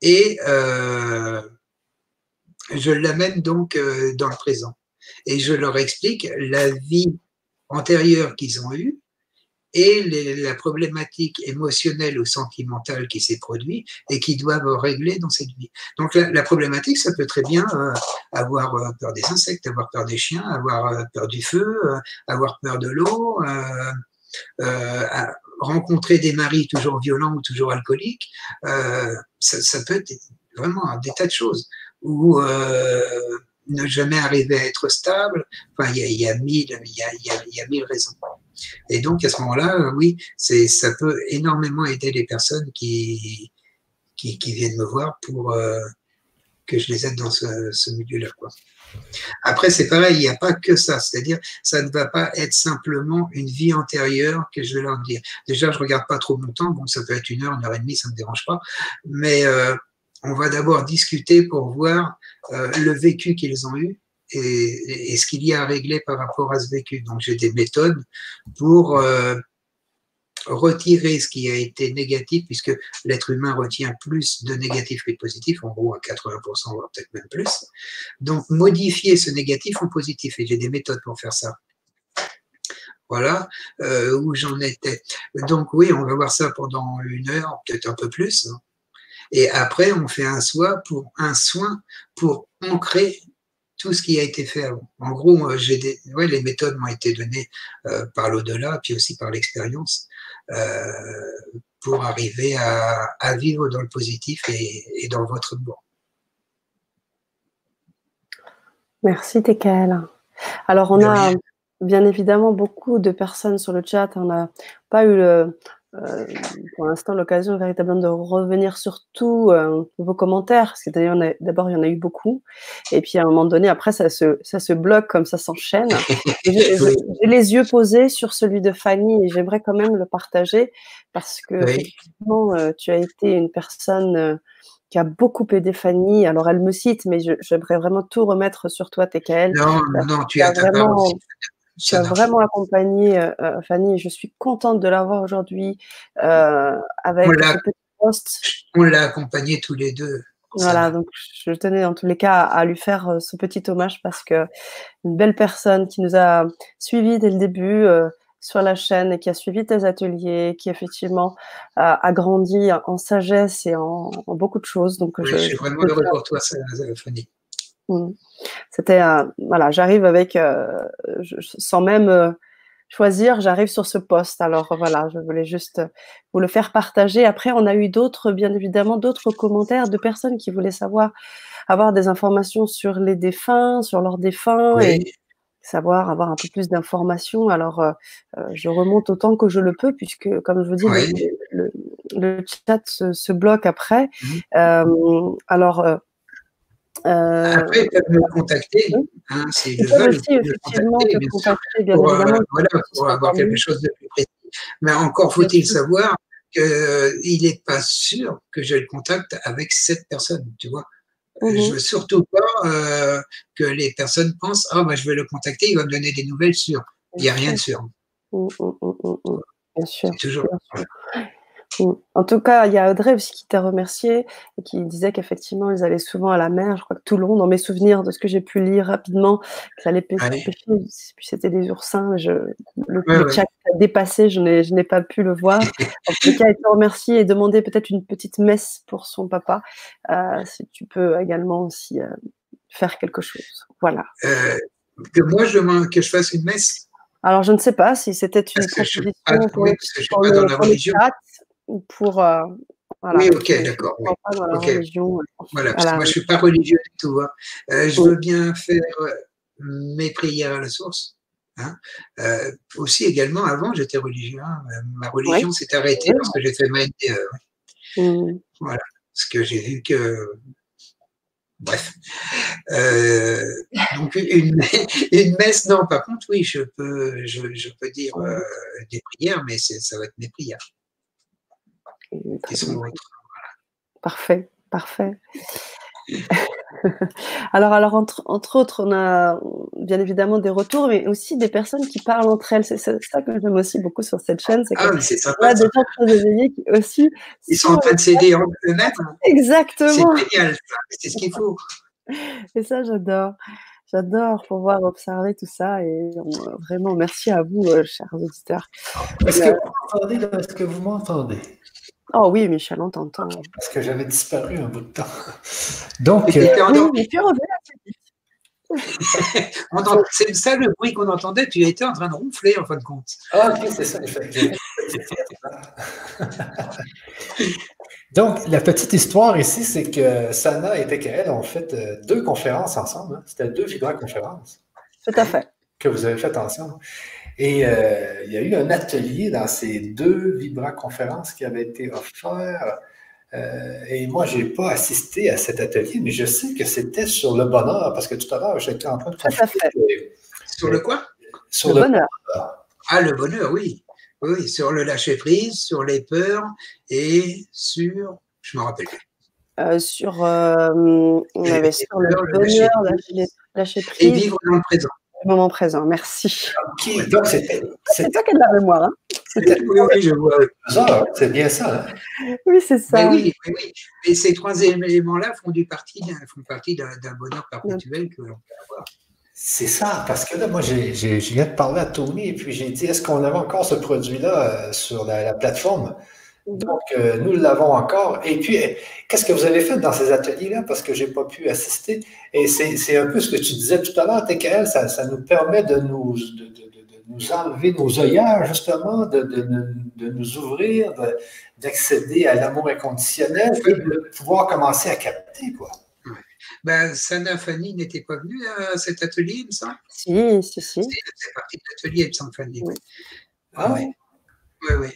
et euh, je l'amène donc euh, dans le présent. Et je leur explique la vie antérieure qu'ils ont eue et la problématique émotionnelle ou sentimentale qui s'est produite et qui doivent régler dans cette vie. Donc la, problématique, ça peut très bien euh, avoir euh, peur des insectes, avoir peur des chiens, avoir euh, peur du feu, avoir peur de l'eau, rencontrer des maris toujours violents ou toujours alcooliques. Ça, peut être vraiment des tas de choses. Ou ne jamais arriver à être stable. Enfin, il y a, il y a mille raisons. Et donc, à ce moment-là, euh, oui, ça peut énormément aider les personnes qui, viennent me voir pour euh, que je les aide dans ce, milieu-là. Quoi. Après, c'est pareil, il n'y a pas que ça. C'est-à-dire, ça ne va pas être simplement une vie antérieure que je vais leur dire. Déjà, je regarde pas trop mon temps. Bon, ça peut être une heure, une heure et demie, ça ne me dérange pas. Mais euh, on va d'abord discuter pour voir le vécu qu'ils ont eu et, ce qu'il y a à régler par rapport à ce vécu. Donc j'ai des méthodes pour euh, retirer ce qui a été négatif, puisque l'être humain retient plus de négatif que de positif, en gros à 80%, voire peut-être même plus. Donc modifier ce négatif en positif, et j'ai des méthodes pour faire ça. Voilà euh, où j'en étais. Donc oui, on va voir ça pendant une heure, peut-être un peu plus. Et après, on fait un soin pour, un soin pour ancrer tout ce qui a été fait avant. En gros, j'ai des, ouais, les méthodes m'ont été données euh, par l'au-delà, puis aussi par l'expérience, euh, pour arriver à, à, vivre dans le positif et, et dans votre bon. Merci, Tekel. Alors, on a bien évidemment beaucoup de personnes sur le chat. On n'a pas eu euh, pour l'instant l'occasion véritablement de revenir sur tous euh, vos commentaires, que d'abord il y en a eu beaucoup, et puis à un moment donné, après ça se, ça se bloque comme ça s'enchaîne. J'ai les yeux posés sur celui de Fanny et j'aimerais quand même le partager parce que effectivement, euh, tu as été une personne qui a beaucoup aidé Fanny. Alors elle me cite, mais j'aimerais vraiment tout remettre sur toi, TKL. Non, non, tu as vraiment. Tu as vraiment accompagné euh, euh, Fanny je suis contente de l'avoir aujourd'hui euh, avec ce petit poste. On l'a accompagnée tous les deux. Voilà, donc je tenais en tous les cas à, lui faire ce petit hommage parce que une belle personne qui nous a suivis dès le début sur la chaîne et qui a suivi tes ateliers, qui effectivement a grandi en sagesse et en, beaucoup de choses. Donc je, suis vraiment heureux pour toi, Fanny. Mmh. C'était voilà, j'arrive avec euh, sans même euh, choisir, j'arrive sur ce poste. Alors voilà, je voulais juste vous le faire partager. Après, on a eu d'autres, bien évidemment, d'autres commentaires de personnes qui voulaient savoir avoir des informations sur les défunts, sur leurs défunts et savoir avoir un peu plus d'informations. Alors, euh, je remonte autant que je le peux, puisque, comme je vous dis, le, chat se, bloque après. Mmh. alors, euh, Après, ils peuvent me contacter, hein, si je veux. Aussi, effectivement, te contacter, bien pour, euh, évidemment. voilà, pour avoir quelque chose de plus précis. Mais encore faut-il savoir qu'il n'est pas sûr que je le contacte avec cette personne, tu vois. Je ne veux surtout pas euh, que les personnes pensent Ah, bah, je vais le contacter, il va me donner des nouvelles sûres. Il n'y a rien de sûr. Mmh, mmh, mmh, bien sûr. Toujours. Bien sûr. En tout cas, il y a Audrey aussi qui t'a remercié et qui disait qu'effectivement, ils allaient souvent à la mer. Je crois que Toulon, dans mes souvenirs de ce que j'ai pu lire rapidement, que ça allait pêcher. C'était des oursins. Je, le, chat a dépassé, je n'ai pas pu le voir. en tout cas, il t'a remercié et demandé peut-être une petite messe pour son papa. Euh, si tu peux également aussi euh, faire quelque chose. Voilà. Euh, que moi, je, que je fasse une messe? Alors, je ne sais pas si c'était une proposition pour, le, pour, le, chat pour. Euh, oui, ok, d'accord. Voilà, parce que moi je ne suis pas religieux du tout. Hein. Euh, je veux bien faire euh, mes prières à la source. Hein. aussi également, avant, j'étais religieux. Hein. Ma religion s'est arrêtée parce que j'ai fait ma mmh. Voilà, parce que j'ai vu que Bref. donc une, une, messe, non, par contre, oui, je peux, je, je peux dire des prières, mais ça va être mes prières. Parfait, parfait. alors, alors entre, entre, autres, on a bien évidemment des retours, mais aussi des personnes qui parlent entre elles. C'est ça que j'aime aussi beaucoup sur cette chaîne. C'est ah, c'est sympa. des gens très éveillés qui aussi. Ils sont en train de s'aider eux-mêmes. Exactement. C'est génial, c'est ce qu'il faut. Et ça, j'adore. J'adore pouvoir observer tout ça et vraiment merci à vous, euh, chers auditeurs. Est-ce que, Est-ce que vous m'entendez? Oh oui, Michel, on t'entend. Parce que j'avais disparu un bout de temps. Donc, euh, oui, tu c'est ça le bruit qu'on entendait, tu étais en train de ronfler en fin de compte. Ah, ok, c'est ça, Donc, la petite histoire ici, c'est que Sana et TKL ont fait euh, deux conférences ensemble. Hein. C'était deux vibra-conférences. Tout à fait. Que vous avez faites ensemble. Et euh, il y a eu un atelier dans ces deux Vibra-conférences qui avaient été offerts. Euh, et moi, je n'ai pas assisté à cet atelier, mais je sais que c'était sur le bonheur, parce que tout à l'heure, j'étais en train de faire. Sur le quoi? Sur le, bonheur. Ah, le bonheur, oui. Oui, sur le lâcher-prise, sur les peurs et sur. Je me rappelle plus. Euh, sur, on avait sur le bonheur, lâcher-prise. Et vivre dans le présent moment présent. Merci. donc c'est toi qui as de la mémoire. Hein oui, oui, je vois. C'est bien ça. Hein oui, c'est ça. oui, oui. Et ces trois éléments-là font, partie font partie d'un bonheur perpétuel que l'on peut avoir. C'est ça, parce que là, moi, j'ai viens de parler à Tony et puis j'ai dit, est-ce qu'on avait encore ce produit-là euh, sur la plateforme? Donc, euh, nous l'avons encore. Et puis, qu'est-ce que vous avez fait dans ces ateliers-là? Parce que je n'ai pas pu assister. Et c'est un peu ce que tu disais tout à l'heure, TKL, ça, ça nous permet de nous, de, de, de, nous enlever nos œillères, justement, de, nous ouvrir, d'accéder à l'amour inconditionnel, et de pouvoir commencer à capter, quoi. Ben, Sana Fanny n'était pas venue à cet atelier, il me semble. Si, si, si. C'est partie de l'atelier, il me semble, Fanny. Oui. Ah oui. Oui, oui.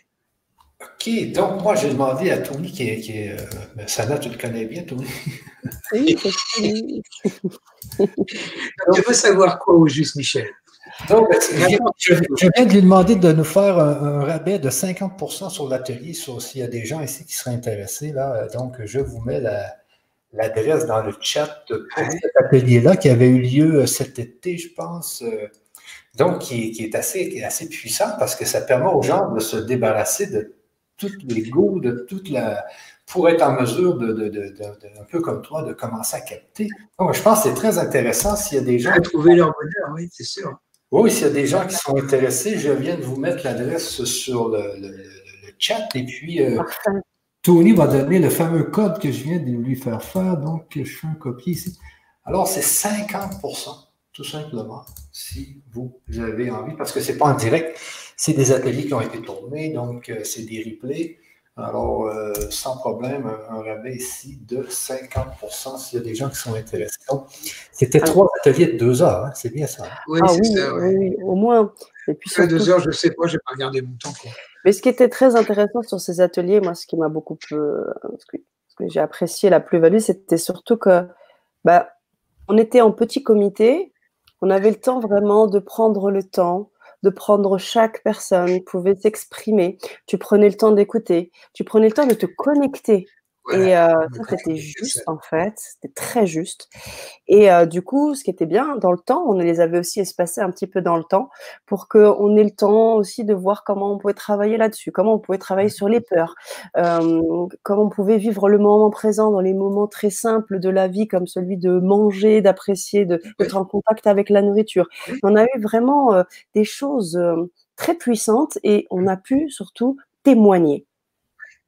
OK, donc moi j'ai demandé à Tony qui est. Qui est euh, ben, Sana, tu le connais bien, Tony? Oui, Je veux savoir quoi au juste, Michel? Donc, je, viens de lui demander de nous faire un, rabais de 50% sur l'atelier, s'il y a des gens ici qui seraient intéressés. Là, donc, je vous mets l'adresse dans le chat pour cet atelier-là qui avait eu lieu euh, cet été, je pense. Euh, donc, qui, est assez, assez puissant parce que ça permet aux gens de se débarrasser de tous les goûts, de toute la, pour être en mesure de, un peu comme toi, de commencer à capter. Donc, je pense que c'est très intéressant s'il y a des gens. À trouver leur bonheur, oui, c'est sûr. Oui, s'il y a des gens qui sont intéressés, je viens de vous mettre l'adresse sur le, chat et puis euh, Tony va donner le fameux code que je viens de lui faire faire. Donc, je fais un copier ici. Alors, c'est 50% tout simplement, si vous avez envie, parce que ce n'est pas en direct, c'est des ateliers qui ont été tournés, donc euh, c'est des replays. Alors, euh, sans problème, un, rabais ici de 50% s'il y a des gens qui sont intéressés. C'était trois ateliers de deux heures, hein, c'est bien ça. Hein? Oui, ah, oui, ça, oui. au moins. Et puis, deux heures, je ne sais pas, je n'ai pas regardé mon temps. Mais ce qui était très intéressant sur ces ateliers, moi, ce qui m'a beaucoup euh, ce que, j'ai apprécié la plus-value, c'était surtout que bah, on était en petit comité, on avait le temps vraiment de prendre le temps, de prendre chaque personne, pouvait s'exprimer, tu prenais le temps d'écouter, tu prenais le temps de te connecter et euh, ça, c'était juste, en fait. C'était très juste. Et euh, du coup, ce qui était bien, dans le temps, on les avait aussi espacés un petit peu dans le temps pour qu'on ait le temps aussi de voir comment on pouvait travailler là-dessus, comment on pouvait travailler sur les peurs, euh, comment on pouvait vivre le moment présent dans les moments très simples de la vie, comme celui de manger, d'apprécier, d'être en contact avec la nourriture. On a eu vraiment des choses très puissantes et on a pu surtout témoigner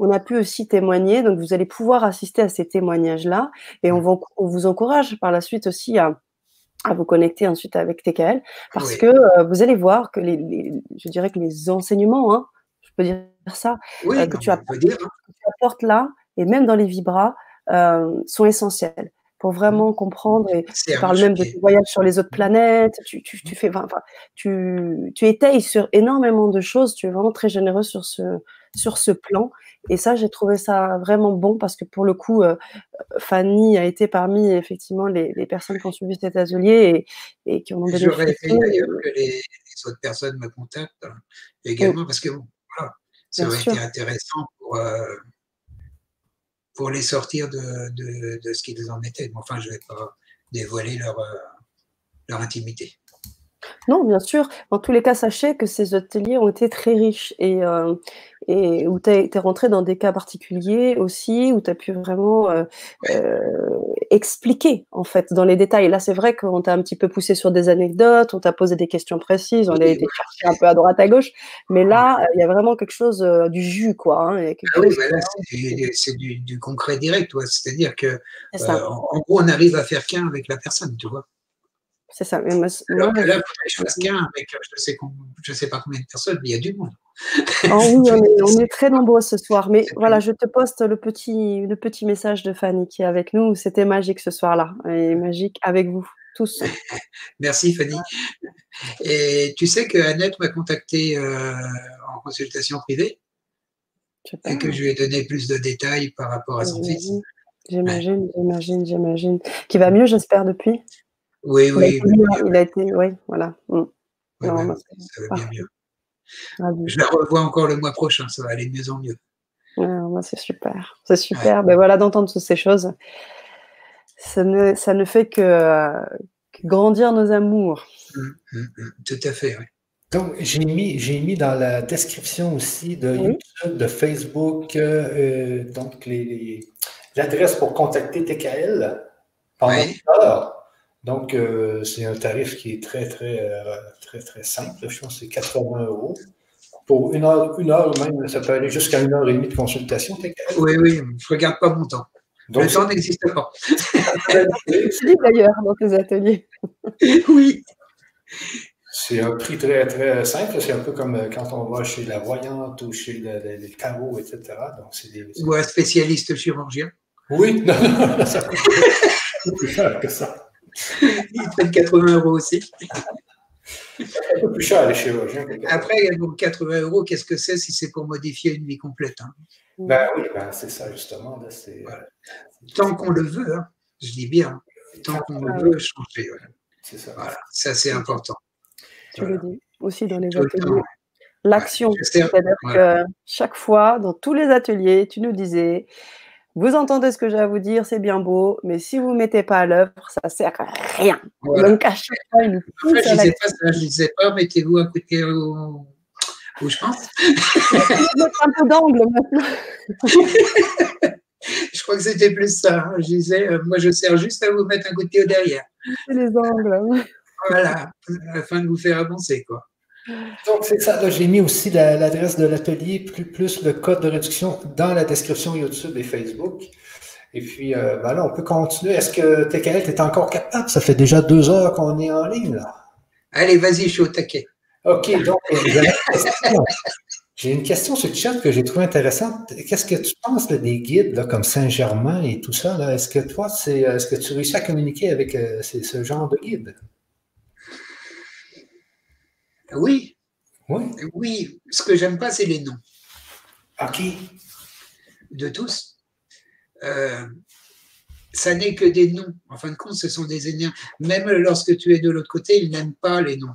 on a pu aussi témoigner. Donc, vous allez pouvoir assister à ces témoignages-là. Et on, vous encourage par la suite aussi à, vous connecter ensuite avec TKL parce que euh, vous allez voir que les, je dirais que les enseignements, hein, je peux dire ça, euh, que, tu hein. apportes, là et même dans les vibras euh, sont essentiels pour vraiment mmh. comprendre. Et tu parles même de tes voyages sur les autres planètes. Tu, tu, tu fais, enfin, tu, tu étayes sur énormément de choses. Tu es vraiment très généreux sur ce, sur ce plan. Et ça, j'ai trouvé ça vraiment bon parce que pour le coup, euh, Fanny a été parmi effectivement les, personnes qui ont suivi cet atelier et, et qui ont bénéficié. J'aurais aimé d'ailleurs que les, autres personnes me contactent hein, également parce que voilà, ça aurait été intéressant pour, euh, pour les sortir de, de, de ce qu'ils en étaient. enfin, je ne vais pas dévoiler leur, euh, leur intimité. Non, bien sûr. Dans tous les cas, sachez que ces ateliers ont été très riches et, euh, et où tu es rentré dans des cas particuliers aussi, où tu as pu vraiment euh, euh, expliquer en fait dans les détails. Là, c'est vrai qu'on t'a un petit peu poussé sur des anecdotes, on t'a posé des questions précises, on a été chercher un peu à droite à gauche, mais là, il y a vraiment quelque chose du jus, quoi. Hein, ah oui, c'est du, concret direct, c'est-à-dire que en, gros, on arrive à faire qu'un avec la personne, tu vois. C'est ça. Mais moi, Alors là, je fasse qu'un avec je ne sais, pas combien de personnes, mais il y a du monde. Oh oui, on est, très nombreux ce soir. Mais voilà, je te poste le petit, le petit message de Fanny qui est avec nous. C'était magique ce soir-là. Et magique avec vous tous. Merci Fanny. Et tu sais que Annette m'a contacté euh, en consultation privée et que je lui ai donné plus de détails par rapport à son fils. J'imagine, j'imagine, j'imagine. Qui va mieux, j'espère, depuis? Oui, oui. il a été, oui, voilà. Mm. ça, va bien mieux. Ah je la revois encore le mois prochain, ça va aller de mieux en mieux. c'est super, c'est super. Ben voilà, d'entendre toutes ces choses, ça ne, ça ne fait que, grandir nos amours. Mmh, mmh, mmh. tout à fait, oui. Donc, j'ai mis, j'ai mis dans la description aussi de YouTube, de Facebook, euh, donc l'adresse pour contacter TKL pendant oui. Donc, euh, c'est un tarif qui est très, très, euh, très, très simple. Je pense que c'est 80 euros. Pour une heure, une heure même, ça peut aller jusqu'à une heure et demie de consultation. Oui, oui, je ne regarde pas mon temps. Donc, le temps n'existe pas. dis d'ailleurs dans tes ateliers. oui. C'est un prix très, très simple. C'est un peu comme euh, quand on va chez la voyante ou chez les carreaux, etc. Donc, c'est des, Ou un spécialiste chirurgien. Oui, non, non, ça coûte plus cher que ça. Il prennent 80 euros aussi. un peu plus cher les chirurgiens. Après, pour 80 euros, qu'est-ce que c'est si c'est pour modifier une vie complète hein? Ben oui, ben c'est ça justement. Tant qu'on le veut, hein, je dis bien, tant qu'on le veut changer. C'est ça. Voilà, ça c'est important. Tu le dis aussi dans les ateliers. L'action, c'est-à-dire que chaque fois, dans tous les ateliers, tu nous disais, vous entendez ce que j'ai à vous dire, c'est bien beau, mais si vous ne mettez pas à l'œuvre, ça ne sert à rien. Donc à chaque fois, pousse Je ne disais pas, mettez-vous un coup de pied où, je pense. un peu d'angle maintenant. je crois que c'était plus ça. Je disais, euh, moi je sers juste à vous mettre un coup de pied derrière. C'est les angles. Voilà, afin de vous faire avancer, quoi. Donc, c'est ça. J'ai mis aussi l'adresse de l'atelier, plus, plus le code de réduction dans la description YouTube et Facebook. Et puis, euh, ben là, on peut continuer. Est-ce que TKL, est encore capable? Ça fait déjà deux heures qu'on est en ligne, là. Allez, vas-y, je suis au taquet. OK, donc, euh, j'ai une question sur le chat que j'ai trouvée intéressante. Qu'est-ce que tu penses des guides là, comme Saint-Germain et tout ça? Est-ce que toi, c'est, est-ce que tu réussis à communiquer avec euh, ce genre de guide? Oui. Oui. Ce que j'aime pas, c'est les noms. À qui? De tous. Euh, ça n'est que des noms. En fin de compte, ce sont des énergies. Même lorsque tu es de l'autre côté, ils n'aiment pas les noms.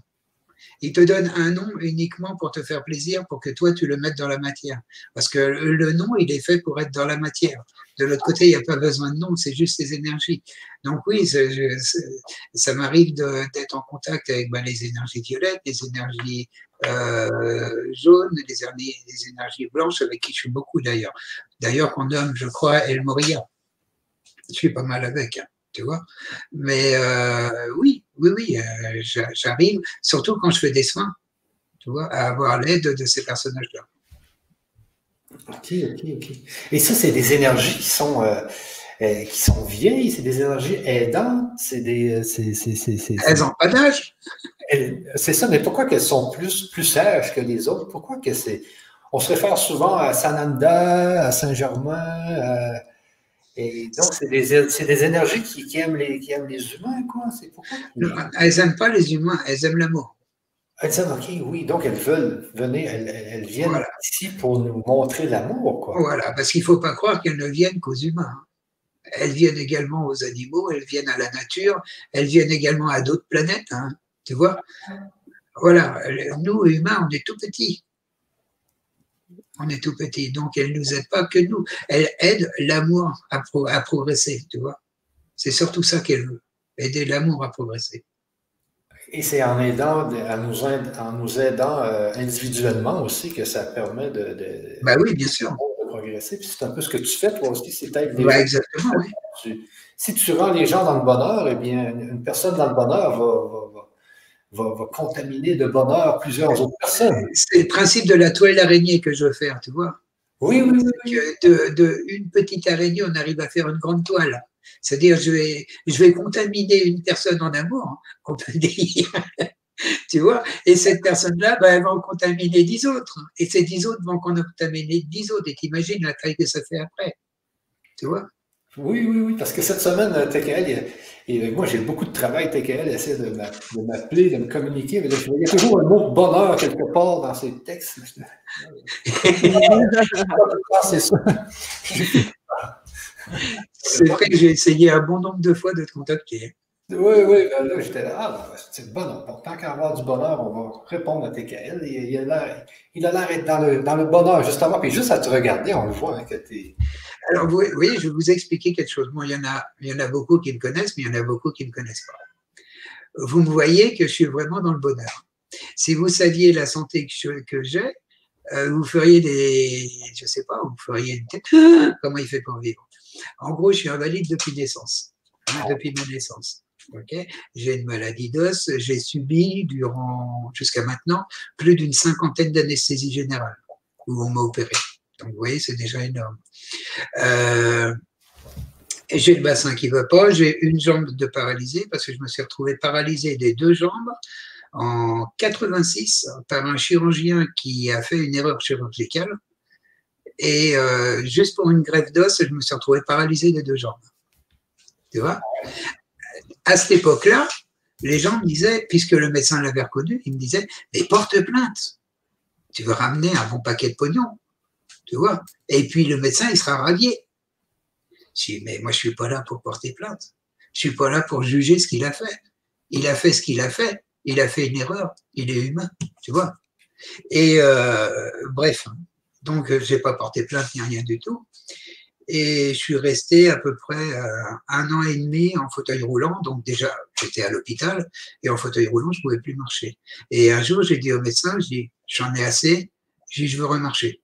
Il te donne un nom uniquement pour te faire plaisir, pour que toi, tu le mettes dans la matière. Parce que le nom, il est fait pour être dans la matière. De l'autre côté, il n'y a pas besoin de nom, c'est juste les énergies. Donc oui, ça m'arrive d'être en contact avec ben, les énergies violettes, les énergies euh, jaunes, les, énergies blanches, avec qui je suis beaucoup d'ailleurs. D'ailleurs, qu'on nomme, je crois, El Moria. Je suis pas mal avec. Hein tu vois. Mais euh, oui, oui, oui, euh, j'arrive, surtout quand je fais des soins, tu vois, à avoir l'aide de ces personnages-là. Ok, ok, ok. Et ça, c'est des énergies qui sont, euh, qui sont vieilles, c'est des énergies aidantes, c'est des. Elles n'ont pas d'âge. C'est ça, mais pourquoi qu'elles sont plus, plus sages que les autres? Pourquoi que c'est. On se réfère souvent à Sananda, à Saint-Germain, et donc, c'est des, des, énergies qui, qui, aiment les, qui, aiment les, humains, quoi. C'est pourquoi? elles n'aiment pas les humains, elles aiment l'amour. Elles ok, oui. Donc, elles veulent venir, elles, elles viennent ici pour nous montrer l'amour, quoi. Voilà, parce qu'il ne faut pas croire qu'elles ne viennent qu'aux humains. Elles viennent également aux animaux, elles viennent à la nature, elles viennent également à d'autres planètes, hein, tu vois. Voilà, nous, humains, on est tout petits on est tout petit. Donc, elle ne nous aide pas que nous. Elle aide l'amour à, progresser, tu vois. C'est surtout ça qu'elle veut, aider l'amour à progresser. Et c'est en aidant, en nous, en nous aidant euh, individuellement aussi que ça permet de, de, ben oui, bien sûr. de progresser. Puis c'est un peu ce que tu fais toi aussi, c'est aider les ben exactement, oui. si tu rends les gens dans le bonheur, eh bien, une personne dans le bonheur va, va, contaminer de bonheur plusieurs autres personnes. C'est le principe de la toile araignée que je veux faire, tu vois. Oui, oui, oui. De, de, une petite araignée, on arrive à faire une grande toile. C'est-à-dire, je vais, je vais contaminer une personne en amour, hein, on peut dire. tu vois? Et cette personne-là, ben, elle va en contaminer dix autres. Et ces dix autres vont contaminer dix autres. Et t'imagines la taille que ça fait après. Tu vois? Oui, oui, oui, parce que cette semaine, euh, TKL, et moi j'ai beaucoup de travail, TKL essaie de m'appeler, de me communiquer, mais il y a toujours un mot de bonheur quelque part dans ces textes. C'est ça. C'est vrai que j'ai essayé un bon nombre de fois de te contacter. Oui, oui, ben là, j'étais là, ah, ben, c'est le bonheur. Tant qu'à avoir du bonheur, on va répondre à TKL. Il, il a l'air d'être dans le, dans le bonheur, justement. Puis juste à te regarder, on le voit hein, que alors, vous voyez, je vais vous expliquer quelque chose. Bon, il y, en a, il y en a beaucoup qui me connaissent, mais il y en a beaucoup qui ne me connaissent pas. Vous me voyez que je suis vraiment dans le bonheur. Si vous saviez la santé que j'ai, euh, vous feriez des, je sais pas, vous feriez une tête, comment il fait pour vivre? En gros, je suis invalide depuis naissance, depuis ma naissance. Okay j'ai une maladie d'os, j'ai subi durant, jusqu'à maintenant, plus d'une cinquantaine d'anesthésies générales où on m'a opéré. Donc, vous voyez, c'est déjà énorme. Euh, j'ai le bassin qui ne va pas, j'ai une jambe de paralysée parce que je me suis retrouvé paralysé des deux jambes en 86 par un chirurgien qui a fait une erreur chirurgicale. Et euh, juste pour une greffe d'os, je me suis retrouvé paralysé des deux jambes. Tu vois? À cette époque-là, les gens me disaient, puisque le médecin l'avait reconnu, il me disait, mais porte plainte. Tu veux ramener un bon paquet de pognon? Tu vois? Et puis le médecin, il sera radié. Je dis, mais moi, je suis pas là pour porter plainte. Je suis pas là pour juger ce qu'il a fait. Il a fait ce qu'il a fait. Il a fait une erreur. Il est humain. Tu vois? Et euh, bref, donc j'ai pas porté plainte ni rien du tout. Et je suis resté à peu près euh, un an et demi en fauteuil roulant. Donc déjà, j'étais à l'hôpital et en fauteuil roulant, je pouvais plus marcher. Et un jour, j'ai dit au médecin, je j'en ai assez. Je dis, je veux remarcher.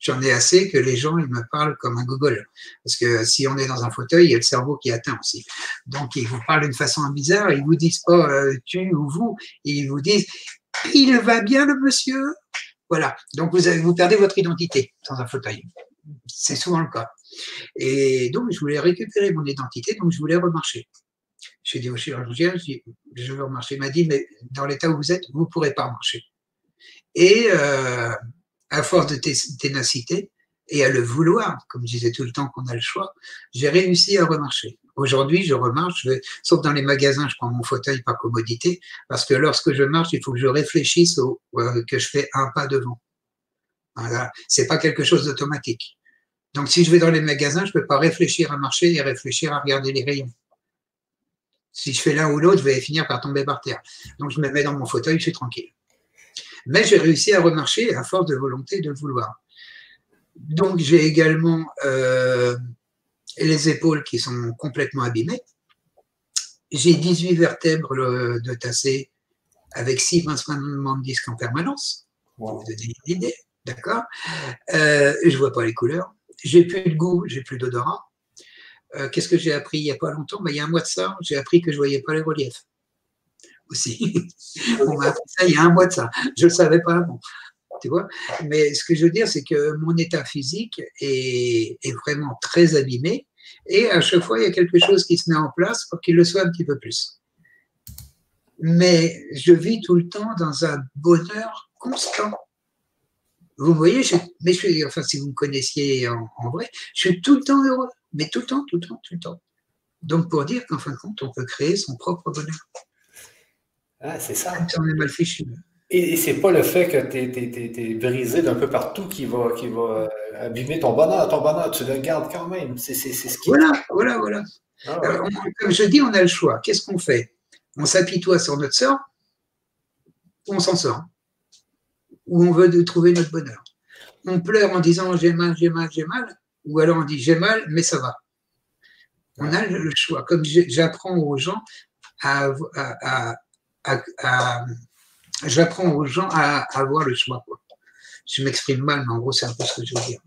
J'en ai assez que les gens ils me parlent comme un Google. Parce que si on est dans un fauteuil, il y a le cerveau qui atteint aussi. Donc ils vous parlent d'une façon bizarre, ils vous disent pas euh, tu ou vous, ils vous disent il va bien le monsieur? Voilà. Donc vous, avez, vous perdez votre identité dans un fauteuil. C'est souvent le cas. Et donc, je voulais récupérer mon identité, donc je voulais remarcher. J'ai dit au chirurgien, je, veux remarcher. Il m'a dit, mais dans l'état où vous êtes, vous ne pourrez pas marcher. Et euh, à force de ténacité et à le vouloir, comme je disais tout le temps qu'on a le choix, j'ai réussi à remarcher. Aujourd'hui, je remarche, sauf dans les magasins, je prends mon fauteuil par commodité, parce que lorsque je marche, il faut que je réfléchisse au, euh, que je fais un pas devant. Voilà. C'est pas quelque chose d'automatique. Donc, si je vais dans les magasins, je ne peux pas réfléchir à marcher et réfléchir à regarder les rayons. Si je fais l'un ou l'autre, je vais finir par tomber par terre. Donc, je me mets dans mon fauteuil, je suis tranquille. Mais j'ai réussi à remarcher à force de volonté de vouloir. Donc, j'ai également euh, les épaules qui sont complètement abîmées. J'ai 18 vertèbres de tassé avec 6 pincements de disque en permanence. Pour vous donner une idée. D'accord? Euh, Je ne vois pas les couleurs. J'ai plus de goût, j'ai plus d'odorat. Euh, qu'est-ce que j'ai appris il n'y a pas longtemps? Ben, Il y a un mois de ça, j'ai appris que je ne voyais pas les reliefs. Aussi. On m'a appris ça il y a un mois de ça. Je ne le savais pas avant. Tu vois Mais ce que je veux dire, c'est que mon état physique est, est, vraiment très abîmé. Et à chaque fois, il y a quelque chose qui se met en place pour qu'il le soit un petit peu plus. Mais je vis tout le temps dans un bonheur constant. Vous voyez, mais je suis, enfin, si vous me connaissiez en, vrai, je suis tout le temps heureux, mais tout le temps, tout le temps, tout le temps. Donc, pour dire qu'en fin de compte, on peut créer son propre bonheur. Ah, c'est ça. on est mal fichu. Et, c'est pas le fait que tu es, brisé d'un peu partout qui va, qui va euh, abîmer ton bonheur. Ton bonheur, tu le gardes quand même. C'est ce qui. Voilà, voilà, voilà. Ah, comme je dis, on a le choix. Qu'est-ce qu'on fait? On s'apitoie sur notre sort ou on s'en sort? Où on veut trouver notre bonheur? On pleure en disant j'ai mal, j'ai mal, j'ai mal, ou alors on dit j'ai mal, mais ça va. On a le choix. Comme j'apprends aux gens à, j'apprends aux gens à, avoir le choix. Je m'exprime mal, mais en gros, c'est un peu ce que je veux dire.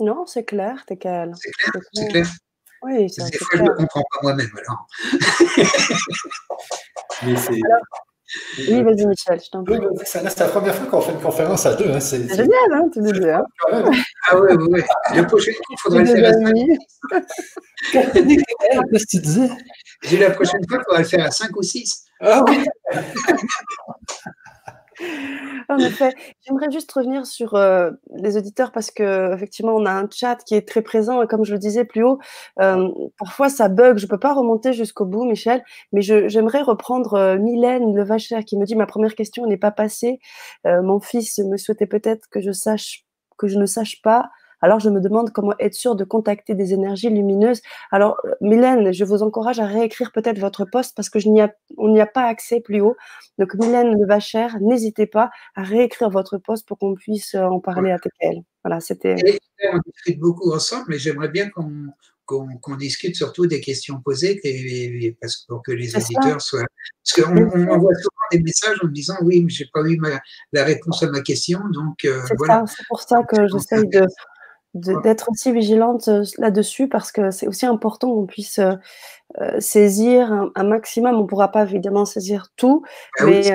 Non, c'est clair, t'es calme. C'est clair, c'est clair. Oui, c'est Des fois, je ne le comprends pas moi-même, alors. mais c'est... Oui, vas-y, Michel, je t'en prie. c'est la première fois qu'on fait une conférence à deux. Hein. C'est génial, hein, tu nous dis. Hein. Ah ouais, ouais, ouais. Le prochain coup, il faudrait le faire à 5. Qu'est-ce que tu disais? J'ai la prochaine fois, il faudrait le faire à 5 ou 6. Ah oui en effet, j'aimerais juste revenir sur euh, les auditeurs parce que effectivement, on a un chat qui est très présent et comme je le disais plus haut, euh, parfois ça bug. Je peux pas remonter jusqu'au bout, Michel, mais j'aimerais reprendre euh, Mylène Levacher qui me dit ma première question n'est pas passée. mon fils me souhaitait peut-être que je sache que je ne sache pas alors, je me demande comment être sûr de contacter des énergies lumineuses. Alors, euh, Mylène, je vous encourage à réécrire peut-être votre poste parce que je n'y a, on n'y a pas accès plus haut. Donc, Mylène Levacher, n'hésitez pas à réécrire votre poste pour qu'on puisse euh, en parler à TKL. Voilà, c'était. On discute beaucoup ensemble, mais j'aimerais bien qu'on qu'on discute surtout des questions posées parce pour que les auditeurs soient. Parce qu'on on envoie souvent des messages en me disant oui, mais j'ai pas eu la réponse à ma question, donc euh, voilà. C'est pour ça que j'essaye de, d'être aussi vigilante euh, là-dessus parce que c'est aussi important qu'on puisse euh, euh, saisir un, maximum. On ne pourra pas évidemment saisir tout, ah mais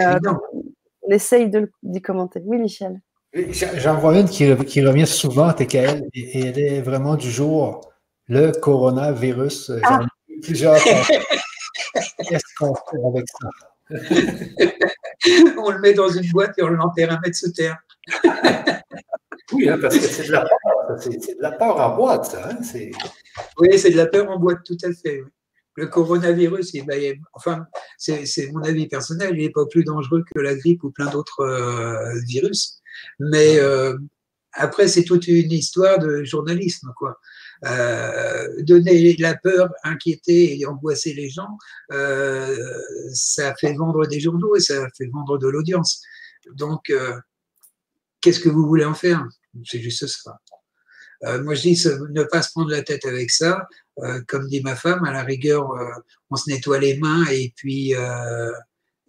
on essaye d'y commenter. Oui, Michel. J'en vois une qui, qui, revient souvent à TKL et, elle est vraiment du jour le coronavirus. Ah. plusieurs. Qu'est-ce qu'on fait avec ça? on le met dans une boîte et on l'enterre un mètre sous terre. oui, hein, parce que c'est de la c'est de la peur en boîte, ça. Hein? Oui, c'est de la peur en boîte, tout à fait. le coronavirus, enfin, c'est mon avis personnel, il n'est pas plus dangereux que la grippe ou plein d'autres euh, virus. Mais euh, après, c'est toute une histoire de journalisme, quoi. Euh, donner la peur, inquiéter et angoisser les gens, ça fait vendre des journaux et ça fait vendre de l'audience. Donc, qu'est-ce que vous voulez en faire? C'est juste ça. Euh, moi, je dis ne pas se prendre la tête avec ça. Euh, comme dit ma femme, à la rigueur, euh, on se nettoie les mains et puis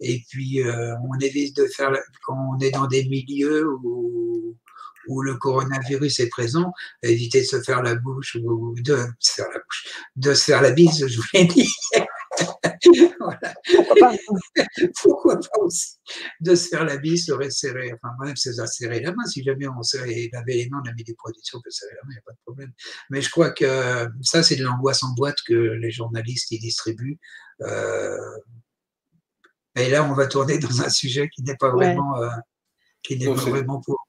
et puis on évite de faire quand on est dans des milieux où où le coronavirus est présent, éviter de se faire la bouche ou de se faire la bouche, de se faire la bise, je vous l'ai dit. voilà. Pourquoi pas aussi de se faire la bise, se resserrer, enfin même se serrer la main. Si jamais on s'est lavé les mains, on a mis des produits on peut serrer la main, il n'y a pas de problème. Mais je crois que ça, c'est de l'angoisse en boîte que les journalistes y distribuent. Euh, et là, on va tourner dans un sujet qui n'est pas vraiment, euh, qui n'est pas vraiment pour.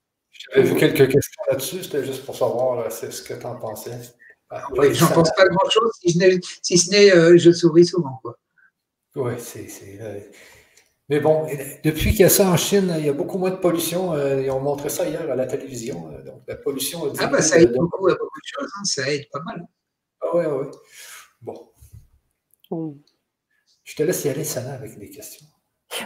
J'avais vu quelques questions là-dessus, c'était juste pour savoir ce que tu en pensais. Ah, oui, j'en pense pas grand-chose, si, ce n'est euh, je souris souvent. Quoi. Oui, c'est. Euh, mais bon, depuis qu'il y a ça en Chine, il y a beaucoup moins de pollution. Euh, ils ont montré ça hier à la télévision. donc la pollution. Ah, bah, ça aide beaucoup à beaucoup de choses, hein, ça aide pas mal. Ah, oui, oui. Bon. Je te laisse y aller, Sana, avec des questions.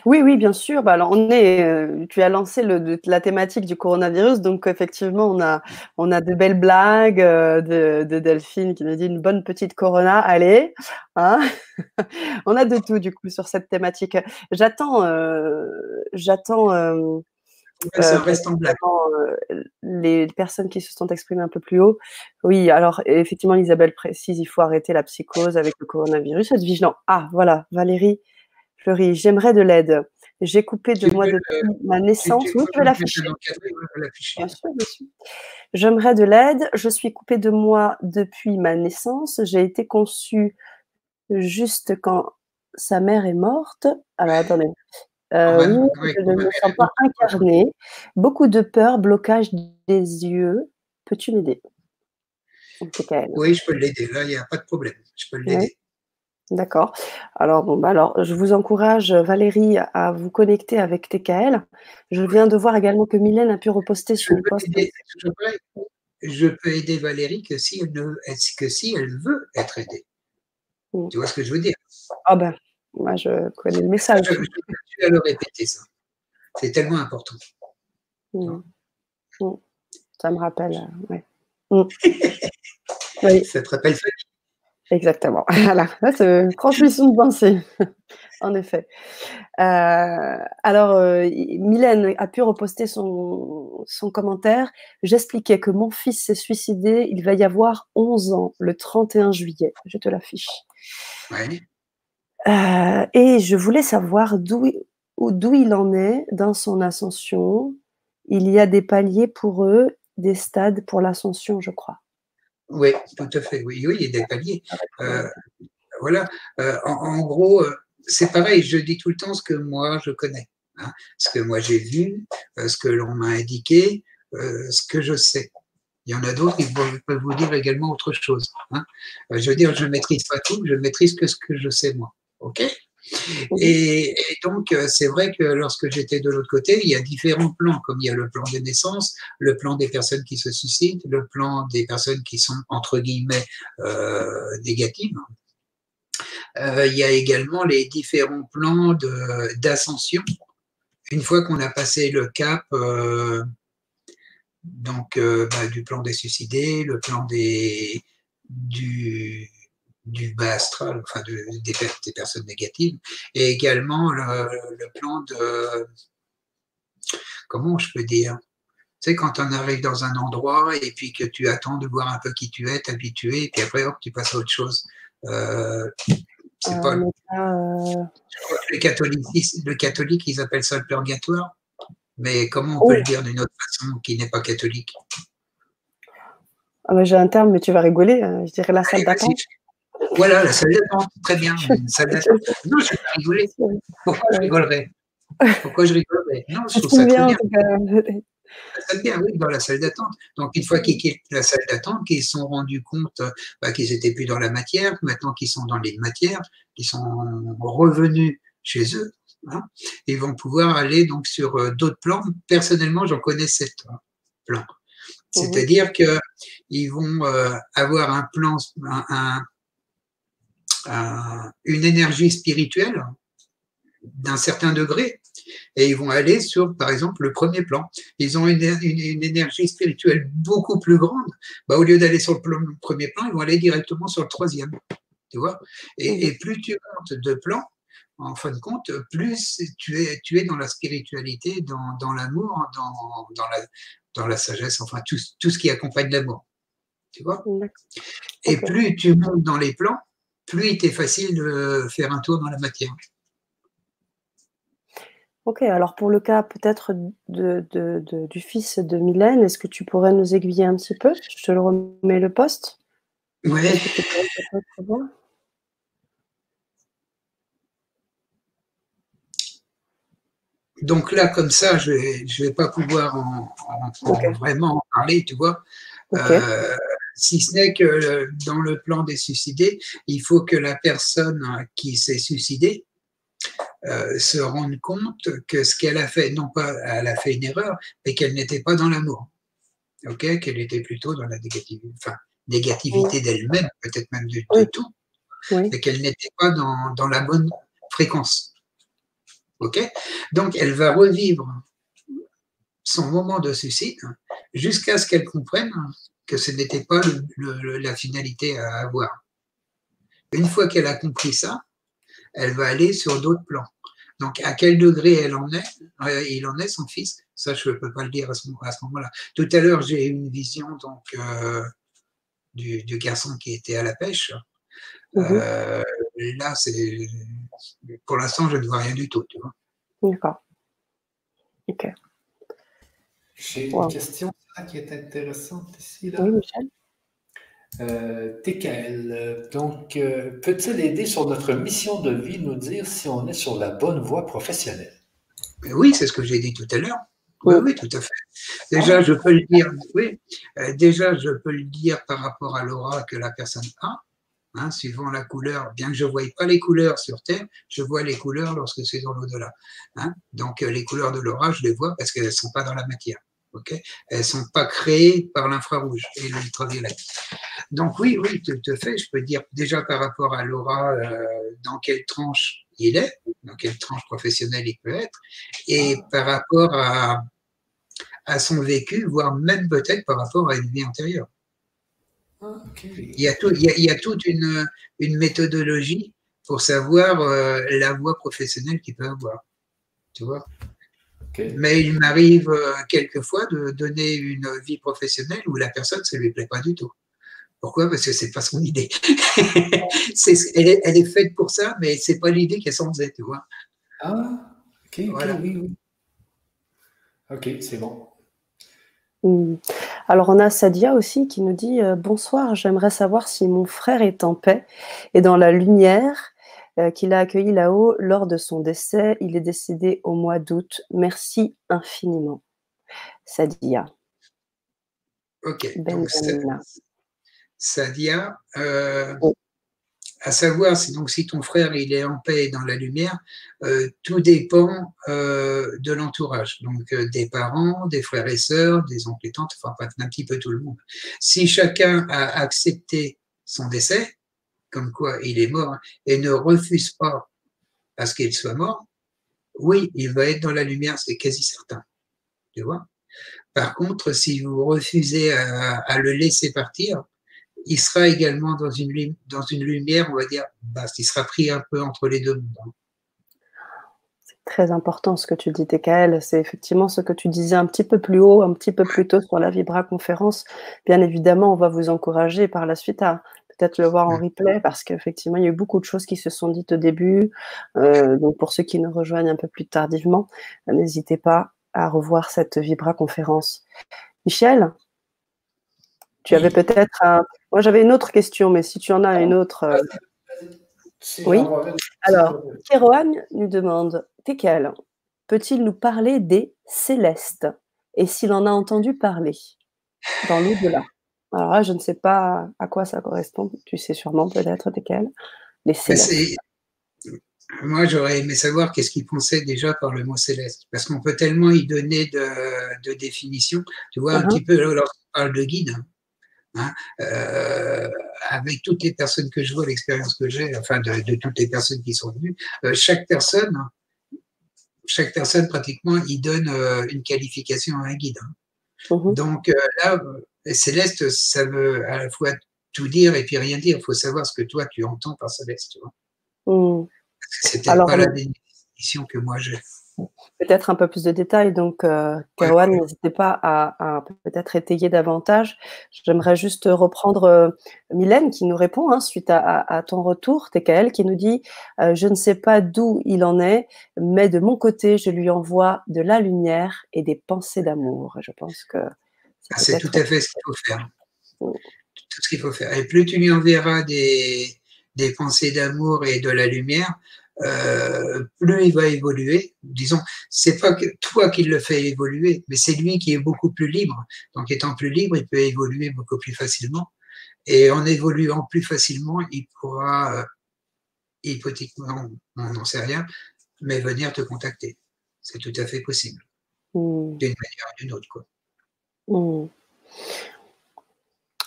Oui, oui, bien sûr. Bah, alors, on est, euh, tu as lancé le, la thématique du coronavirus, donc effectivement, on a, on a de belles blagues euh, de, de, Delphine qui nous dit une bonne petite corona, allez. Hein on a de tout du coup sur cette thématique. J'attends, euh, j'attends. les personnes qui se sont exprimées un peu plus haut. Oui, alors effectivement, Isabelle précise, il faut arrêter la psychose avec le coronavirus. Être vigilant. Ah, voilà, Valérie Fleury, j'aimerais de l'aide. J'ai coupé de moi depuis ma naissance. Oui, je vais l'afficher. Bien sûr, bien sûr. J'aimerais de l'aide. Je suis coupée de moi depuis ma naissance. J'ai été conçue juste quand sa mère est morte. Alors, attendez. Euh, je ne me sens pas incarnée. Beaucoup de peur, blocage des yeux. Peux-tu m'aider? Oui, je peux l'aider. Là, il n'y a pas de problème. Je peux l'aider. D'accord. Alors, bon, bah alors, je vous encourage, Valérie, à vous connecter avec TKL. Je viens de voir également que Mylène a pu reposter sur le poste. je, peux aider Valérie que si elle, que si elle veut être aidée. Mm. Tu vois ce que je veux dire? Ah ben, moi, je connais le message. Je, vais le répéter, ça. C'est tellement important. Mm. Mm. Ça me rappelle, euh, oui. Ça te rappelle famille. Exactement. Voilà, c'est une transmission de pensée, en effet. Euh, alors, euh, Mylène a pu reposter son, son commentaire. J'expliquais que mon fils s'est suicidé, il va y avoir 11 ans, le 31 juillet. Je te l'affiche. Euh, et je voulais savoir d'où il en est dans son ascension. Il y a des paliers pour eux, des stades pour l'ascension, je crois. Oui, tout à fait. Oui, oui, il y a des paliers. Euh, voilà. Euh, en, gros, euh, c'est pareil. Je dis tout le temps ce que moi je connais, hein. ce que moi j'ai vu, ce que l'on m'a indiqué, ce que je sais. Il y en a d'autres qui peuvent vous dire également autre chose. Hein. Je veux dire, je maîtrise pas tout, je maîtrise que ce que je sais moi. OK? Et, donc, euh, c'est vrai que lorsque j'étais de l'autre côté, il y a différents plans, comme il y a le plan des naissances, le plan des personnes qui se suscitent, le plan des personnes qui sont, entre guillemets, euh, négatives. Euh, il y a également les différents plans d'ascension. Une fois qu'on a passé le cap donc, bah, du plan des suicidés, le plan des, du, du bas astral, enfin des, personnes négatives, et également le, plan de, comment je peux dire, tu sais, quand on arrive dans un endroit et puis que tu attends de voir un peu qui tu es, t'habituer, et puis après, hop, tu passes à autre chose. Euh, c'est pas. Euh, euh, les catholiques, le catholique, ils appellent ça le purgatoire. Mais comment on peut le dire d'une autre façon qui n'est pas catholique? Ah, J'ai un terme, mais tu vas rigoler. Je dirais la salle d'attente. Voilà, la salle d'attente, très bien. Non, je vais rigoler. Pourquoi je rigolerais? Pourquoi je rigolerais? Non, je trouve ça très bien. bien, oui, dans la salle d'attente. Donc, une fois qu'ils quittent la salle d'attente, qu'ils se sont rendus compte bah, qu'ils n'étaient plus dans la matière, maintenant qu'ils sont dans les matières, qu'ils sont revenus chez eux, hein, ils vont pouvoir aller donc sur euh, d'autres plans. Personnellement, j'en connais sept hein, plans. Mmh C'est-à-dire qu'ils vont euh, avoir un plan, une énergie spirituelle d'un certain degré, et ils vont aller sur, par exemple, le premier plan. Ils ont une, énergie spirituelle beaucoup plus grande. Bah, au lieu d'aller sur le, premier plan, ils vont aller directement sur le troisième. Tu vois et, plus tu montes de plan, en fin de compte, plus tu es, tu es dans la spiritualité, dans, l'amour, dans, dans, la, dans la sagesse, enfin tout, tout ce qui accompagne l'amour. Tu vois Et plus tu montes dans les plans, plus il t'est facile de faire un tour dans la matière. Ok, alors pour le cas peut-être de, du fils de Mylène, est-ce que tu pourrais nous aiguiller un petit peu? Je te le remets le poste. Oui. Donc là, comme ça, je ne vais, pas pouvoir en, vraiment en parler, tu vois. Euh, si ce n'est que dans le plan des suicidés, il faut que la personne qui s'est suicidée euh, se rende compte que ce qu'elle a fait, non pas elle a fait une erreur, mais qu'elle n'était pas dans l'amour. ok? Qu'elle était plutôt dans la négativité, enfin, négativité d'elle-même, peut-être même de, tout, et qu'elle n'était pas dans, dans, la bonne fréquence. ok? Donc, elle va revivre son moment de suicide jusqu'à ce qu'elle comprenne que ce n'était pas la finalité à avoir. Une fois qu'elle a compris ça, elle va aller sur d'autres plans. Donc, à quel degré elle en est, euh, il en est son fils, ça je ne peux pas le dire à ce, moment-là. Tout à l'heure, j'ai eu une vision donc euh, du, garçon qui était à la pêche. Mhm. Euh, là, c'est pour l'instant, je ne vois rien du tout. D'accord. Ok. J'ai une question qui est intéressante ici. Là. Oui, Michel. Euh, TKL, donc, euh, peut-il aider sur notre mission de vie, nous dire si on est sur la bonne voie professionnelle? Oui, c'est ce que j'ai dit tout à l'heure. Oui, oui, tout à fait. Déjà, je peux le dire, oui, euh, déjà, je peux le dire par rapport à l'aura que la personne a, hein, suivant la couleur. Bien que je ne voie pas les couleurs sur Terre, je vois les couleurs lorsque c'est dans l'au-delà. Hein. Donc, les couleurs de l'aura, je les vois parce qu'elles ne sont pas dans la matière. Elles ne sont pas créées par l'infrarouge et l'ultraviolet. Donc oui, oui, tout à fait. Je peux dire déjà par rapport à Laura, euh, dans quelle tranche il est, dans quelle tranche professionnelle il peut être, et par rapport à, à son vécu, voire même peut-être par rapport à une vie antérieure. Il, y a tout, il, y a, toute une, une, méthodologie pour savoir euh, la voie professionnelle qu'il peut avoir. Tu vois? Mais il m'arrive euh, quelquefois de donner une vie professionnelle où la personne, ça ne lui plaît pas du tout. Pourquoi? Parce que c'est pas son idée. elle, est, faite pour ça, mais c'est pas l'idée qu'elle s'en faisait, tu vois? Ah, ok, oui, oui. Ok, c'est bon. Hmm. Alors on a Sadia aussi qui nous dit euh, bonsoir, j'aimerais savoir si mon frère est en paix et dans la lumière euh, qu'il a accueilli là-haut lors de son décès. Il est décédé au mois d'août. Merci infiniment. Sadia. Ok. Sadia, euh, à savoir si, donc, si ton frère il est en paix et dans la lumière, euh, tout dépend de l'entourage, donc des parents, des frères et sœurs, des oncles et tantes, enfin un petit peu tout le monde. Si chacun a accepté son décès, comme quoi il est mort, et ne refuse pas à ce qu'il soit mort, oui, il va être dans la lumière, c'est quasi certain. Tu vois? Par contre, si vous refusez à, le laisser partir, il sera également dans une, dans une lumière, on va dire, bah, il sera pris un peu entre les deux mondes. C'est très important ce que tu dis, TKL. C'est effectivement ce que tu disais un petit peu plus haut, un petit peu plus tôt sur la Vibra conférence. Bien évidemment, on va vous encourager par la suite à, peut-être le voir en replay parce qu'effectivement, il y a eu beaucoup de choses qui se sont dites au début. Euh, donc, pour ceux qui nous rejoignent un peu plus tardivement, n'hésitez pas à revoir cette Vibra conférence. Michel, tu avais peut-être un... Moi, j'avais une autre question, mais si tu en as une autre. Euh, oui. Alors, Kéroan nous demande Tekel, peut-il nous parler des célestes? Et s'il en a entendu parler dans l'au-delà? Alors là, je ne sais pas à quoi ça correspond. Tu sais sûrement peut-être desquels. Les célestes. Moi, j'aurais aimé savoir qu'est-ce qu'il pensait déjà par le mot céleste, parce qu'on peut tellement y donner de, de définitions. Tu vois, un uh-huh. petit peu lorsqu'on parle de guide, hein, euh, avec toutes les personnes que je vois, l'expérience que j'ai, enfin de, toutes les personnes qui sont venues, euh, chaque personne, chaque personne pratiquement, il donne euh, une qualification à un guide. Hein. Uh-huh. Donc là, céleste, ça veut à la fois tout dire et puis rien dire. Il faut savoir ce que toi tu entends par céleste. Tu vois. Mm. C'était pas la définition que moi j'ai. Peut-être un peu plus de détails. Donc, euh, n'hésitez pas à, peut-être étayer davantage. J'aimerais juste reprendre euh, Mylène qui nous répond hein, suite à, ton retour, TKL, qui nous dit euh, Je ne sais pas d'où il en est, mais de mon côté, je lui envoie de la lumière et des pensées d'amour. Je pense que ah, c'est tout à fait ce qu'il faut faire. Tout ce qu'il faut faire. Et plus tu lui enverras des, des pensées d'amour et de la lumière, euh, plus il va évoluer. Disons, c'est pas que toi qui le fais évoluer, mais c'est lui qui est beaucoup plus libre. Donc, étant plus libre, il peut évoluer beaucoup plus facilement. Et en évoluant plus facilement, il pourra, euh, hypothétiquement, on n'en sait rien, mais venir te contacter. C'est tout à fait possible. Mmh. D'une manière ou d'une autre, quoi. Mmh.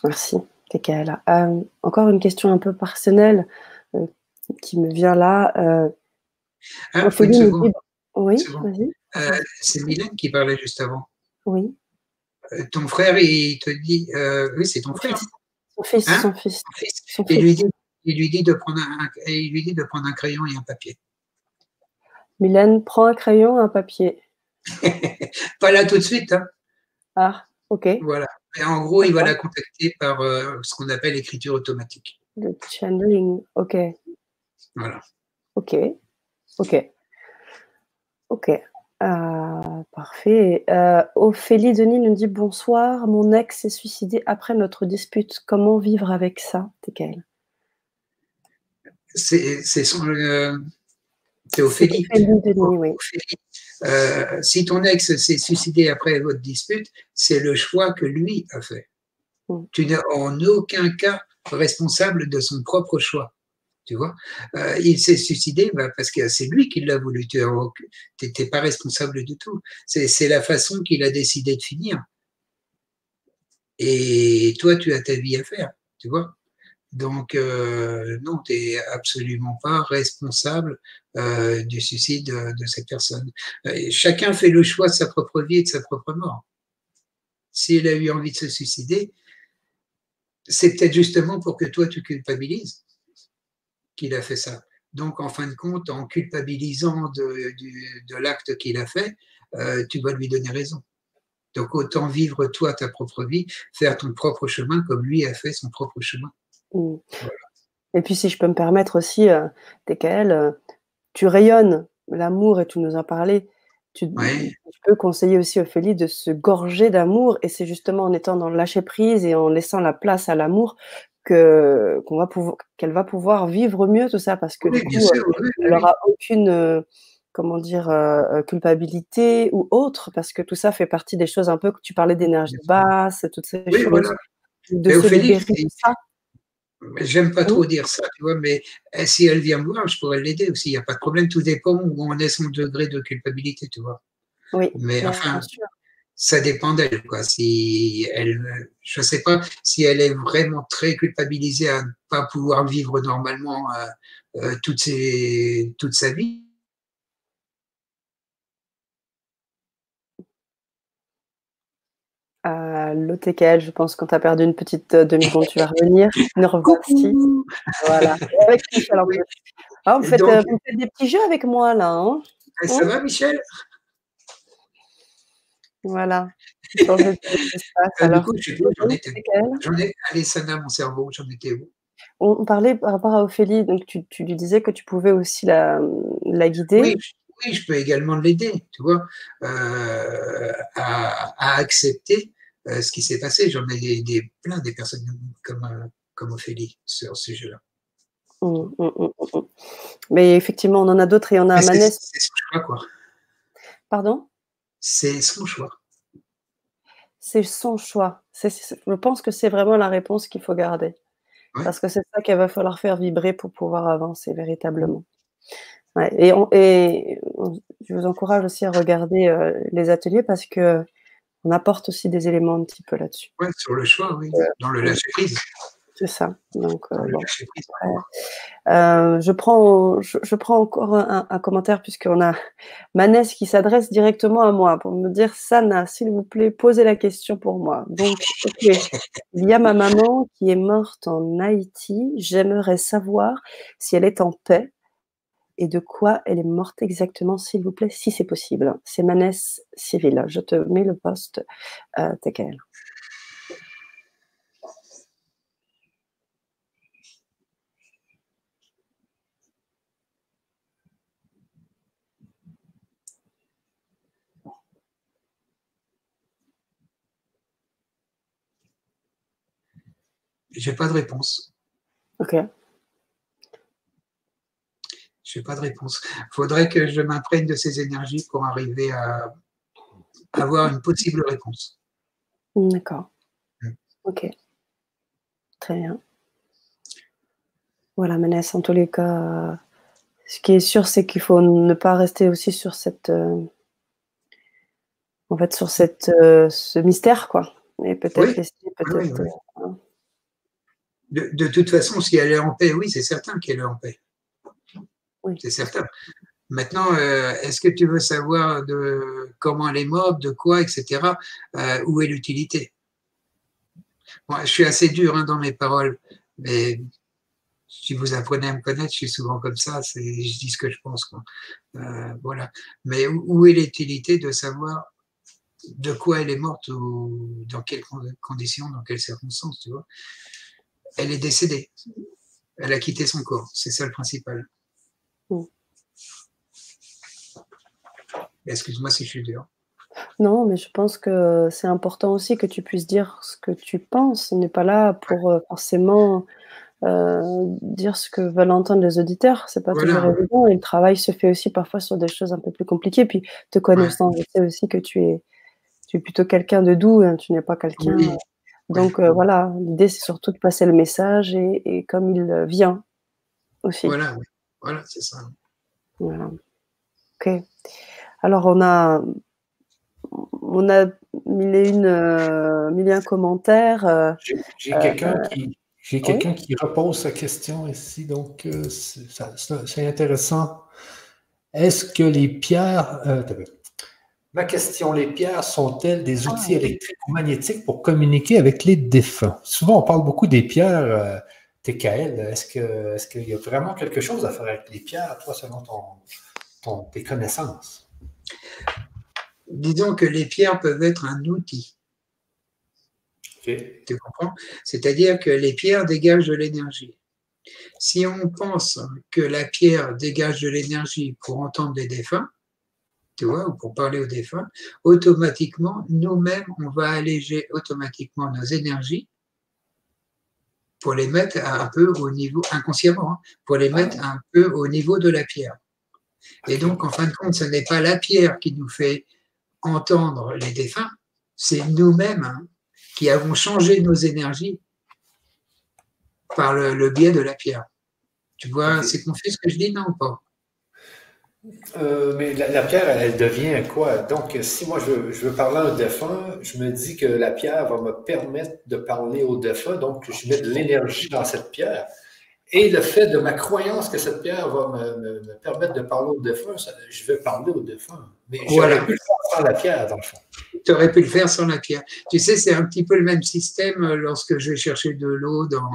Merci. Euh, encore une question un peu personnelle qui me vient là. Euh, ah, oui, vas-y. c'est Mylène qui parlait juste avant. Oui. ton frère, il te dit, oui, c'est ton frère. Son fils, hein? son fils. il, Lui dit, il, lui dit, de prendre un, il lui dit de prendre un crayon et un papier. Mylène prend un crayon et un papier. Pas là tout de suite. Hein. Ah, ok. Voilà. Et en gros, il va la contacter par euh, ce qu'on appelle l'écriture automatique. Le channeling, ok. Voilà. Ok, ok. Ok. Euh, parfait. Euh, Ophélie Denis nous dit bonsoir. Mon ex s'est suicidé après notre dispute. Comment vivre avec ça, TKL C'est son. C'est Ophélie. Euh, si ton ex s'est suicidé après votre dispute, c'est le choix que lui a fait. Mm. Tu n'es en aucun cas responsable de son propre choix. Tu vois, euh, il s'est suicidé bah, parce que c'est lui qui l'a voulu. Tu n'étais pas responsable du tout. C'est la façon qu'il a décidé de finir. Et toi, tu as ta vie à faire. Tu vois. Donc, euh, non, tu n'es absolument pas responsable euh, du suicide de, cette personne. Chacun fait le choix de sa propre vie et de sa propre mort. S'il a eu envie de se suicider, c'est peut-être justement pour que toi, tu culpabilises qu'il a fait ça. Donc, en fin de compte, en culpabilisant de, l'acte qu'il a fait, tu vas lui donner raison. Donc, autant vivre toi ta propre vie, faire ton propre chemin comme lui a fait son propre chemin. Mmh. Et puis, si je peux me permettre aussi, euh, TKL, euh, tu rayonnes l'amour et tu nous en parlé. Tu, peux conseiller aussi Ophélie de se gorger d'amour et c'est justement en étant dans le lâcher prise et en laissant la place à l'amour que qu'on va pouvoir qu'elle va pouvoir vivre mieux tout ça parce que du coup, euh, elle n'aura aucune comment dire culpabilité ou autre parce que tout ça fait partie des choses un peu que tu parlais d'énergie basse toutes ces choses de se libérer de ça J'aime pas trop dire ça, tu vois, mais eh, si elle vient me voir, je pourrais l'aider aussi. Il n'y a pas de problème. Tout dépend où on est son degré de culpabilité, tu vois. Oui. Mais enfin, ça dépend d'elle, quoi. Si elle, je sais pas si elle est vraiment très culpabilisée à ne pas pouvoir vivre normalement euh, euh, toute, ses, toute sa vie. l'OTKL, je pense, quand tu as perdu une petite euh, demi-seconde, tu vas revenir. Nous revoici. Voilà. Avec Michel en ah, vous, faites, euh, vous, faites, des petits jeux avec moi, là. Hein eh, ça va, Michel? Voilà. Alors, j'en étais, j'en ai Alessandra, mon cerveau, j'en étais où? On, parlait par rapport à Ophélie, donc tu, tu, lui disais que tu pouvais aussi la, la guider. Oui, oui, je peux également l'aider, tu vois, euh, à, à, accepter euh, ce qui s'est passé. J'en ai des, plein des personnes comme, euh, comme Ophélie sur ce jeu-là. Mmh, mmh, mmh, Mais effectivement, on en a d'autres et on a Manès. C'est son choix, quoi. Pardon? C'est son choix. c'est son choix. je pense que c'est vraiment la réponse qu'il faut garder. Parce que c'est ça qu'il va falloir faire vibrer pour pouvoir avancer véritablement. et, je vous encourage aussi à regarder euh, les ateliers parce que on apporte aussi des éléments un petit peu là-dessus. Oui, sur le choix, oui, euh, dans le lâcher prise. C'est ça. Donc, euh, euh, je, prends, je, prends encore un, commentaire puisqu'on a Manès qui s'adresse directement à moi pour me dire Sana, s'il vous plaît, posez la question pour moi. Donc, il y a ma maman qui est morte en Haïti. J'aimerais savoir si elle est en paix et de quoi elle est morte exactement, s'il vous plaît, si c'est possible. C'est Manès Cyril. Je te mets le poste, euh, TKL. J'ai pas de réponse. Ok. Je n'ai pas de réponse. Il faudrait que je m'imprègne de ces énergies pour arriver à avoir une possible réponse. D'accord. Mm. Ok. Très bien. Voilà, Manès, en tous les cas, ce qui est sûr, c'est qu'il faut ne pas rester aussi sur cette. Euh, en fait, sur cette, euh, ce mystère, quoi. Et peut-être peut-être. Euh, de, toute façon, si elle est en paix, oui, c'est certain qu'elle est en paix. Oui. C'est certain. Maintenant, euh, est-ce que tu veux savoir de comment elle est morte, de quoi, etc. Euh, où est l'utilité? Je suis assez dur hein, dans mes paroles, mais si vous apprenez à me connaître, je suis souvent comme ça, je dis ce que je pense. Euh, voilà. Mais où, est l'utilité de savoir de quoi elle est morte ou dans quelles conditions, dans quelles circonstances, tu vois? Elle est décédée. Elle a quitté son corps. C'est ça le principal. Mm. Excuse-moi si je suis dur. Non, mais je pense que c'est important aussi que tu puisses dire ce que tu penses. On n'est pas là pour euh, forcément euh, dire ce que veulent entendre les auditeurs. C'est pas toujours évident. Et le travail se fait aussi parfois sur des choses un peu plus compliquées. Puis, te connaissant, je sais aussi que tu es, tu es plutôt quelqu'un de doux. Hein. Tu n'es pas quelqu'un. Donc euh, voilà, l'idée c'est surtout de passer le message et, comme il vient aussi. Voilà, voilà, c'est ça. Voilà. Ok. Alors on a, on a mis une, euh, mis un commentaire. Euh, j'ai quelqu'un qui, j'ai quelqu'un qui repose sa question ici, donc c'est intéressant. Est-ce que les pierres, Ma question, les pierres sont-elles des ah, outils électriques ou magnétiques pour communiquer avec les défunts? Souvent, on parle beaucoup des pierres euh, TKL. Est-ce qu'il y a vraiment quelque chose à faire avec les pierres, toi, selon ton, tes connaissances? Disons que les pierres peuvent être un outil. Tu comprends? C'est-à-dire que les pierres dégagent de l'énergie. Si on pense que la pierre dégage de l'énergie pour entendre les défunts, tu vois, ou pour parler aux défunts, automatiquement, nous-mêmes, on va alléger automatiquement nos énergies pour les mettre un peu au niveau, inconsciemment, hein, pour les mettre un peu au niveau de la pierre. Et donc, en fin de compte, ce n'est pas la pierre qui nous fait entendre les défunts, c'est nous-mêmes hein, qui avons changé nos énergies par le, le biais de la pierre. Tu vois, c'est confus ce que je dis, non ou pas euh, mais la, pierre, elle, devient quoi? Donc, si moi je, veux parler à un défunt, je me dis que la pierre va me permettre de parler au défunt, donc je mets de l'énergie dans cette pierre. Et le fait de ma croyance que cette pierre va me, permettre de parler au défunt, je vais parler au défunt. Mais j'aurais pu le faire sans la pierre, dans le fond. Tu aurais pu le faire sans la pierre. Tu sais, c'est un petit peu le même système lorsque je vais chercher de l'eau dans,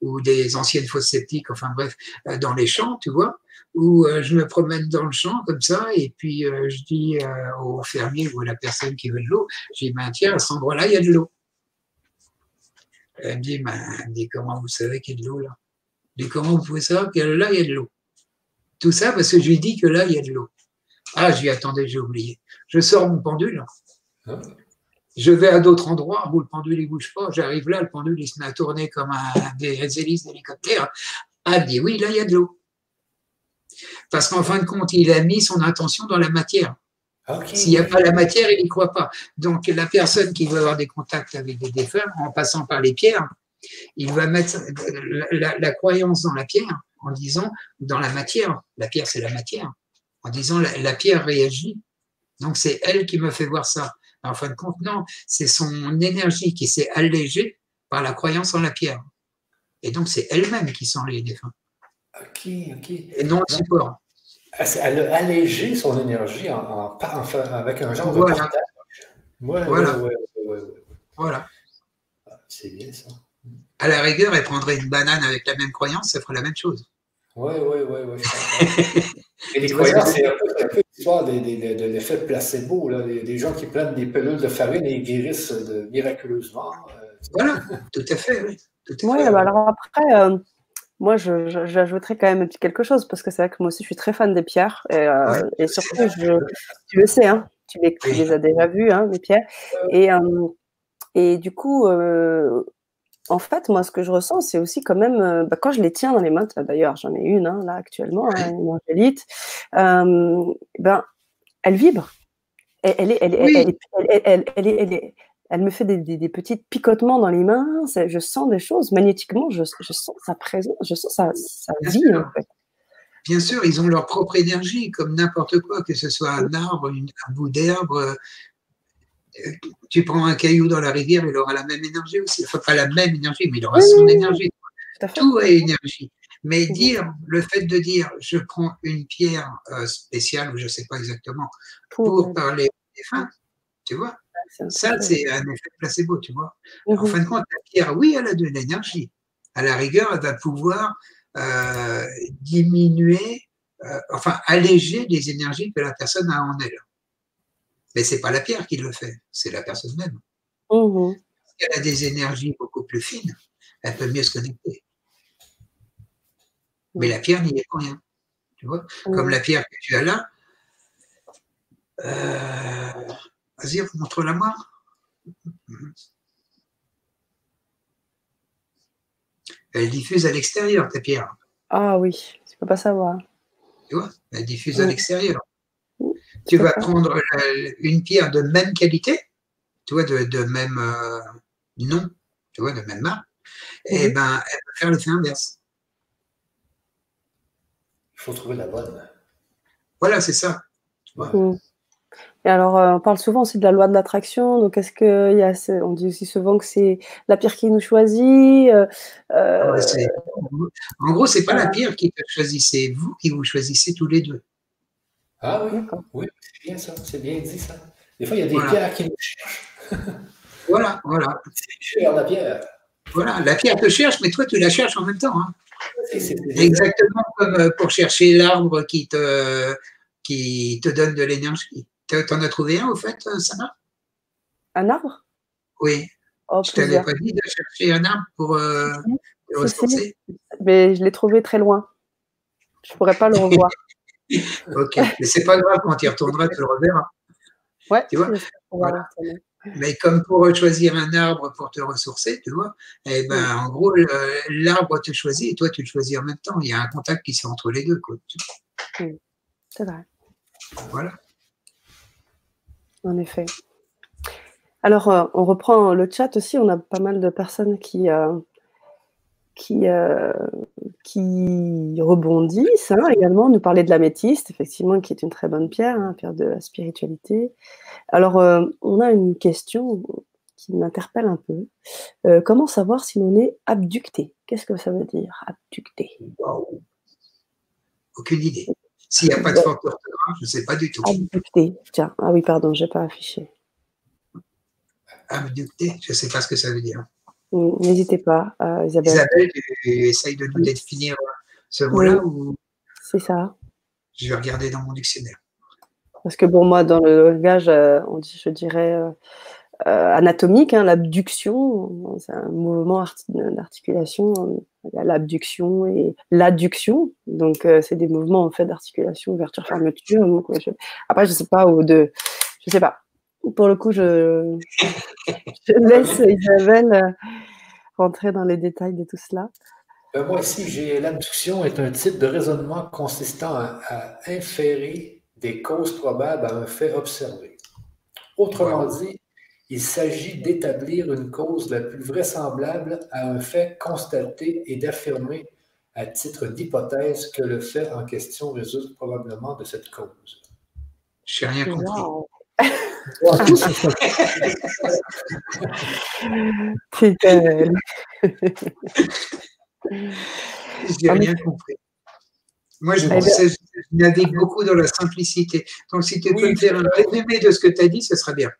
ou des anciennes fosses septiques, enfin bref, dans les champs, tu vois où euh, je me promène dans le champ comme ça, et puis euh, je dis euh, au fermier ou à la personne qui veut de l'eau, je dis, ben, tiens, à cet endroit-là, il y a de l'eau. Elle me dit, ben, dit, comment vous savez qu'il y a de l'eau là? Je dis, comment vous pouvez savoir que là, il y a de l'eau? Tout ça parce que je lui dis que là, il y a de l'eau. Ah, je lui attendez, j'ai oublié. Je sors mon pendule. Ah. Je vais à d'autres endroits où le pendule ne bouge pas. J'arrive là, le pendule il se met à tourner comme un, des hélices d'hélicoptère. Ah, dit oui, là, il y a de l'eau. Parce qu'en fin de compte, il a mis son intention dans la matière. S'il n'y a pas la matière, il n'y croit pas. Donc, la personne qui veut avoir des contacts avec des défunts, en passant par les pierres, il va mettre la, croyance dans la pierre en disant dans la matière, la pierre c'est la matière, en disant la, pierre réagit. Donc, c'est elle qui me fait voir ça. En fin de compte, non, c'est son énergie qui s'est allégée par la croyance en la pierre. Et donc, c'est elle-même qui sent les défunts. Ok, ok. Et non le support. Elle a allégé son énergie en, avec un genre voilà. de partage. voilà. voilà. Ah, c'est bien ça. À la rigueur, elle prendrait une banane avec la même croyance, ça ferait la même chose. Oui, oui, oui. Ouais. Et les croyances, c'est un peu, l'histoire de l'effet placebo, là, des, gens qui prennent des pelules de farine et guérissent de, miraculeusement. Euh, voilà, tout à fait, oui. Oui, bah alors après, euh, moi, j'ajouterais quand même quelque chose, parce que c'est vrai que moi aussi, je suis très fan des pierres. Et, euh, surtout, tu le sais, hein, tu, les, as déjà vues, hein, les pierres. Et, euh, et du coup, euh, en fait, moi, ce que je ressens, c'est aussi quand même, bah, quand je les tiens dans les mains, d'ailleurs, j'en ai une hein, là actuellement, hein, une angélite, ben, elle vibre. Elle, elle, est, elle, elle, elle, est, elle me fait des, petits picotements dans les mains, je sens des choses, magnétiquement, je, sens sa présence, je sens sa, vie en fait. Bien sûr, ils ont leur propre énergie, comme n'importe quoi, que ce soit un arbre, un bout d'herbe. Euh, tu prends un caillou dans la rivière, il aura la même énergie aussi. Enfin, pas la même énergie, mais il aura son énergie. Tout a énergie. Mais dire, le fait de dire, je prends une pierre euh, spéciale, ou je ne sais pas exactement, pour parler des fins, tu vois, ça, c'est un effet placebo, tu vois. En fin de compte, la pierre, oui, elle a de l'énergie. À la rigueur, elle va pouvoir euh, diminuer, euh, enfin, alléger les énergies que la personne a en elle. Mais c'est pas la pierre qui le fait, c'est la personne même. Mmh elle a des énergies beaucoup plus fines, elle peut mieux se connecter. Mais la pierre n'y est pour rien. Tu vois Comme la pierre que tu as là, euh, Vas-y, montre-la moi. Elle diffuse à l'extérieur, ta pierre. Ah oui, tu ne peux pas savoir. Tu vois, elle diffuse à l'extérieur. Tu vas prendre une pierre de même qualité, tu vois, de, même euh, nom, tu vois, de même marque, et mhm. ben, elle va faire l'effet inverse. Il faut trouver la bonne. Voilà, c'est ça. Tu vois. Et alors, euh, on parle souvent aussi de la loi de l'attraction. Donc, est-ce qu'il y a, on dit aussi souvent que c'est la pierre qui nous choisit. Euh, euh en gros, c'est pas la pierre qui te choisit, c'est vous qui vous choisissez tous les deux. Ah oui, oui, c'est bien ça, c'est bien dit ça. Des fois, il y a des pierres qui nous cherchent. voilà, voilà. C'est la pierre. Voilà, la pierre te cherche, mais toi, tu la cherches en même temps. Hein. Exactement comme pour chercher l'arbre qui te, qui te donne de l'énergie. T'en as trouvé un, au fait, euh, Sana Un arbre? Oui. Oh, je t'avais pas dit de chercher un arbre pour euh, ressourcer Mais je l'ai trouvé très loin. Je ne pourrais pas le revoir. ok, mais c'est pas grave, quand tu y retourneras, tu le reverras. Ouais, tu vois? Mais comme pour choisir un arbre pour te ressourcer, tu vois, eh ben, en gros, l'arbre te choisit et toi, tu le choisis en même temps. Il y a un contact qui se fait entre les deux. C'est vrai. Voilà en effet. Alors, euh, on reprend le chat aussi. On a pas mal de personnes qui, euh, qui, euh, qui rebondissent hein, également. Nous parler de la métiste, effectivement, qui est une très bonne pierre, hein, pierre de la spiritualité. Alors, on a une question qui m'interpelle un peu. comment savoir si l'on est abducté? Qu'est-ce que ça veut dire, abducté? Aucune idée. S'il n'y a pas de faute d'orthographe, je ne sais pas du tout. Abducté. Tiens, ah oui, pardon, je n'ai pas affiché. Abducté, je ne sais pas ce que ça veut dire. N'hésitez pas, euh, Isabelle. Isabelle, tu essayes de nous définir ce mot-là ou... C'est ça. Je vais regarder dans mon dictionnaire. Parce que pour moi, dans le langage, euh, on dit, je dirais, euh, euh, anatomique, hein, l'abduction, c'est un mouvement d'articulation. Il y a l'abduction et l'adduction, donc euh, c'est des mouvements en fait d'articulation, ouverture, fermeture. Après, je sais pas ou de, je sais pas. Pour le coup, je, je laisse Isabelle euh, rentrer dans les détails de tout cela. moi ici, j'ai l'abduction est un type de raisonnement consistant à inférer des causes probables à un fait observé. Autrement dit, il s'agit d'établir une cause la plus vraisemblable à un fait constaté et d'affirmer à titre d'hypothèse que le fait en question résulte probablement de cette cause. Je n'ai rien compris. J'ai rien compris. Moi, je, je navigue beaucoup dans la simplicité. Donc, si tu peux me faire un résumé de ce que tu as dit, ce serait bien.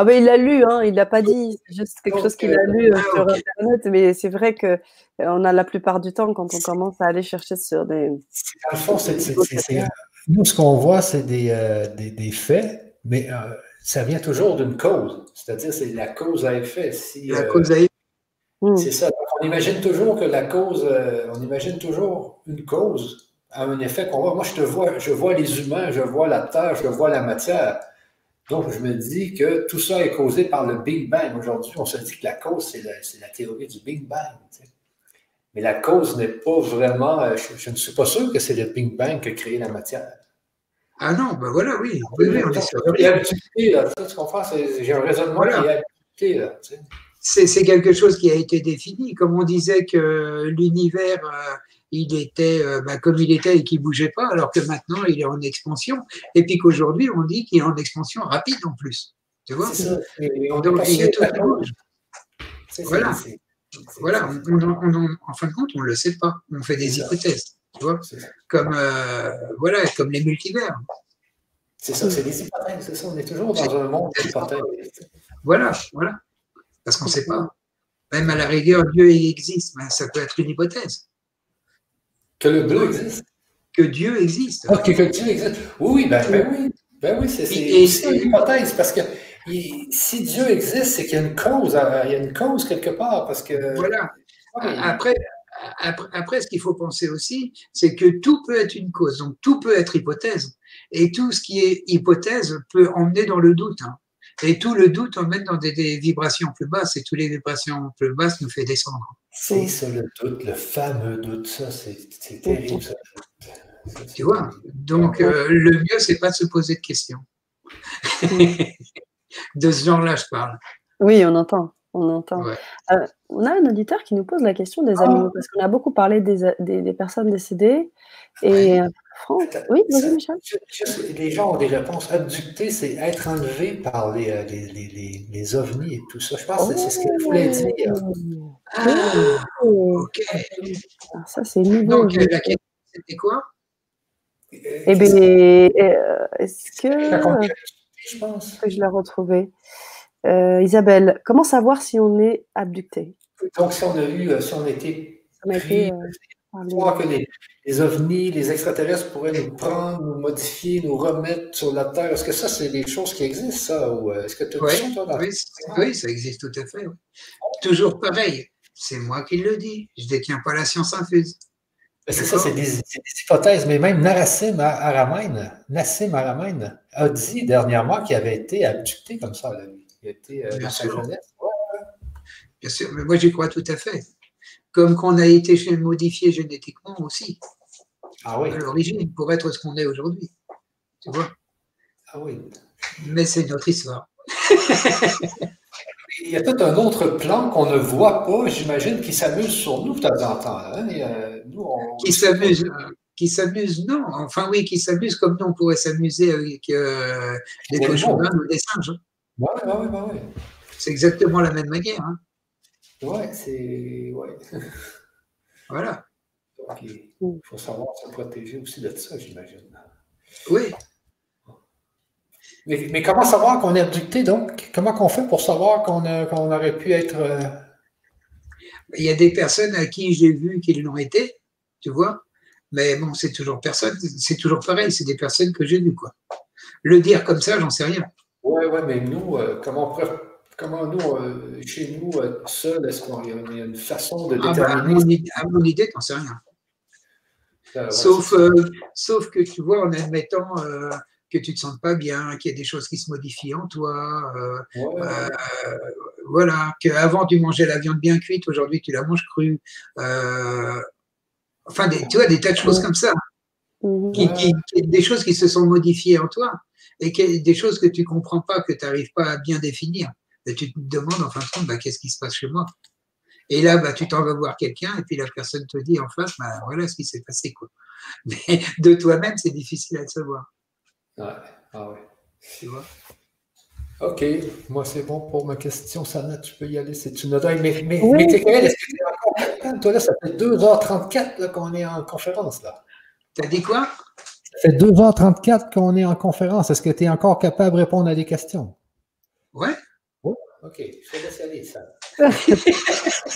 Ah ben, il l'a lu, hein, il l'a pas dit, c'est juste quelque chose qu'il a lu euh, ah, sur Internet, mais c'est vrai que euh, on a la plupart du temps quand on commence à aller chercher sur des. Dans le fond, c'est, nous, ce qu'on voit, c'est des, euh, des, des, faits, mais ça vient toujours d'une cause. C'est-à-dire, c'est la cause à effet. Si, la cause à effet. Hmm. C'est ça. On imagine toujours que la cause, on imagine toujours une cause à un effet qu'on voit. Moi, je te vois, je vois les humains, je vois la terre, je vois la matière. Donc, je me dis que tout ça est causé par le Big Bang. Aujourd'hui, on se dit que la cause, c'est la, théorie du Big Bang. Mais la cause n'est pas vraiment. Euh, je, ne suis pas sûr que c'est le Big Bang qui a créé la matière. Ah non, ben voilà, oui. oui, oui on est sûr. Il y a tu comprends? J'ai un raisonnement qui est là. C'est quelque chose qui a été défini. Comme on disait que l'univers euh, il était euh, bah, comme il était et qu'il bougeait pas, alors que maintenant il est en expansion, et puis qu'aujourd'hui on dit qu'il est en expansion rapide en plus. Tu vois? On Donc il a tout. Voilà. Voilà. en fin de compte, on ne le sait pas. On fait des hypothèses. Tu vois? Comme, euh, voilà, comme les multivers. C'est ça, c'est des hypothèses, c'est ça. On est toujours dans un monde d'hypothèses. Voilà, voilà. Parce qu'on ne sait pas. Même à la rigueur, Dieu existe, mais ça peut être une hypothèse. Que le bleu existe. Que Dieu existe. Ah, que, Dieu existe. Oui, ben, ben oui. Ben oui, c'est une hypothèse parce que si Dieu existe, c'est qu'il y a une cause, euh, il y a une cause quelque part. Parce que, voilà. Après, après, après, ce qu'il faut penser aussi, c'est que tout peut être une cause, donc tout peut être hypothèse. Et tout ce qui est hypothèse peut emmener dans le doute. Hein. Et tout le doute emmène dans des, des, vibrations plus basses, et toutes les vibrations plus basses nous fait descendre. C'est ça le doute, le fameux doute, ça, c'est terrible. Ça. Tu vois Donc, euh, le mieux, c'est pas de se poser de questions. de ce genre-là, je parle. Oui, on entend. On entend. Euh, on a un auditeur qui nous pose la question des animaux, ah. parce qu'on a beaucoup parlé des, des, personnes décédées. Et euh, oui, vas Michel. les gens ont des réponses. Abducté, c'est être enlevé par les, les, les, les, ovnis et tout ça. Je pense que c'est ce qu'il voulait dire. Ah, ok. Ah, ça, c'est nouveau. Donc, la question, c'était quoi? Eh bien, euh, est-ce que. Je pense. Que je l'ai retrouvé. Euh, Isabelle, comment savoir si on est abducté? Donc, si on a eu, euh, si on était. On a été, crois que les, ovnis, les extraterrestres pourraient nous prendre, nous modifier, nous remettre sur la Terre. Est-ce que ça, c'est des choses qui existent, ça? Ou est-ce que tu oui, oui, oui, ça existe tout à fait. Toujours pareil. C'est moi qui le dis. Je ne détiens pas la science infuse. C'est ça, c'est des, hypothèses, mais même Narassim Aramein, Nassim Aramein a dit dernièrement qu'il avait été abducté comme ça, Il a été euh, Bien sûr. Bien sûr, mais moi j'y crois tout à fait comme qu'on a été modifié génétiquement aussi. Ah oui. À l'origine, pour être ce qu'on est aujourd'hui. Tu vois? Ah oui. Mais c'est notre histoire. Il y a tout un autre plan qu'on ne voit pas, j'imagine, qui s'amuse sur nous de temps en temps. Hein? Euh, qui s'amuse, qui s'amuse, non. Enfin oui, qui s'amuse comme nous on pourrait s'amuser avec euh, des cochons ou des singes. Oui, oui, oui. C'est exactement la même manière. Hein. Ouais, c'est. Ouais. Voilà. il faut savoir se protéger aussi de ça, j'imagine. Oui. Mais, comment savoir qu'on est abducté, donc? Comment qu'on fait pour savoir qu'on aurait pu être. Euh, il y a des personnes à qui j'ai vu qu'ils l'ont été, tu vois. Mais bon, c'est toujours personne, c'est toujours pareil, c'est des personnes que j'ai vues, quoi. Le dire comme ça, j'en sais rien. Oui, ouais, mais nous, euh, comment on pourrait Comment nous, euh, chez nous, seul, est-ce qu'il y, a une façon de déterminer ah bah, À mon idée, t'en sais rien. Ah, sauf, euh, sauf que tu vois, en admettant euh, que tu ne te sens pas bien, qu'il y a des choses qui se modifient en toi, voilà, qu'avant tu mangeais la viande bien cuite, aujourd'hui tu la manges crue. enfin, des, tu vois, des tas de choses comme ça. Mhm. des choses qui se sont modifiées en toi et des choses que tu ne comprends pas, que tu n'arrives pas à bien définir. Et tu te demandes en fin de compte, bah, qu'est-ce qui se passe chez moi? Et là, bah, tu t'en vas voir quelqu'un et puis la personne te dit en face, bah, voilà ce qui s'est passé. Quoi. Mais de toi-même, c'est difficile à te savoir. Ouais. Ah ouais. Tu vois? OK, moi c'est bon pour ma question, Sana, tu peux y aller, c'est une oreille. Mais, mais, oui. mais est-ce que tu es encore Toi là, ça fait 2h34 qu'on est en conférence là. T'as dit quoi? Ça fait 2h34 qu'on est en conférence. Est-ce que tu es encore capable de répondre à des questions? Ouais. OK, je laisse aller, ça.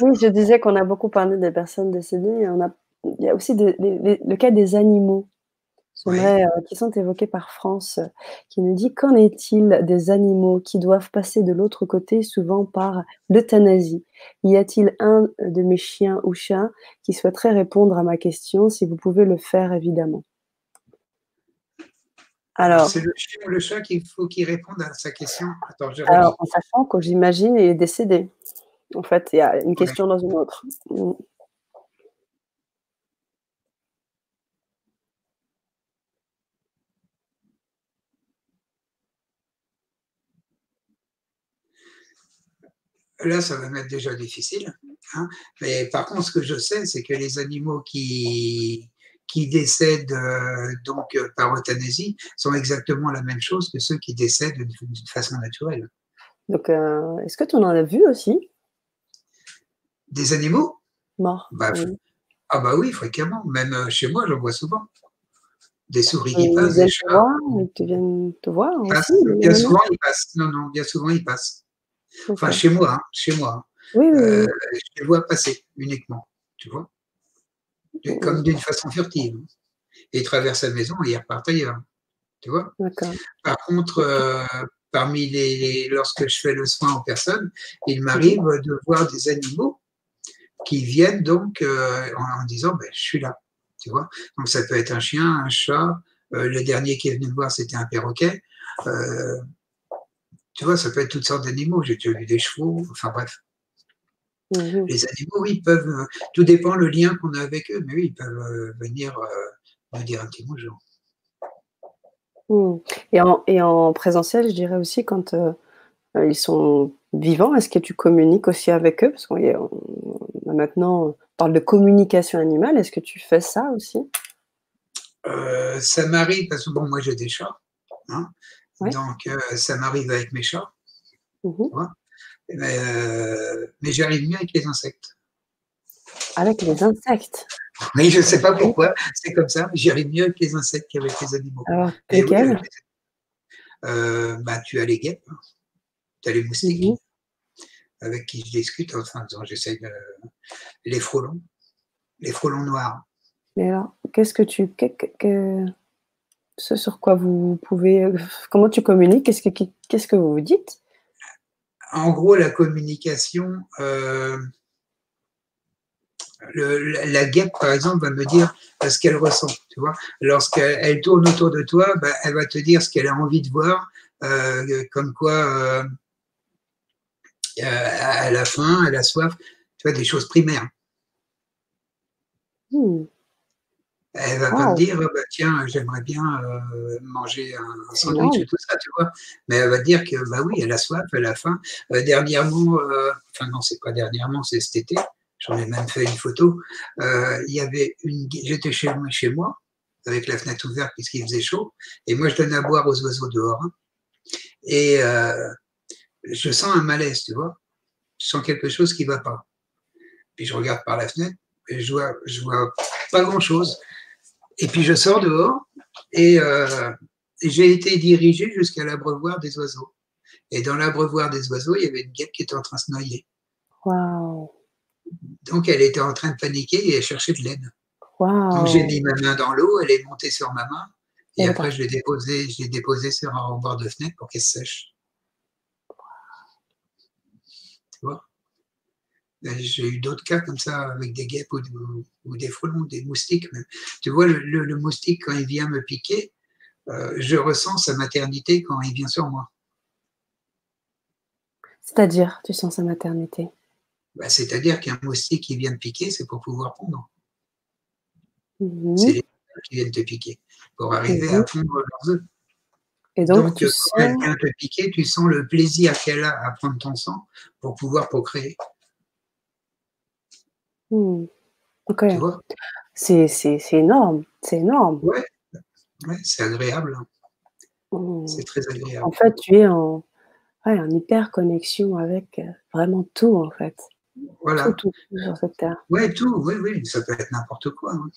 oui, je disais qu'on a beaucoup parlé des personnes décédées. On a, il y a aussi le cas des animaux. Euh, qui sont évoqués par France, qui nous dit Qu'en est-il des animaux qui doivent passer de l'autre côté, souvent par l'euthanasie? Y a-t-il un de mes chiens ou chats qui souhaiterait répondre à ma question Si vous pouvez le faire, évidemment? Alors, c'est le chien ou le chat qu'il faut qu'il réponde à sa question. alors, en sachant que j'imagine il est décédé. En fait, il y a une question dans une autre. Là, ça va m'être déjà difficile. Hein. Mais par contre, ce que je sais, c'est que les animaux qui, qui décèdent euh, donc euh, par euthanasie sont exactement la même chose que ceux qui décèdent d'une façon naturelle. Donc, euh, est-ce que tu en as vu aussi? Des animaux? Morts. Bah, ah bah oui, fréquemment. Même chez moi, j'en vois souvent. Des souris qui passent. Des chats. Ils viennent te voir aussi, Bien souvent, ils passent. Non, non, bien souvent, ils passent. Enfin, chez moi, hein, chez moi. Oui, oui, euh, je les vois passer uniquement, tu vois. Comme d'une façon furtive. Et ils traversent la maison et ils repartent ailleurs. Tu vois Par contre, euh, parmi les, lorsque je fais le soin aux personnes, il m'arrive de voir des animaux qui viennent donc euh, en, disant ben, je suis là. Tu vois Donc ça peut être un chien, un chat. le dernier qui est venu me voir, c'était un perroquet. Tu vois, ça peut être toutes sortes d'animaux. J'ai déjà vu des chevaux, enfin bref. Mhm. Les animaux, oui, ils peuvent. Euh, tout dépend le lien qu'on a avec eux, mais oui, ils peuvent euh, venir euh, me dire un petit bonjour. Mhm. Et, en, et en présentiel, je dirais aussi quand ils sont vivants, est-ce que tu communiques aussi avec eux? Parce qu'on maintenant on parle de communication animale. Est-ce que tu fais ça aussi? Ça m'arrive parce que bon, moi j'ai des chats. Hein, donc, euh, ça m'arrive avec mes chats. Mmh euh, mais, j'arrive mieux avec les insectes. Avec les insectes Oui, je ne sais pas pourquoi, c'est comme ça. J'arrive mieux avec les insectes qu'avec les animaux. Alors, lesquels euh, bah, Tu as les guêpes, hein. tu as les moustiques, mmh avec qui je discute. Enfin, j'essaie de. Les frelons, les frelons noirs. Mais alors, qu'est-ce que tu ce sur quoi vous pouvez, comment tu communiques, qu'est-ce que, qu'est-ce que vous vous dites? En gros, la communication, euh, la guêpe, par exemple, va me dire ce qu'elle ressent. Tu vois, lorsqu'elle tourne autour de toi, bah, elle va te dire ce qu'elle a envie de voir, euh, comme quoi euh, elle a faim, elle a soif, tu vois, des choses primaires. Elle va pas me dire, bah, tiens, j'aimerais bien euh, manger un sandwich et tout ça, tu vois. Mais elle va dire que, bah oui, elle a soif, elle a faim. Euh, dernièrement, euh, enfin non, c'est pas dernièrement, c'est cet été, j'en ai même fait une photo. Il y avait une, j'étais chez, chez moi, avec la fenêtre ouverte puisqu'il faisait chaud, et moi je donne à boire aux oiseaux dehors. Hein. Et je sens un malaise, tu vois. Je sens quelque chose qui va pas. Puis je regarde par la fenêtre, et je vois, je vois pas grand chose. Et puis je sors dehors euh, et j'ai été dirigé jusqu'à l'abreuvoir des oiseaux. Et dans l'abreuvoir des oiseaux, il y avait une guêpe qui était en train de se noyer. Donc elle était en train de paniquer et elle cherchait de l'aide. Donc j'ai mis ma main dans l'eau, elle est montée sur ma main. Et après, je l'ai déposée, déposé sur un rebord de fenêtre pour qu'elle sèche. Tu vois ben, j'ai eu d'autres cas comme ça avec des guêpes ou, des frelons, des moustiques. Tu vois, le, moustique, quand il vient me piquer, euh, je ressens sa maternité quand il vient sur moi. C'est-à-dire, tu sens sa maternité? Ben, C'est-à-dire qu'un moustique qui vient me piquer, c'est pour pouvoir pondre. Mhm. C'est qui viennent te piquer pour arriver à fondre leurs œufs. Et donc, quand elle vient te piquer, tu sens le plaisir qu'elle a à prendre ton sang pour pouvoir procréer. Ok. C'est énorme. C'est énorme. Ouais, ouais c'est agréable. Hmm. C'est très agréable. En fait, tu es en, ouais, en hyper connexion avec euh, vraiment tout, en fait. Voilà. Tout, tout, sur cette terre. Oui, tout, oui, oui. Ça peut être n'importe quoi. Hein.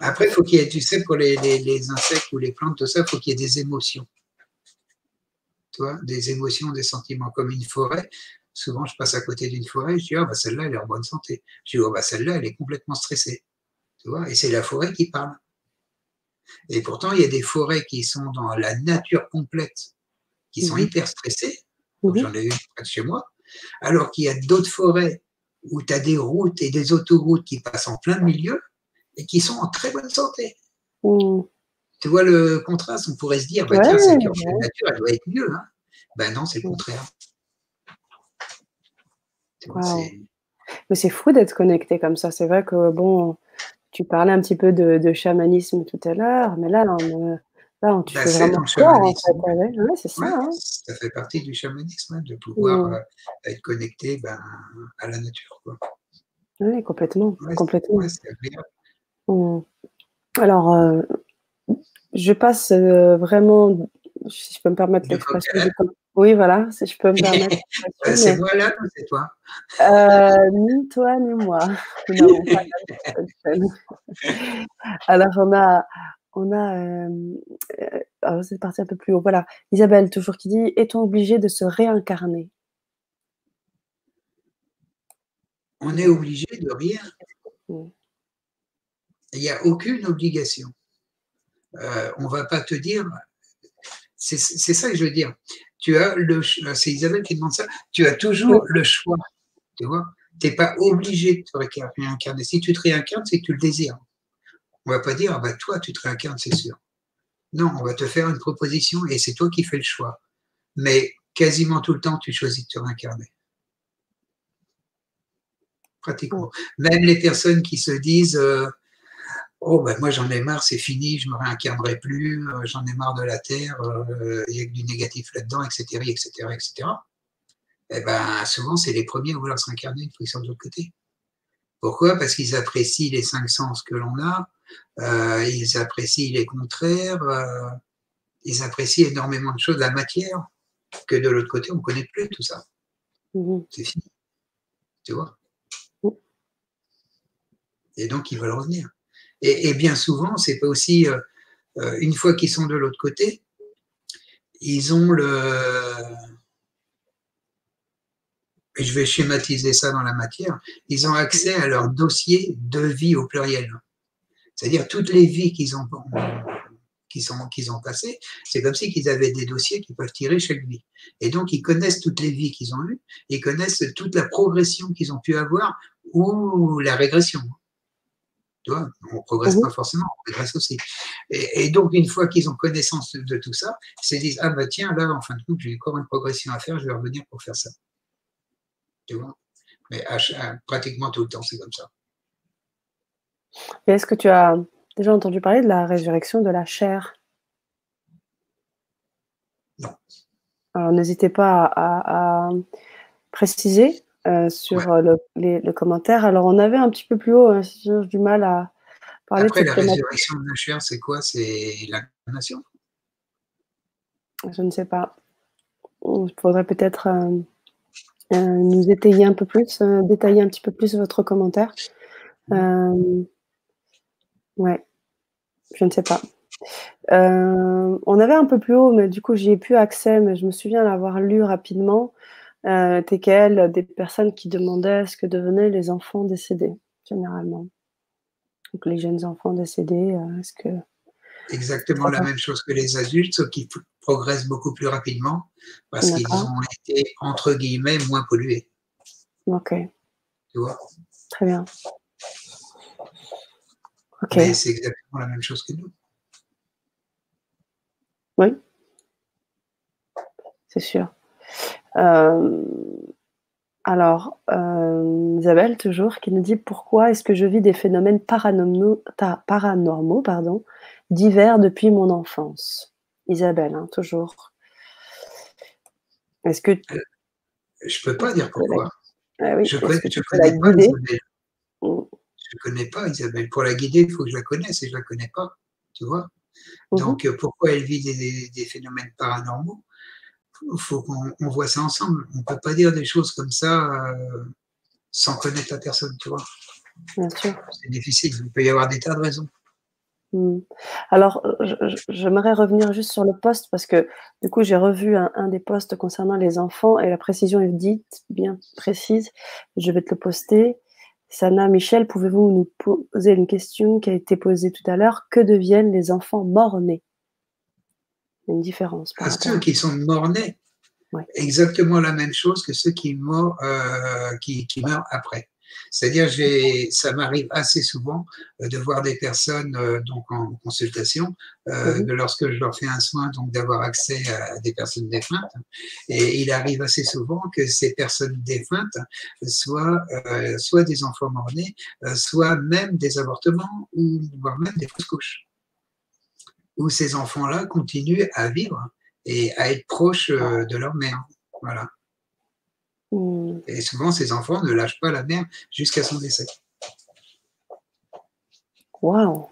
Après, il faut qu'il y ait, tu sais, pour les, insectes ou les plantes, tout ça, il faut qu'il y ait des émotions. Tu vois, des émotions, des sentiments, comme une forêt. Souvent, je passe à côté d'une forêt, je dis, oh, bah, celle-là, elle est en bonne santé. Je dis, oh, bah, celle-là, elle est complètement stressée. Tu vois, et c'est la forêt qui parle. Et pourtant, il y a des forêts qui sont dans la nature complète, qui sont mhm. hyper stressées. Mhm. J'en ai une près de chez moi. Alors qu'il y a d'autres forêts où tu as des routes et des autoroutes qui passent en plein milieu et qui sont en très bonne santé. Mm. Tu vois le contraste, on pourrait se dire, bah, tiens, c'est la nature, elle doit être mieux. Hein. Ben non, c'est le mm. Mais c'est fou d'être connecté comme ça. C'est vrai que, bon, tu parlais un petit peu de, chamanisme tout à l'heure, mais là, on, là, tu ben, fais vraiment en fait. c'est ça. Hein. Ça fait partie du chamanisme, hein, de pouvoir mm. euh, être connecté ben, à la nature. Oui, complètement. complètement. Mmh. Alors, euh, je passe euh, vraiment, si je peux me permettre l'expression. Oui, voilà, si je peux me permettre. c'est moi là ou c'est toi? Euh, Ni toi ni moi. Non, Alors, on a, on a, alors c'est parti un peu plus haut. Voilà, Isabelle toujours qui dit est-on obligé de se réincarner? On est obligé de rien. Mmh. Il n'y a aucune obligation. Euh, on ne va pas te dire. C'est ça que je veux dire. Tu as le, c'est Isabelle qui demande ça. Tu as toujours le choix. Tu vois Tu n'es pas obligé de te réincarner. Si tu te réincarnes, c'est que tu le désires. On ne va pas dire, ah bah, toi, tu te réincarnes, c'est sûr. Non, on va te faire une proposition et c'est toi qui fais le choix. Mais quasiment tout le temps, tu choisis de te réincarner. Pratiquement. Même les personnes qui se disent, euh, Oh, ben moi j'en ai marre, c'est fini, je me réincarnerai plus, euh, j'en ai marre de la Terre, euh, il y a que du négatif là-dedans, etc., etc., etc. Et ben, souvent, c'est les premiers à vouloir se réincarner une fois qu'ils sont de l'autre côté. Pourquoi? Parce qu'ils apprécient les cinq sens que l'on a, euh, ils apprécient les contraires, ils apprécient énormément de choses de la matière que de l'autre côté, on ne connaît plus tout ça. Mmh c'est fini. Tu vois? Mmh. Et donc, ils veulent revenir. Et, bien souvent, c'est pas aussi, euh, euh, une fois qu'ils sont de l'autre côté, ils ont le. Et je vais schématiser ça dans la matière. Ils ont accès à leur dossier de vie au pluriel. C'est-à-dire toutes les vies qu'ils ont, qu'ils ont, passées, c'est comme si qu'ils avaient des dossiers qu'ils peuvent tirer chaque vie. Et donc, ils connaissent toutes les vies qu'ils ont eues, ils connaissent toute la progression qu'ils ont pu avoir ou la régression on ne progresse pas forcément, on progresse aussi. Et, donc, une fois qu'ils ont connaissance de, tout ça, ils se disent Ah, bah tiens, là, en fin de compte, j'ai encore une progression à faire, je vais revenir pour faire ça. Tu vois? Mais pratiquement tout le temps, c'est comme ça. est-ce que tu as déjà entendu parler de la résurrection de la chair? Non. Alors, n'hésitez pas à, préciser euh, sur euh, le, commentaire. Alors, on avait un petit peu plus haut, hein, si j'ai du mal à parler Après, la résurrection de la chair, c'est quoi? C'est l'incarnation Je ne sais pas. Il faudrait peut-être euh, nous étayer un peu plus, détailler un petit peu plus votre commentaire. ouais, je ne sais pas. on avait un peu plus haut, mais du coup, j'y ai plus accès, mais je me souviens l'avoir lu rapidement euh, des personnes qui demandaient ce que devenaient les enfants décédés, généralement. Donc les jeunes enfants décédés, euh, est-ce que... Exactement la même chose que les adultes, sauf qu'ils progressent beaucoup plus rapidement parce qu'ils ont été, entre guillemets, moins pollués. Ok. Tu vois? Très bien. Ok. C'est exactement la même chose que nous. Oui. C'est sûr. Euh, Alors, euh, Isabelle, toujours, qui nous dit pourquoi est-ce que je vis des phénomènes paranormaux, paranormaux pardon, divers depuis mon enfance? Isabelle, hein, toujours. Est-ce que. Euh, je ne peux pas dire pourquoi. Ah je ne connais, pas Isabelle. Mm. Je connais pas Isabelle. Pour la guider, il faut que je la connaisse et je ne la connais pas. Tu vois mm-hmm. Donc, pourquoi elle vit des, phénomènes paranormaux? Faut qu'on voit ça ensemble. On ne peut pas dire des choses comme ça euh, sans connaître la personne, tu vois. Bien sûr. C'est difficile. Il peut y avoir des tas de raisons. Mmh. Alors, j'aimerais revenir juste sur le poste parce que du coup, j'ai revu un, des postes concernant les enfants et la précision est dite bien précise. Je vais te le poster. Sana, Michel, pouvez-vous nous poser une question qui a été posée tout à l'heure? Que deviennent les enfants morts-nés? Une différence. Par ah, ceux qui sont morts-nés, exactement la même chose que ceux qui, meurent, euh, qui meurent après. C'est-à-dire, ça m'arrive assez souvent euh, de voir des personnes euh, donc en consultation, euh, mhm. lorsque je leur fais un soin, donc d'avoir accès à des personnes défuntes. Et il arrive assez souvent que ces personnes défuntes soient soit des enfants mort-nés, soit même des avortements, ou voire même des fausses couches. Où ces enfants-là continuent à vivre et à être proches de leur mère. Voilà. Mm. Et souvent, ces enfants ne lâchent pas la mère jusqu'à son décès. Waouh!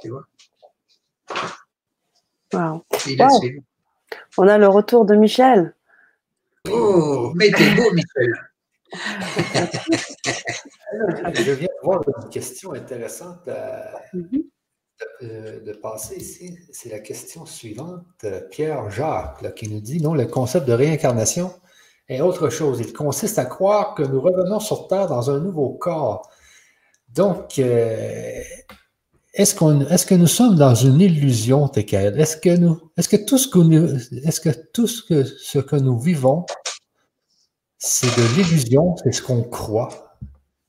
Tu vois? Wow. On a le retour de Michel. Oh, mais t'es beau, Michel. Je viens de voir une question intéressante mm-hmm. de, de, passer ici. C'est la question suivante. Pierre Jacques qui nous dit non, le concept de réincarnation et autre chose. Il consiste à croire que nous revenons sur Terre dans un nouveau corps. Donc, euh, est-ce, que nous sommes dans une illusion, Tekel? Est-ce que nous, est-ce que tout est-ce que tout ce que nous vivons, c'est de l'illusion, c'est ce qu'on croit?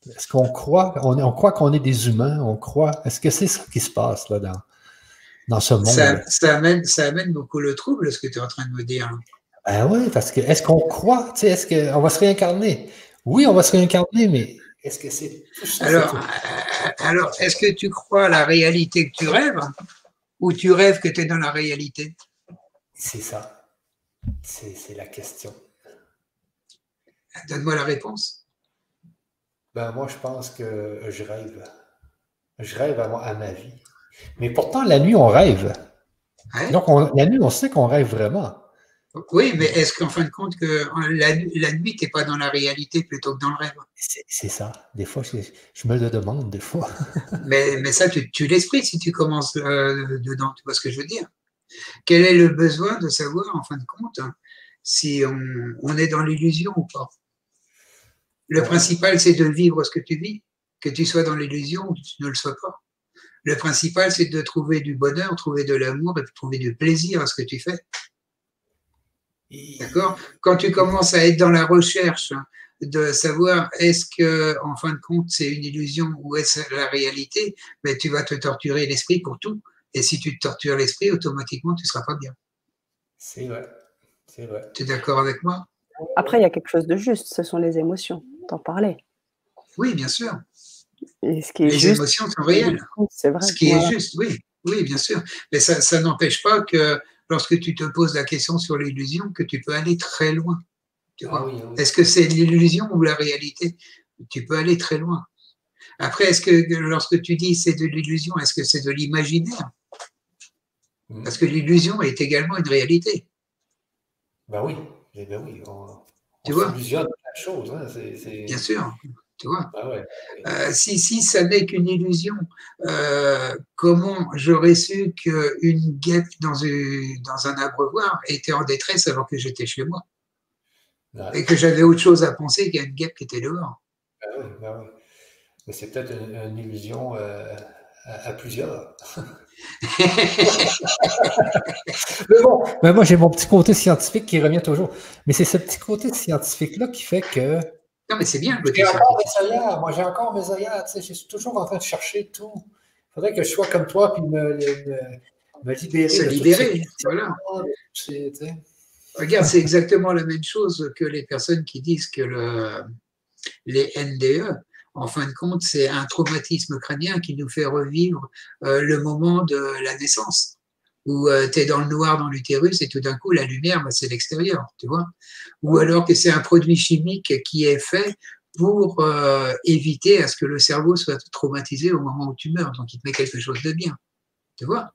Est-ce qu'on croit, on, on croit qu'on est des humains, on croit, est-ce que c'est ça qui se passe là dans, dans ce monde? Ça, ça, amène, ça amène beaucoup le trouble, ce que tu es en train de me dire. Ben oui, parce que est-ce qu'on croit, est-ce qu'on va se réincarner? Oui, on va se réincarner, mais est-ce que c'est Alors, euh, alors est-ce que tu crois à la réalité que tu rêves ou tu rêves que tu es dans la réalité? C'est ça. C'est la question. Donne-moi la réponse. Ben, moi, je pense que je rêve. Je rêve à, à ma vie. Mais pourtant, la nuit, on rêve. Donc, la nuit, on sait qu'on rêve vraiment. Oui, mais est-ce qu'en fin de compte, que la, nuit, tu n'es pas dans la réalité plutôt que dans le rêve? C'est ça. Des fois, je, me le demande, des fois. mais, mais ça, tu, tu l'esprit si tu commences euh, dedans. Tu vois ce que je veux dire Quel est le besoin de savoir, en fin de compte, si on, est dans l'illusion ou pas? Le principal, c'est de vivre ce que tu vis, que tu sois dans l'illusion ou que tu ne le sois pas. Le principal, c'est de trouver du bonheur, trouver de l'amour et trouver du plaisir à ce que tu fais. D'accord? Quand tu commences à être dans la recherche de savoir est-ce que, en fin de compte, c'est une illusion ou est-ce la réalité, mais tu vas te torturer l'esprit pour tout. Et si tu te tortures l'esprit, automatiquement, tu ne seras pas bien. C'est vrai. C'est vrai. Tu es d'accord avec moi? Après, il y a quelque chose de juste, ce sont les émotions. T'en parlais. Oui, bien sûr. ce qui est les émotions sont réelles. C'est vrai. Ce qui est juste, oui. Oui, bien sûr. Mais ça, ça n'empêche pas que lorsque tu te poses la question sur l'illusion que tu peux aller très loin. Ah est-ce que c'est l'illusion ou la réalité? Tu peux aller très loin. Après, est-ce que lorsque tu dis c'est de l'illusion, est-ce que c'est de l'imaginaire? Hmm. Parce que l'illusion est également une réalité. Ben oui, eh ben oui. tu vois? Chose. Hein, Bien sûr. Ah euh, si, si ça n'est qu'une illusion, euh, comment j'aurais su qu'une guêpe dans, dans un abreuvoir était en détresse alors que j'étais chez moi? Et que j'avais autre chose à penser a une guêpe qui était dehors Mais c'est peut-être une, illusion euh, à, plusieurs. mais bon, moi j'ai mon petit côté scientifique qui revient toujours. Mais c'est ce petit côté scientifique-là qui fait que non, mais c'est bien. J'ai encore mes œillères. Moi, j'ai encore mes œillères. Je suis toujours en train de chercher tout. Il faudrait que je sois comme toi puis me, me, me libérer. Se libérer, voilà. Regarde, c'est exactement la même chose que les personnes qui disent que le, les NDE, en fin de compte, c'est un traumatisme crânien qui nous fait revivre euh, le moment de la naissance, où euh, tu es dans le noir dans l'utérus et tout d'un coup, la lumière, bah, c'est l'extérieur, tu vois. Ou alors que c'est un produit chimique qui est fait pour euh, éviter à ce que le cerveau soit traumatisé au moment où tu meurs. Donc, il te met quelque chose de bien, tu vois.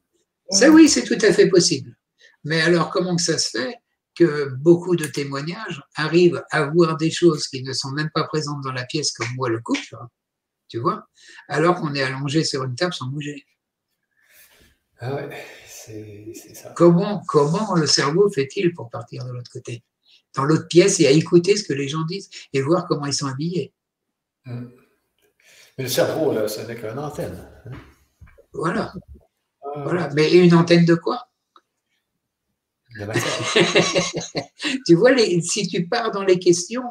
Ça, oui, c'est tout à fait possible. Mais alors, comment ça se fait? Que beaucoup de témoignages arrivent à voir des choses qui ne sont même pas présentes dans la pièce, comme moi le couple, tu vois, alors qu'on est allongé sur une table sans bouger. Ah ouais, c'est ça. Comment, comment le cerveau fait-il pour partir de l'autre côté? Dans l'autre pièce et à écouter ce que les gens disent et voir comment ils sont habillés. Hum. Mais le cerveau, là, ce n'est qu'une antenne. Hein? Voilà. Ah. voilà. Mais une antenne de quoi? tu vois, les, si tu pars dans les questions.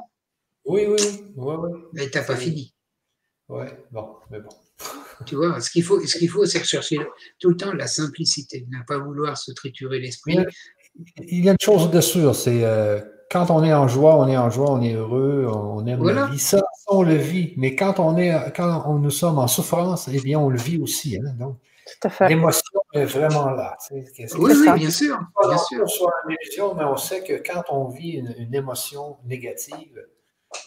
Oui, oui, oui. Mais tu n'as pas fini. Oui, bon, mais bon. tu vois, ce qu'il faut, ce qu'il faut, c'est rechercher tout le temps la simplicité, ne pas vouloir se triturer l'esprit. Il y a une chose de sûr, c'est euh, quand on est en joie, on est en joie, on est heureux, on aime la vie. Ça, on le vit. Mais quand on est, quand on, nous sommes en souffrance, eh bien, on le vit aussi. Hein, donc, L'émotion est vraiment là. oui, oui, bien sûr. Bien sûr. Soit une illusion, mais on sait que quand on vit une, émotion négative,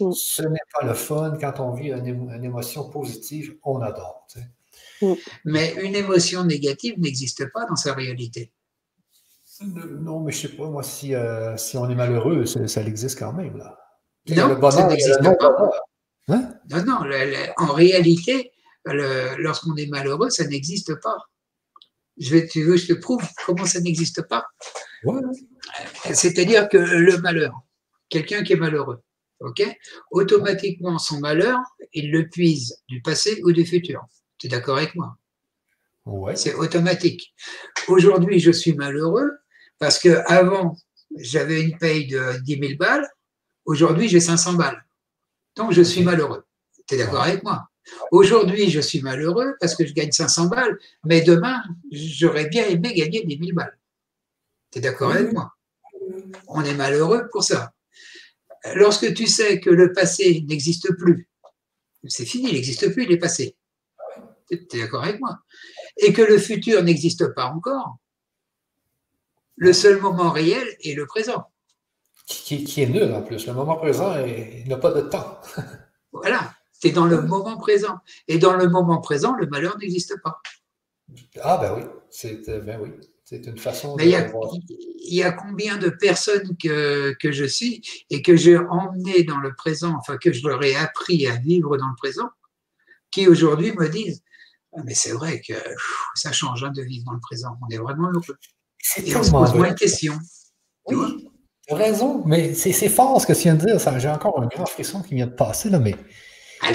mm. ce n'est pas le fun. Quand on vit une, émotion positive, on adore. Mm. Mais une émotion négative n'existe pas dans sa réalité. Non, mais je ne sais pas, moi, si, euh, si on est malheureux, ça, existe quand même. Là. Non, ça n'existe pas. Hein? Non, non, en réalité, lorsqu'on est malheureux, ça n'existe pas. Je vais, tu veux, je te prouve comment ça n'existe pas. C'est-à-dire que le malheur, quelqu'un qui est malheureux, ok, automatiquement son malheur, il le puise du passé ou du futur. Tu es d'accord avec moi? Ouais. C'est automatique. Aujourd'hui, je suis malheureux parce que avant, j'avais une paye de 10 000 balles. Aujourd'hui, j'ai 500 balles. Donc, je suis malheureux. Tu es d'accord avec moi? Aujourd'hui, je suis malheureux parce que je gagne 500 balles, mais demain, j'aurais bien aimé gagner 10 000 balles. Tu es d'accord avec moi? On est malheureux pour ça. Lorsque tu sais que le passé n'existe plus, c'est fini, il n'existe plus, il est passé. Tu es d'accord avec moi? Et que le futur n'existe pas encore, le seul moment réel est le présent. Qui, qui est nul en plus. Le moment présent, il n'a pas de temps. voilà. C'est dans le moment présent. Et dans le moment présent, le malheur n'existe pas. Ah ben oui, c'est euh, ben oui. une façon Mais de il, y a, combien de personnes que, que je suis et que j'ai emmené dans le présent, enfin que je leur ai appris à vivre dans le présent, qui aujourd'hui me disent ah, mais c'est vrai que ça change hein, de vivre dans le présent. On est vraiment heureux. Et on se pose moins de questions. Oui, tu as raison, mais c'est fort ce que tu viens de dire. J'ai encore un grand frisson qui vient de passer, là, mais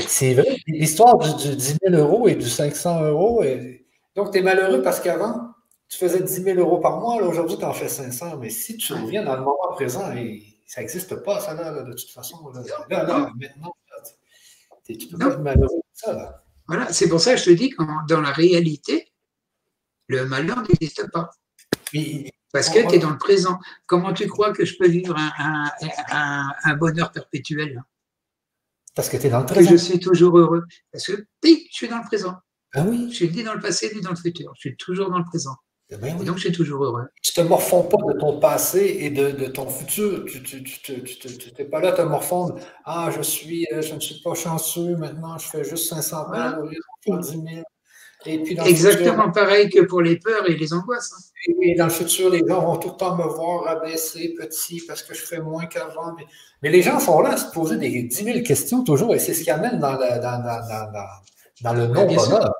c'est vrai, l'histoire du, 10 000 euros et du 500 euros. Donc, tu es malheureux parce qu'avant, tu faisais 10 000 euros par mois, là, aujourd'hui, tu en fais 500. Mais si tu reviens dans le moment présent, et ça n'existe pas, ça, là, de toute façon. Là, là, maintenant, tu peux pas être malheureux ça. Là. Voilà, c'est pour ça que je te dis que dans la réalité, le malheur n'existe pas. parce que tu es dans le présent. Comment tu crois que je peux vivre un, un bonheur perpétuel parce que tu es dans le présent. je suis toujours heureux. Parce que oui, je suis dans le présent. Ah oui. Je suis ni dans le passé ni dans le futur. Je suis toujours dans le présent. Eh ben donc, je suis toujours heureux. Tu ne te morfonds pas de ton passé et de, ton futur. Tu n'es pas là à te morfondre. Ah, je, suis, euh, je ne suis pas chanceux maintenant, je fais juste 500 balles au lieu de 10 000. Exactement pareil que pour les peurs et les angoisses. Hein. Et dans le futur, les gens vont tout le temps me voir abaisser, petit, parce que je fais moins qu'avant. Mais, les gens sont là à se poser des 10 000 questions toujours, et c'est ce qui amène dans le, dans, dans, le non-bonheur.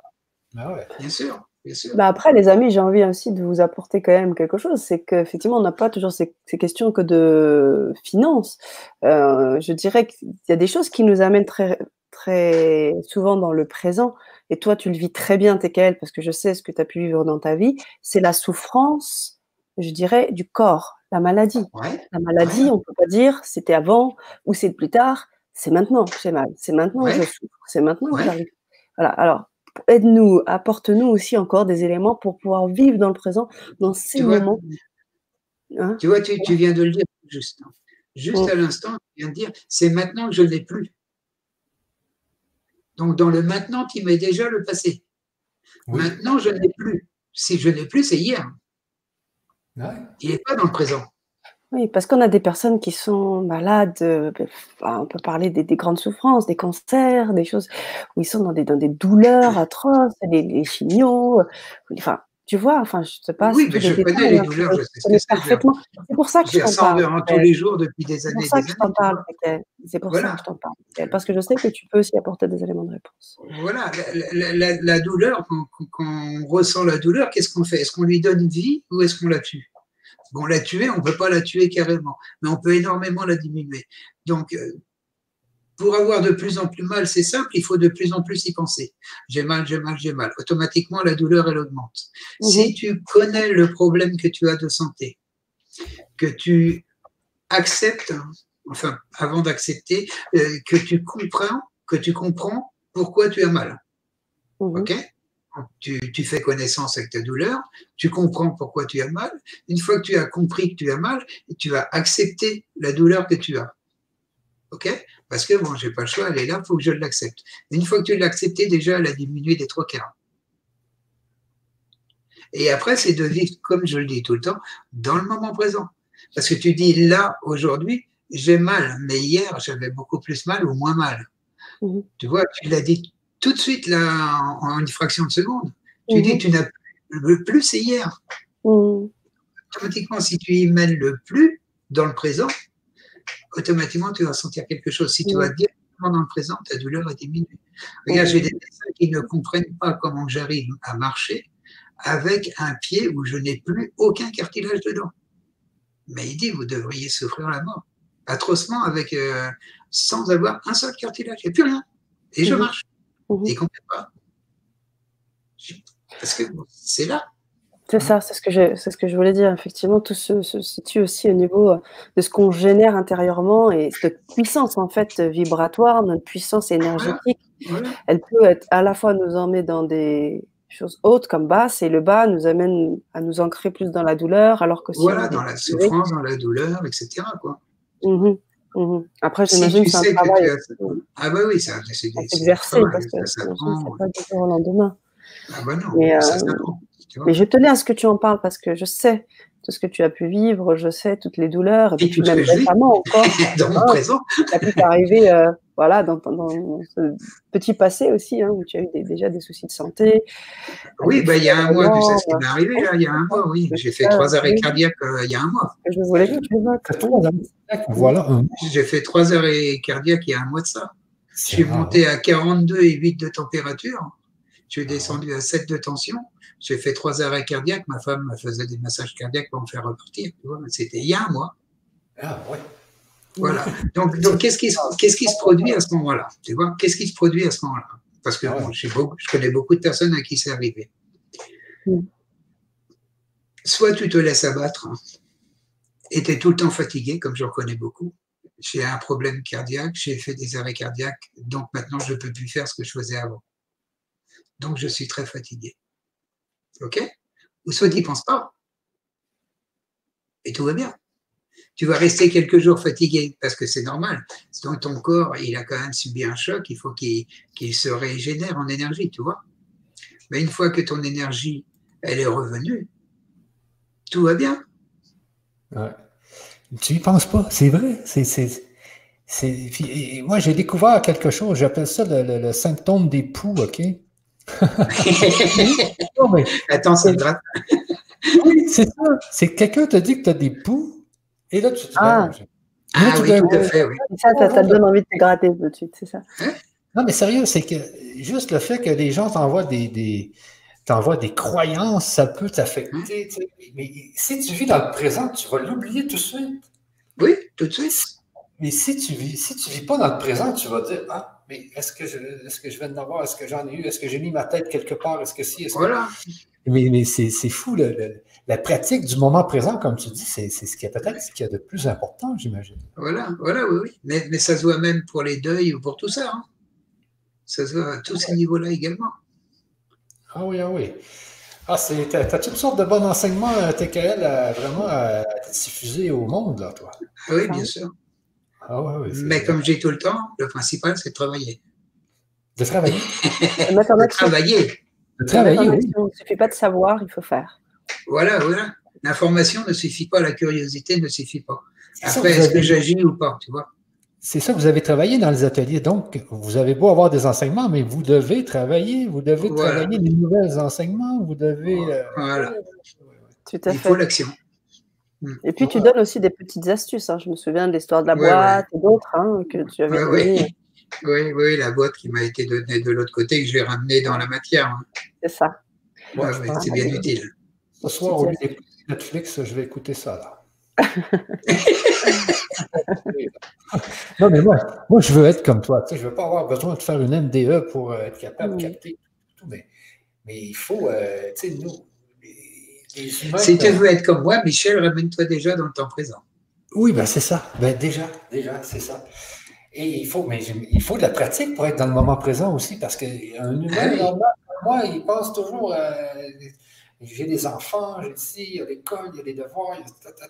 Bien sûr. Bien sûr. Bah après, les amis, j'ai envie aussi de vous apporter quand même quelque chose. C'est qu'effectivement, on n'a pas toujours ces, questions que de finances. Euh, je dirais qu'il y a des choses qui nous amènent très, très souvent dans le présent et toi tu le vis très bien, TKL, parce que je sais ce que tu as pu vivre dans ta vie, c'est la souffrance, je dirais, du corps, la maladie. La maladie, on ne peut pas dire c'était avant ou c'est plus tard, c'est maintenant que j'ai mal, c'est maintenant que je souffre, c'est maintenant que j'arrive. Voilà, alors aide-nous, apporte-nous aussi encore des éléments pour pouvoir vivre dans le présent, dans ces moments. Hein? tu vois, tu, viens de le dire juste. Hein. Juste à l'instant, tu viens de dire, c'est maintenant que je ne l'ai plus. Donc, dans le maintenant, tu mets déjà le passé. Maintenant, je ne l'ai plus. Si je ne l'ai plus, c'est hier. Il n'est pas dans le présent. Oui, parce qu'on a des personnes qui sont malades, euh, on peut parler des, grandes souffrances, des cancers, des choses où ils sont dans des, dans des douleurs atroces, les, les chimios, enfin, tu vois, enfin, je te passe. Oui, mais je connais les douleurs, je sais ce que c'est. parfaitement. C'est pour ça que je t'en parle. tous les jours depuis des années. C'est pour ça que je t'en parle, C'est pour ça que je t'en parle. Parce que je sais que tu peux aussi apporter des éléments de réponse. Voilà, la, douleur, quand, on ressent la douleur, qu'est-ce qu'on fait? Est-ce qu'on lui donne vie ou est-ce qu'on la tue? Bon, la tuer, on ne peut pas la tuer carrément, mais on peut énormément la diminuer. Donc, euh, pour avoir de plus en plus mal, c'est simple, il faut de plus en plus y penser. J'ai mal, j'ai mal, j'ai mal. Automatiquement, la douleur, elle augmente. Si tu connais le problème que tu as de santé, que tu acceptes, enfin, avant d'accepter, euh, que tu comprends, que tu comprends pourquoi tu as mal. Mhm. OK? Tu, tu, fais connaissance avec ta douleur, tu comprends pourquoi tu as mal. Une fois que tu as compris que tu as mal, tu vas accepter la douleur que tu as. OK? Parce que bon, j'ai pas le choix, elle est là, il faut que je l'accepte. Une fois que tu l'as acceptée, déjà, elle a diminué des trois quarts. Et après, c'est de vivre, comme je le dis tout le temps, dans le moment présent. Parce que tu dis là, aujourd'hui, j'ai mal, mais hier, j'avais beaucoup plus mal ou moins mal. Mmh. Tu vois, tu l'as dit tout de suite là, en, une fraction de seconde. Tu dis, mmh. tu n'as plus, le plus, c'est hier. Mmh. Automatiquement, si tu y mènes le plus dans le présent, automatiquement, tu vas sentir quelque chose. Si tu vas directement dans le présent, ta douleur est diminuée. Regarde, j'ai des médecins qui ne comprennent pas comment j'arrive à marcher avec un pied où je n'ai plus aucun cartilage dedans. Mais il dit, vous devriez souffrir la mort atrocement avec euh, sans avoir un seul cartilage. Il n'y a plus rien. Et je marche. Mmh. Ils ne comprennent pas. Parce que c'est là. C'est ça, c'est ce, que je, c'est ce que je voulais dire. Effectivement, tout se, situe aussi au niveau euh, de ce qu'on génère intérieurement et cette puissance en fait vibratoire, notre puissance énergétique. Elle peut être à la fois nous emmener dans des choses hautes comme basses et le bas nous amène à nous ancrer plus dans la douleur alors que voilà, dans la souffrance, dans la douleur, etc. Quoi. Mmh mmh Après, j'imagine que c'est un travail. Ah bah oui, ça, c'est exercer parce que ça, c'est pas du jour au lendemain. Ah bah non, Mais, ça euh, mais je tenais à ce que tu en parles parce que je sais tout ce que tu as pu vivre, je sais toutes les douleurs, et, puis même récemment encore. dans mon hein, présent. Ça pu t'arriver euh, voilà, dans, dans, ce petit passé aussi, hein, où tu as eu déjà des soucis de santé. Oui, bah, il y a un mois, tu sais ce qui m'est arrivé, là, il y a un mois, oui. J'ai fait trois arrêts cardiaques euh, il y a un mois. Je voulais que tu Voilà. J'ai fait trois arrêts cardiaques il y a un mois de ça. Je suis monté à 42 et 8 de température. Je suis descendu à 7 de tension. J'ai fait trois arrêts cardiaques. Ma femme me faisait des massages cardiaques pour me faire repartir. C'était il y a un mois. Ah ouais. Voilà. Donc, donc qu'est-ce qui, se produit à ce moment-là Tu vois? Qu'est-ce qui se produit à ce moment-là? Parce que ah je connais beaucoup de personnes à qui c'est arrivé. Mm. Soit tu te laisses abattre hein, et tu es tout le temps fatigué, comme je reconnais beaucoup. J'ai un problème cardiaque, j'ai fait des arrêts cardiaques, donc maintenant je ne peux plus faire ce que je faisais avant. Donc je suis très fatigué. OK? Ou soit tu n'y penses pas. Et tout va bien. Tu vas rester quelques jours fatigué parce que c'est normal. Donc ton corps, il a quand même subi un choc, il faut qu'il se régénère en énergie, tu vois. Mais une fois que ton énergie, elle est revenue, tout va bien. Tu n'y penses pas, c'est vrai. moi, j'ai découvert quelque chose, j'appelle ça le, le symptôme des poux, OK? Attends, c'est grave. oui, c'est ça. C'est que quelqu'un te dit que tu as des poux, et là, tu te ah. Ah, oui, tout à fait, oui. Ça, ça, te donne envie de te gratter tout de suite, c'est ça. Hein? Non, mais sérieux, c'est que juste le fait que les gens t'envoient des, des, des croyances, ça peut t'affecter. Mais si tu vis dans le présent, tu vas l'oublier tout de suite. Oui, tout de suite. Mais si tu vis, si tu vis pas dans le présent, tu vas dire, ah, mais est-ce que, je, est-ce que je l'avoir? Est-ce que j'en ai eu? Est-ce que j'ai mis ma tête quelque part? Est-ce que si? Est-ce voilà. Mais, mais c'est, fou. la pratique du moment présent, comme tu dis, c'est, ce qui est peut-être ce qu'il y a de plus important, j'imagine. Voilà, voilà, oui, oui. Mais, mais, ça se voit même pour les deuils ou pour tout ça. Hein. Ça se voit à tous ces niveaux-là également. Ah oui, ah oui. Ah, tu as toutes sortes de bons enseignements TKL à, vraiment à diffuser au monde, là, toi. Oui, bien sûr. Ah, ouais, Mais comme j'ai tout le temps, le principal, c'est de travailler. De travailler De travailler. De travailler, oui. Il ne suffit pas de savoir, il faut faire. Voilà, voilà. L'information ne suffit pas, la curiosité ne suffit pas. Après, est-ce que j'agis ou pas, tu vois? C'est ça, vous avez travaillé dans les ateliers. Donc, vous avez beau avoir des enseignements, mais vous devez travailler. Vous devez travailler les nouveaux enseignements. Vous devez. Euh, voilà. Tout à Il faut l'action. Hmm. Et puis, tu donnes aussi des petites astuces. Hein. Je me souviens de l'histoire de la boîte et d'autres hein, que tu avais oui. oui, oui, la boîte qui m'a été donnée de l'autre côté, que je vais ramener dans la matière. Hein. C'est ça. c'est bien utile. Ce soir, au lieu Netflix, je vais écouter ça. Là. non, mais moi, moi, je veux être comme toi. Tu sais, je ne veux pas avoir besoin de faire une MDE pour euh, être capable de capter tout. Mais, mais il faut, euh, tu sais, nous, Si tu veux être comme moi, Michel, ramène-toi déjà dans le temps présent. Oui, ben c'est ça. Ben déjà, déjà, c'est ça. Et il faut, mais il faut de la pratique pour être dans le moment présent aussi, parce qu'un humain ah moi, il pense toujours. Euh, j'ai des enfants, j'ai ici, il y a l'école, il y a les devoirs, il y a,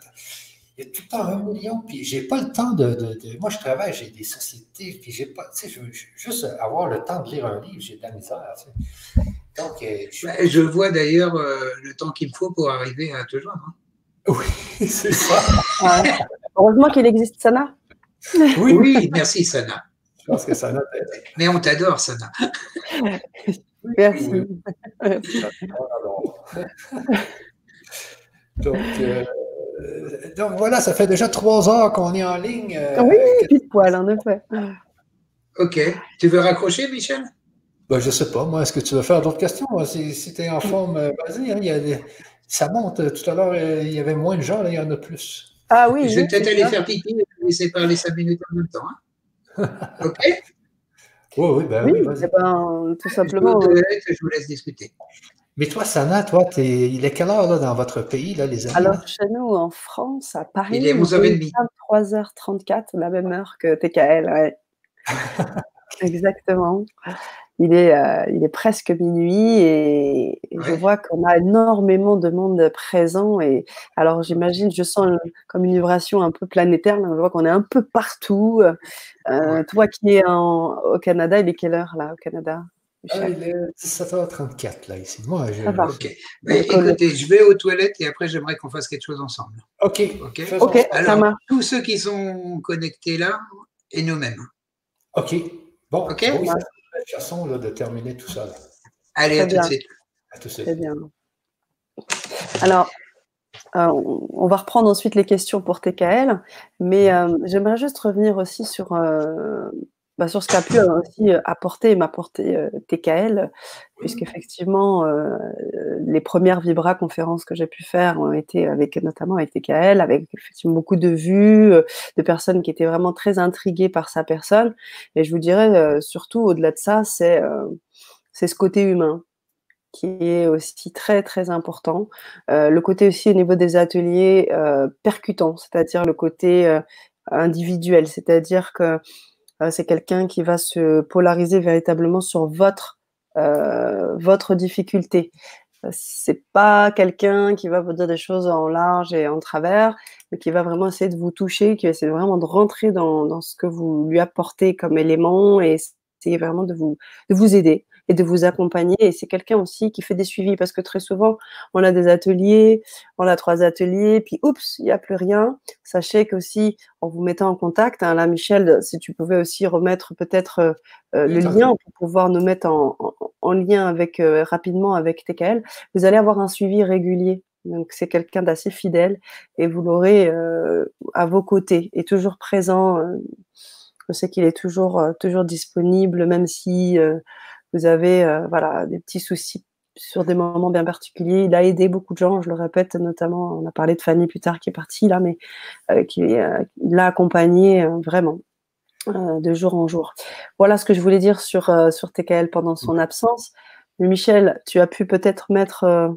il y a tout le temps un million, puis j'ai pas le temps de, Moi, je travaille, j'ai des sociétés, puis j'ai pas. Tu sais, je veux juste avoir le temps de lire un livre, j'ai de la misère. Donc, je... vois d'ailleurs euh, le temps qu'il me faut pour arriver à te joindre. Hein. Oui, c'est ça. Heureusement qu'il existe Sana. Oui, oui, merci Sana. Je pense que Sana Mais on t'adore, Sana. Merci. Donc, euh, donc voilà, ça fait déjà trois heures qu'on est en ligne. Euh, oui, pile poil, en effet. OK. Tu veux raccrocher, Michel? Ben, je ne sais pas. Moi, est-ce que tu veux faire d'autres questions? Si, tu es en forme, euh, vas-y. Hein, ça monte. Tout à l'heure, il y avait moins de gens, là, il y en a plus. Ah oui. Je vais peut-être aller faire pipi et laisser parler cinq minutes en même temps. Hein. OK? oui, ben oui, oui ben, tout simplement. Je vous, je vous laisse discuter. Mais toi, Sana, toi, il est quelle heure là, dans votre pays, là, les amis? Alors, chez nous, en France, à Paris, il est 23h34, la même heure que TKL. Ouais. Exactement. Il est, euh, il est presque minuit et, je vois qu'on a énormément de monde présent. Et alors, j'imagine, je sens comme une vibration un peu planétaire. je vois qu'on est un peu partout. Euh, toi qui es au Canada, il est quelle heure là au Canada ah, il est 17h34 là ici. Moi, je... Ok. Mais écoutez, je vais aux toilettes et après j'aimerais qu'on fasse quelque chose ensemble. Ok. Ok. okay Alors, tous ceux qui sont connectés là et nous-mêmes. Ok. Bon. Ok. Bon, façon là, de terminer tout ça. Allez, à tout, de suite. à tout de suite. Très bien. Alors, euh, on va reprendre ensuite les questions pour TKL, mais euh, j'aimerais juste revenir aussi sur euh, bah, sur ce qu'a pu euh, aussi euh, apporter et m'apporter euh, TKL, puisqu'effectivement, euh, les premières Vibra conférences que j'ai pu faire ont été avec, notamment avec TKL, avec effectivement beaucoup de vues, de personnes qui étaient vraiment très intriguées par sa personne. Et je vous dirais, surtout au-delà de ça, c'est c'est ce côté humain qui est aussi très très important. Le côté aussi au niveau des ateliers percutant, c'est-à-dire le côté individuel, c'est-à-dire que c'est quelqu'un qui va se polariser véritablement sur votre, euh, votre difficulté. Euh, c'est pas quelqu'un qui va vous dire des choses en large et en travers, mais qui va vraiment essayer de vous toucher, qui va essayer vraiment de rentrer dans, dans ce que vous lui apportez comme élément et essayer vraiment de vous, de vous aider et de vous accompagner. Et c'est quelqu'un aussi qui fait des suivis parce que très souvent, on a des ateliers, on a trois ateliers, puis oups, il n'y a plus rien. Sachez qu'aussi, en vous mettant en contact, hein, là, Michel, si tu pouvais aussi remettre peut-être euh, euh, le lien pour pouvoir nous mettre en, en, lien avec euh, rapidement avec TKL, vous allez avoir un suivi régulier. Donc c'est quelqu'un d'assez fidèle et vous l'aurez à vos côtés et toujours présent. je sais qu'il est toujours toujours disponible, même si vous avez euh, voilà, des petits soucis sur des moments bien particuliers. Il a aidé beaucoup de gens, je le répète, notamment, on a parlé de Fanny plus tard qui est partie là, mais euh, qui euh, l'a accompagné vraiment de jour en jour. Voilà ce que je voulais dire sur, sur TKL pendant son absence. Michel, tu as pu peut-être mettre.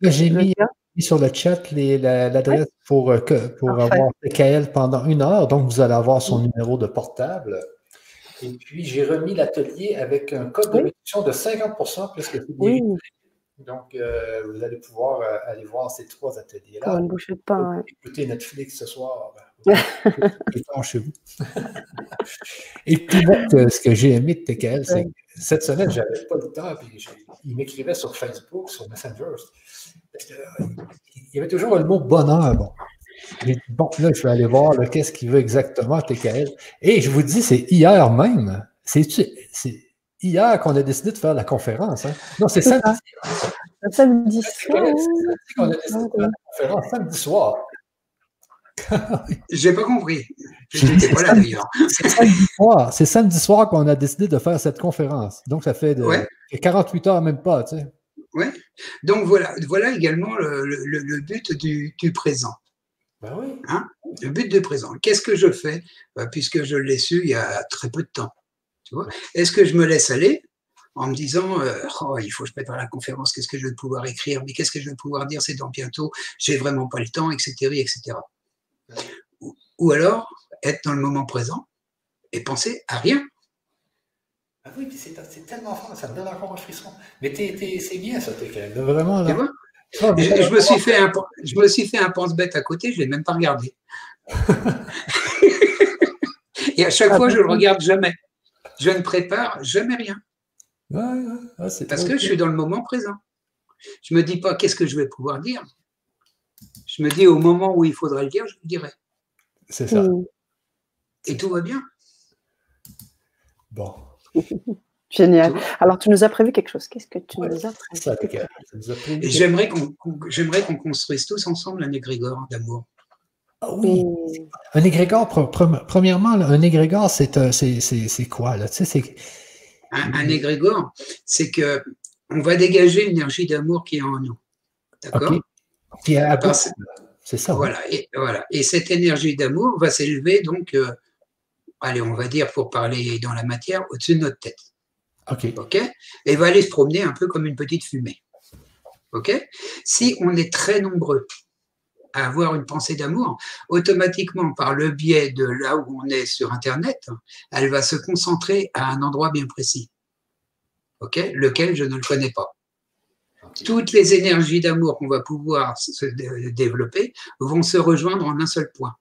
J'ai mis, sur le chat l'adresse pour, pour avoir TKL pendant une heure, donc vous allez avoir son numéro de portable. Et puis, j'ai remis l'atelier avec un code de réduction de 50% puisque oui. Donc, euh, vous allez pouvoir euh, aller voir ces trois ateliers-là. une bouchée de pain. Écoutez Netflix ce soir. Ben, chez vous. Et puis, ce que j'ai aimé de TKL, c'est que cette semaine, je n'avais pas le temps. Puis il m'écrivait sur Facebook, sur Messenger. il y avait toujours le mot bonheur. Bon. Bon, là, je vais aller voir qu'est-ce qu'il veut exactement, TKL. Et je vous dis, c'est hier même. C'est hier qu'on a décidé de faire la conférence. Hein? Non, c'est samedi. Samedi soir. C'est qu'on a décidé de faire la conférence samedi soir. J'ai pas compris. Je pas là d'ailleurs. C'est samedi soir, qu'on a décidé de faire cette conférence. Donc ça fait, de, 48 heures même pas, tu sais. Ouais. Donc voilà, voilà également le, but du, présent. Ben oui. Hein? Le but du présent. Qu'est-ce que je fais? Bah, Puisque je l'ai su il y a très peu de temps. Est-ce que je me laisse aller en me disant euh, oh, il faut que je prépare la conférence, qu'est-ce que je vais pouvoir écrire, mais qu'est-ce que je vais pouvoir dire, c'est dans bientôt, j'ai vraiment pas le temps, etc. etc. Ou, alors être dans le moment présent et penser à rien. Ah oui, c'est tellement fort, ça me donne encore un frisson. Mais c'est bien ça, t'es vraiment là. Je, me suis fait un, je me suis fait un pense-bête à côté, je ne l'ai même pas regardé. et à chaque ah, fois, je ne le regarde jamais je ne prépare jamais rien. Parce que je suis dans le moment présent. Je ne me dis pas qu'est-ce que je vais pouvoir dire? Je me dis au moment où il faudra le dire, je le dirai. C'est ça. Et tout va bien. Bon. Génial. Alors, tu nous as prévu quelque chose. Qu'est-ce que tu nous as prévu? J'aimerais qu'on construise tous ensemble un égrégore d'amour. Ah oui. Un égrégore, premièrement, un égrégore, euh, c'est quoi? Là? Tu sais, un, un égrégore, c'est que on va dégager une énergie d'amour qui est en nous. D'accord? C'est ça. Voilà et, voilà. et cette énergie d'amour va s'élever, donc, euh, allez, on va dire, pour parler dans la matière, au-dessus de notre tête. OK. OK Et va aller se promener un peu comme une petite fumée. OK Si on est très nombreux à avoir une pensée d'amour, automatiquement, par le biais de là où on est sur Internet, elle va se concentrer à un endroit bien précis, ok lequel je ne le connais pas. Toutes les énergies d'amour qu'on va pouvoir se développer vont se rejoindre en un seul point.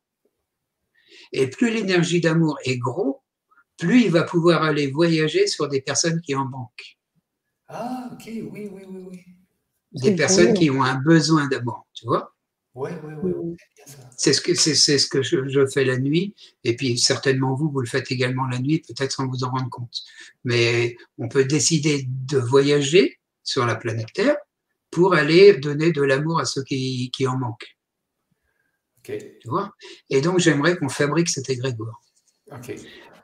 Et plus l'énergie d'amour est gros, plus il va pouvoir aller voyager sur des personnes qui en manquent. Ah, ok, oui, oui, oui, oui. Des personnes qui ont un besoin d'amour, tu vois oui, oui, oui. Mm. C'est ce que, c'est, ce que je, fais la nuit, et puis certainement vous, vous le faites également la nuit, peut-être sans vous en rendre compte. Mais on peut décider de voyager sur la planète Terre pour aller donner de l'amour à ceux qui, qui en manquent. Tu vois? Et donc j'aimerais qu'on fabrique cet égrégore. Okay.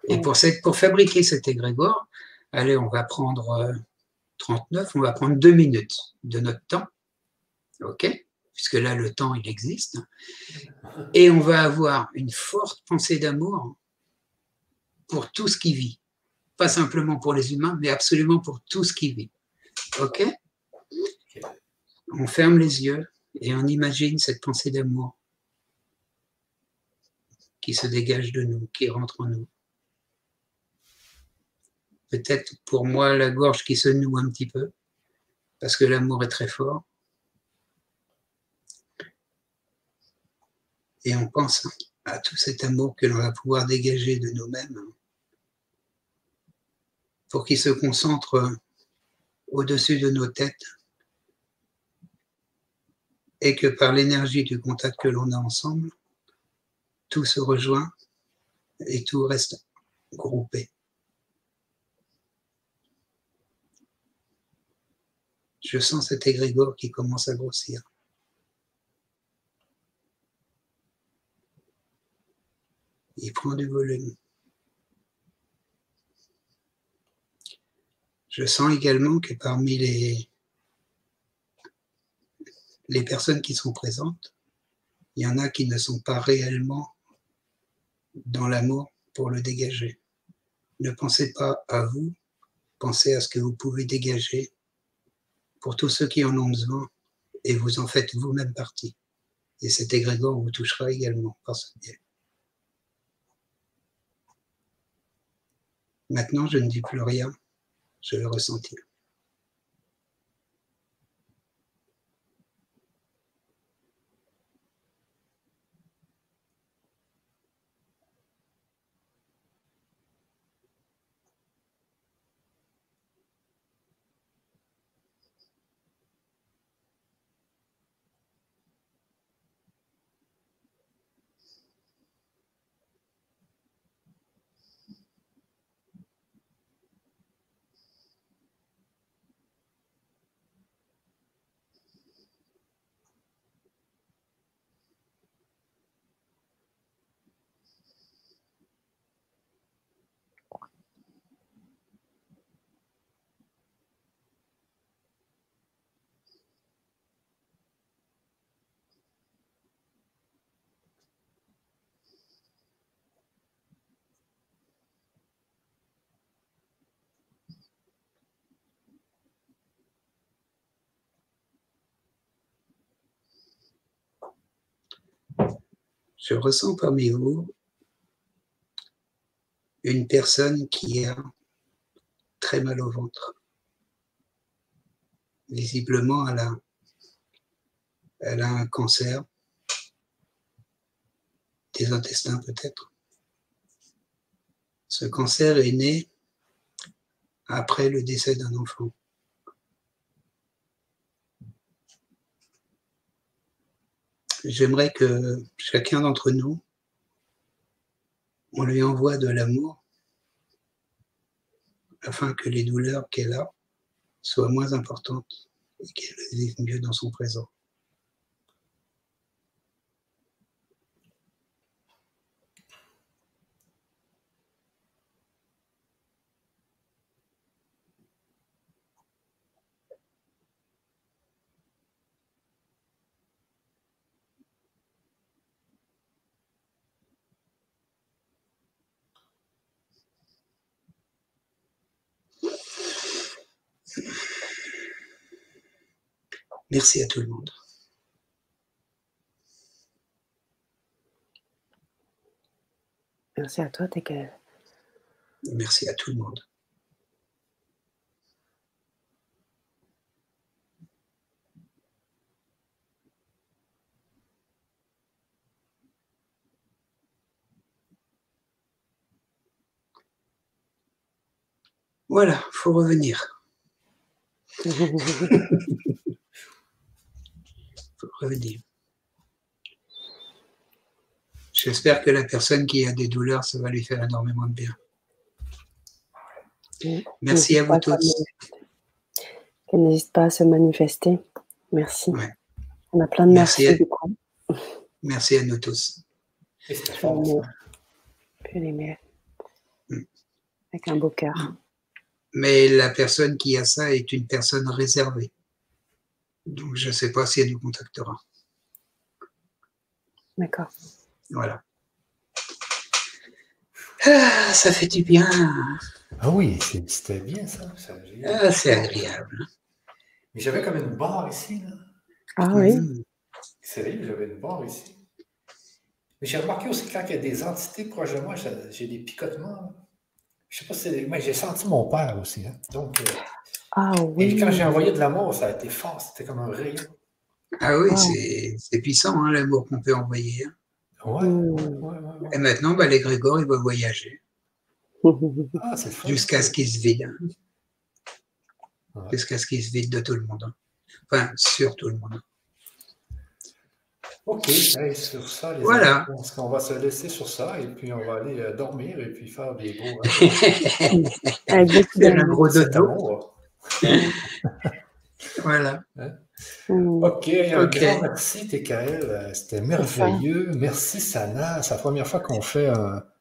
Et pour, cette, pour fabriquer cet égrégore, allez, on va prendre 39, euh, on va prendre deux minutes de notre temps. OK? Puisque là, le temps, il existe. Et on va avoir une forte pensée d'amour pour tout ce qui vit. Pas simplement pour les humains, mais absolument pour tout ce qui vit. OK? On ferme les yeux et on imagine cette pensée d'amour qui se dégage de nous, qui rentre en nous. Peut-être pour moi la gorge qui se noue un petit peu, parce que l'amour est très fort. et on pense à tout cet amour que l'on va pouvoir dégager de nous-mêmes pour qu'il se concentre au-dessus de nos têtes et que par l'énergie du contact que l'on a ensemble, tout se rejoint et tout reste groupé. Je sens cet égrégore qui commence à grossir. il prend du volume. Je sens également que parmi les, les personnes qui sont présentes, il y en a qui ne sont pas réellement dans l'amour pour le dégager. Ne pensez pas à vous, pensez à ce que vous pouvez dégager pour tous ceux qui en ont besoin et vous en faites vous-même partie. Et cet égrégore vous touchera également par ce biais. Maintenant, je ne dis plus rien, je le ressentis. Je ressens parmi vous une personne qui a très mal au ventre. Visiblement, elle a, un cancer des intestins peut-être. Ce cancer est né après le décès d'un enfant. J'aimerais que chacun d'entre nous, on lui envoie de l'amour afin que les douleurs qu'elle a soient moins importantes et qu'elle vive mieux dans son présent. Merci à tout le monde. Merci à toi, Tekel. Merci à tout le monde. Voilà, faut revenir. revenir. J'espère que la personne qui a des douleurs, ça va lui faire énormément de bien. Merci à vous tous. Qu'elle n'hésite pas à se manifester. Merci. On a plein de merci. Merci à, merci à nous tous. Mm. Avec un beau cœur. Mais la personne qui a ça est une personne réservée. Donc, je ne sais pas si elle nous contactera. D'accord. Voilà. Ah, ça fait du bien. Ah oui, c'était bien ça. Ah, c'est agréable. Mais j'avais comme une barre ici. Là. Ah oui. Mmh. Sérieux, j'avais une barre ici. Mais j'ai remarqué aussi quand il y a des entités proches de moi, j'ai des picotements. Je sais pas si c'est. Mais j'ai senti mon père aussi. Hein. Donc, euh, ah oui. Et quand j'ai envoyé de l'amour, ça a été fort, c'était comme un rayon. Ah oui, c'est puissant hein, l'amour qu'on peut envoyer. Hein. Ouais, ouais, Et maintenant, bah, les Grégor, il va voyager. Ah, Jusqu'à ce qu'il se vide. Jusqu'à ce qu'il se vide de tout le monde. Hein. Enfin, sur tout le monde. Ok, sur ça, les voilà. on va se laisser sur ça et puis on va aller euh, dormir et puis faire des beaux. un gros dodo. voilà. Hein? OK, un grand merci, TKL. Euh, c'était merveilleux. Merci, Sana. C'est la première fois qu'on fait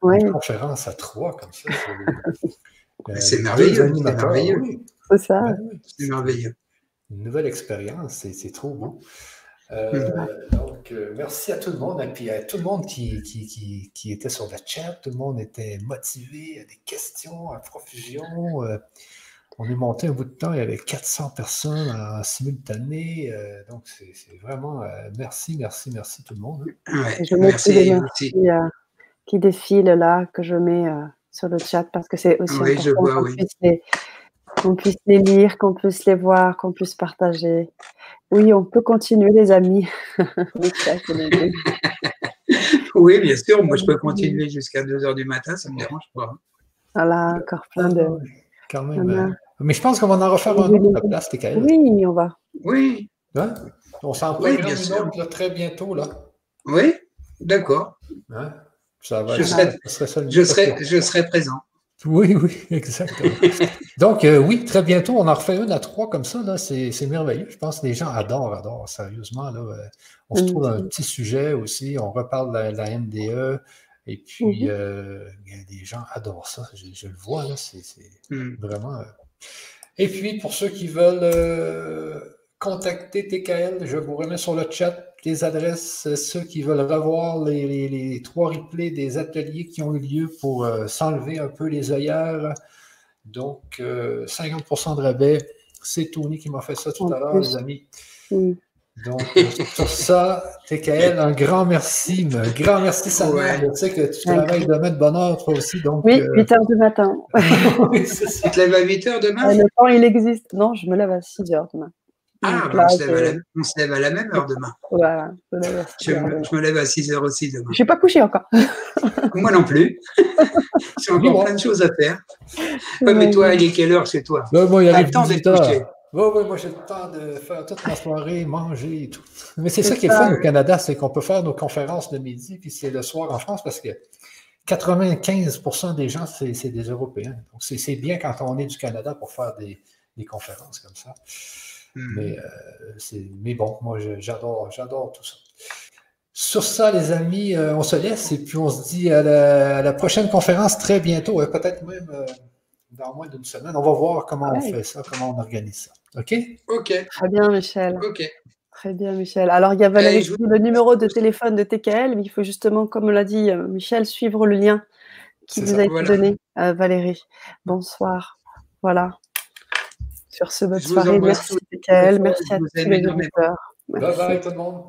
une conférence à trois comme ça. C'est euh, merveilleux. C'est merveilleux. C'est ça. C'est merveilleux. Une nouvelle expérience, c'est trop bon. Euh, mm. donc, merci à tout le monde. Et puis à tout le monde qui, qui, qui, était sur le chat. Tout le monde était motivé, des questions à profusion. On est monté un bout de temps, il y avait 400 personnes en simultané. Euh, donc, c'est vraiment euh, merci, merci, merci tout le monde. je mets merci, les merci euh, qui défilent là, que je mets sur le chat parce que c'est aussi important qu'on puisse, les lire, qu'on puisse les voir, qu'on puisse partager. Oui, on peut continuer, les amis. oui, bien sûr. Moi, je peux continuer jusqu'à 2 h du matin, ça ne me dérange pas. Voilà, encore plein de. Quand même. Mais je pense qu'on va en refaire un autre la place, Oui, on va. Oui. Hein? On s'en oui, bien sûr. très bientôt, là. Oui, d'accord. Hein? Ça va je, serai, je, serai, je serai présent. Oui, oui, exactement. Donc, euh, oui, très bientôt, on en refait une à trois comme ça. Là, c'est, merveilleux. Je pense que les gens adorent, adorent, sérieusement. Là, euh, on se trouve un petit sujet aussi. On reparle de la, NDE. Et puis, mm-hmm. euh, les gens adorent ça. Je, le vois, là. C'est, mm. vraiment. Et puis, pour ceux qui veulent euh, contacter TKL, je vous remets sur le chat les adresses, ceux qui veulent revoir les, trois replays des ateliers qui ont eu lieu pour euh, s'enlever un peu les œillères. Donc, 50% euh, de rabais. C'est Tony qui m'a fait ça tout à l'heure, les amis. Donc, euh, sur ça, TKL, un grand merci. Un grand merci, Samia. Je sais que tu travailles demain de bonne heure, toi aussi. Donc, oui, 8 heures du matin. oui, Tu te lèves à 8 heures demain? Le temps, il existe. Non, je me lève à 6 heures demain. Ah, on, se lève à la, même heure demain. Voilà, je, me, lève à 6 heures aussi demain. Je ne suis pas couché encore. Moi non plus. J'ai encore plein de choses à faire. mais toi, il est quelle heure chez toi? Bah, Moi, il a le temps d'être couché. Oui, oui, moi j'ai le temps de faire toute ma soirée, manger et tout. Mais c'est ça qui est fun au Canada, c'est qu'on peut faire nos conférences de midi, puis c'est le soir en France parce que 95% des gens, c'est des Européens. Donc c'est bien quand on est du Canada pour faire des, des conférences comme ça. Hmm. Mais, euh, mais bon, moi j'adore, j'adore tout ça. Sur ça, les amis, euh, on se laisse et puis on se dit à la, prochaine conférence très bientôt, peut-être même euh, dans moins d'une semaine. On va voir comment on fait ça, comment on organise ça. OK? OK. Très bien, Michel. OK. Très bien, Michel. Alors, il y a Valérie, le numéro de téléphone de TKL, mais il faut justement, comme l'a dit euh, Michel, suivre le lien qui vous a été donné, euh, Valérie. Bonsoir. Voilà. Sur ce, bonne soirée. Merci, TKL. Merci à tous les auditeurs. Bye bye, tout le monde.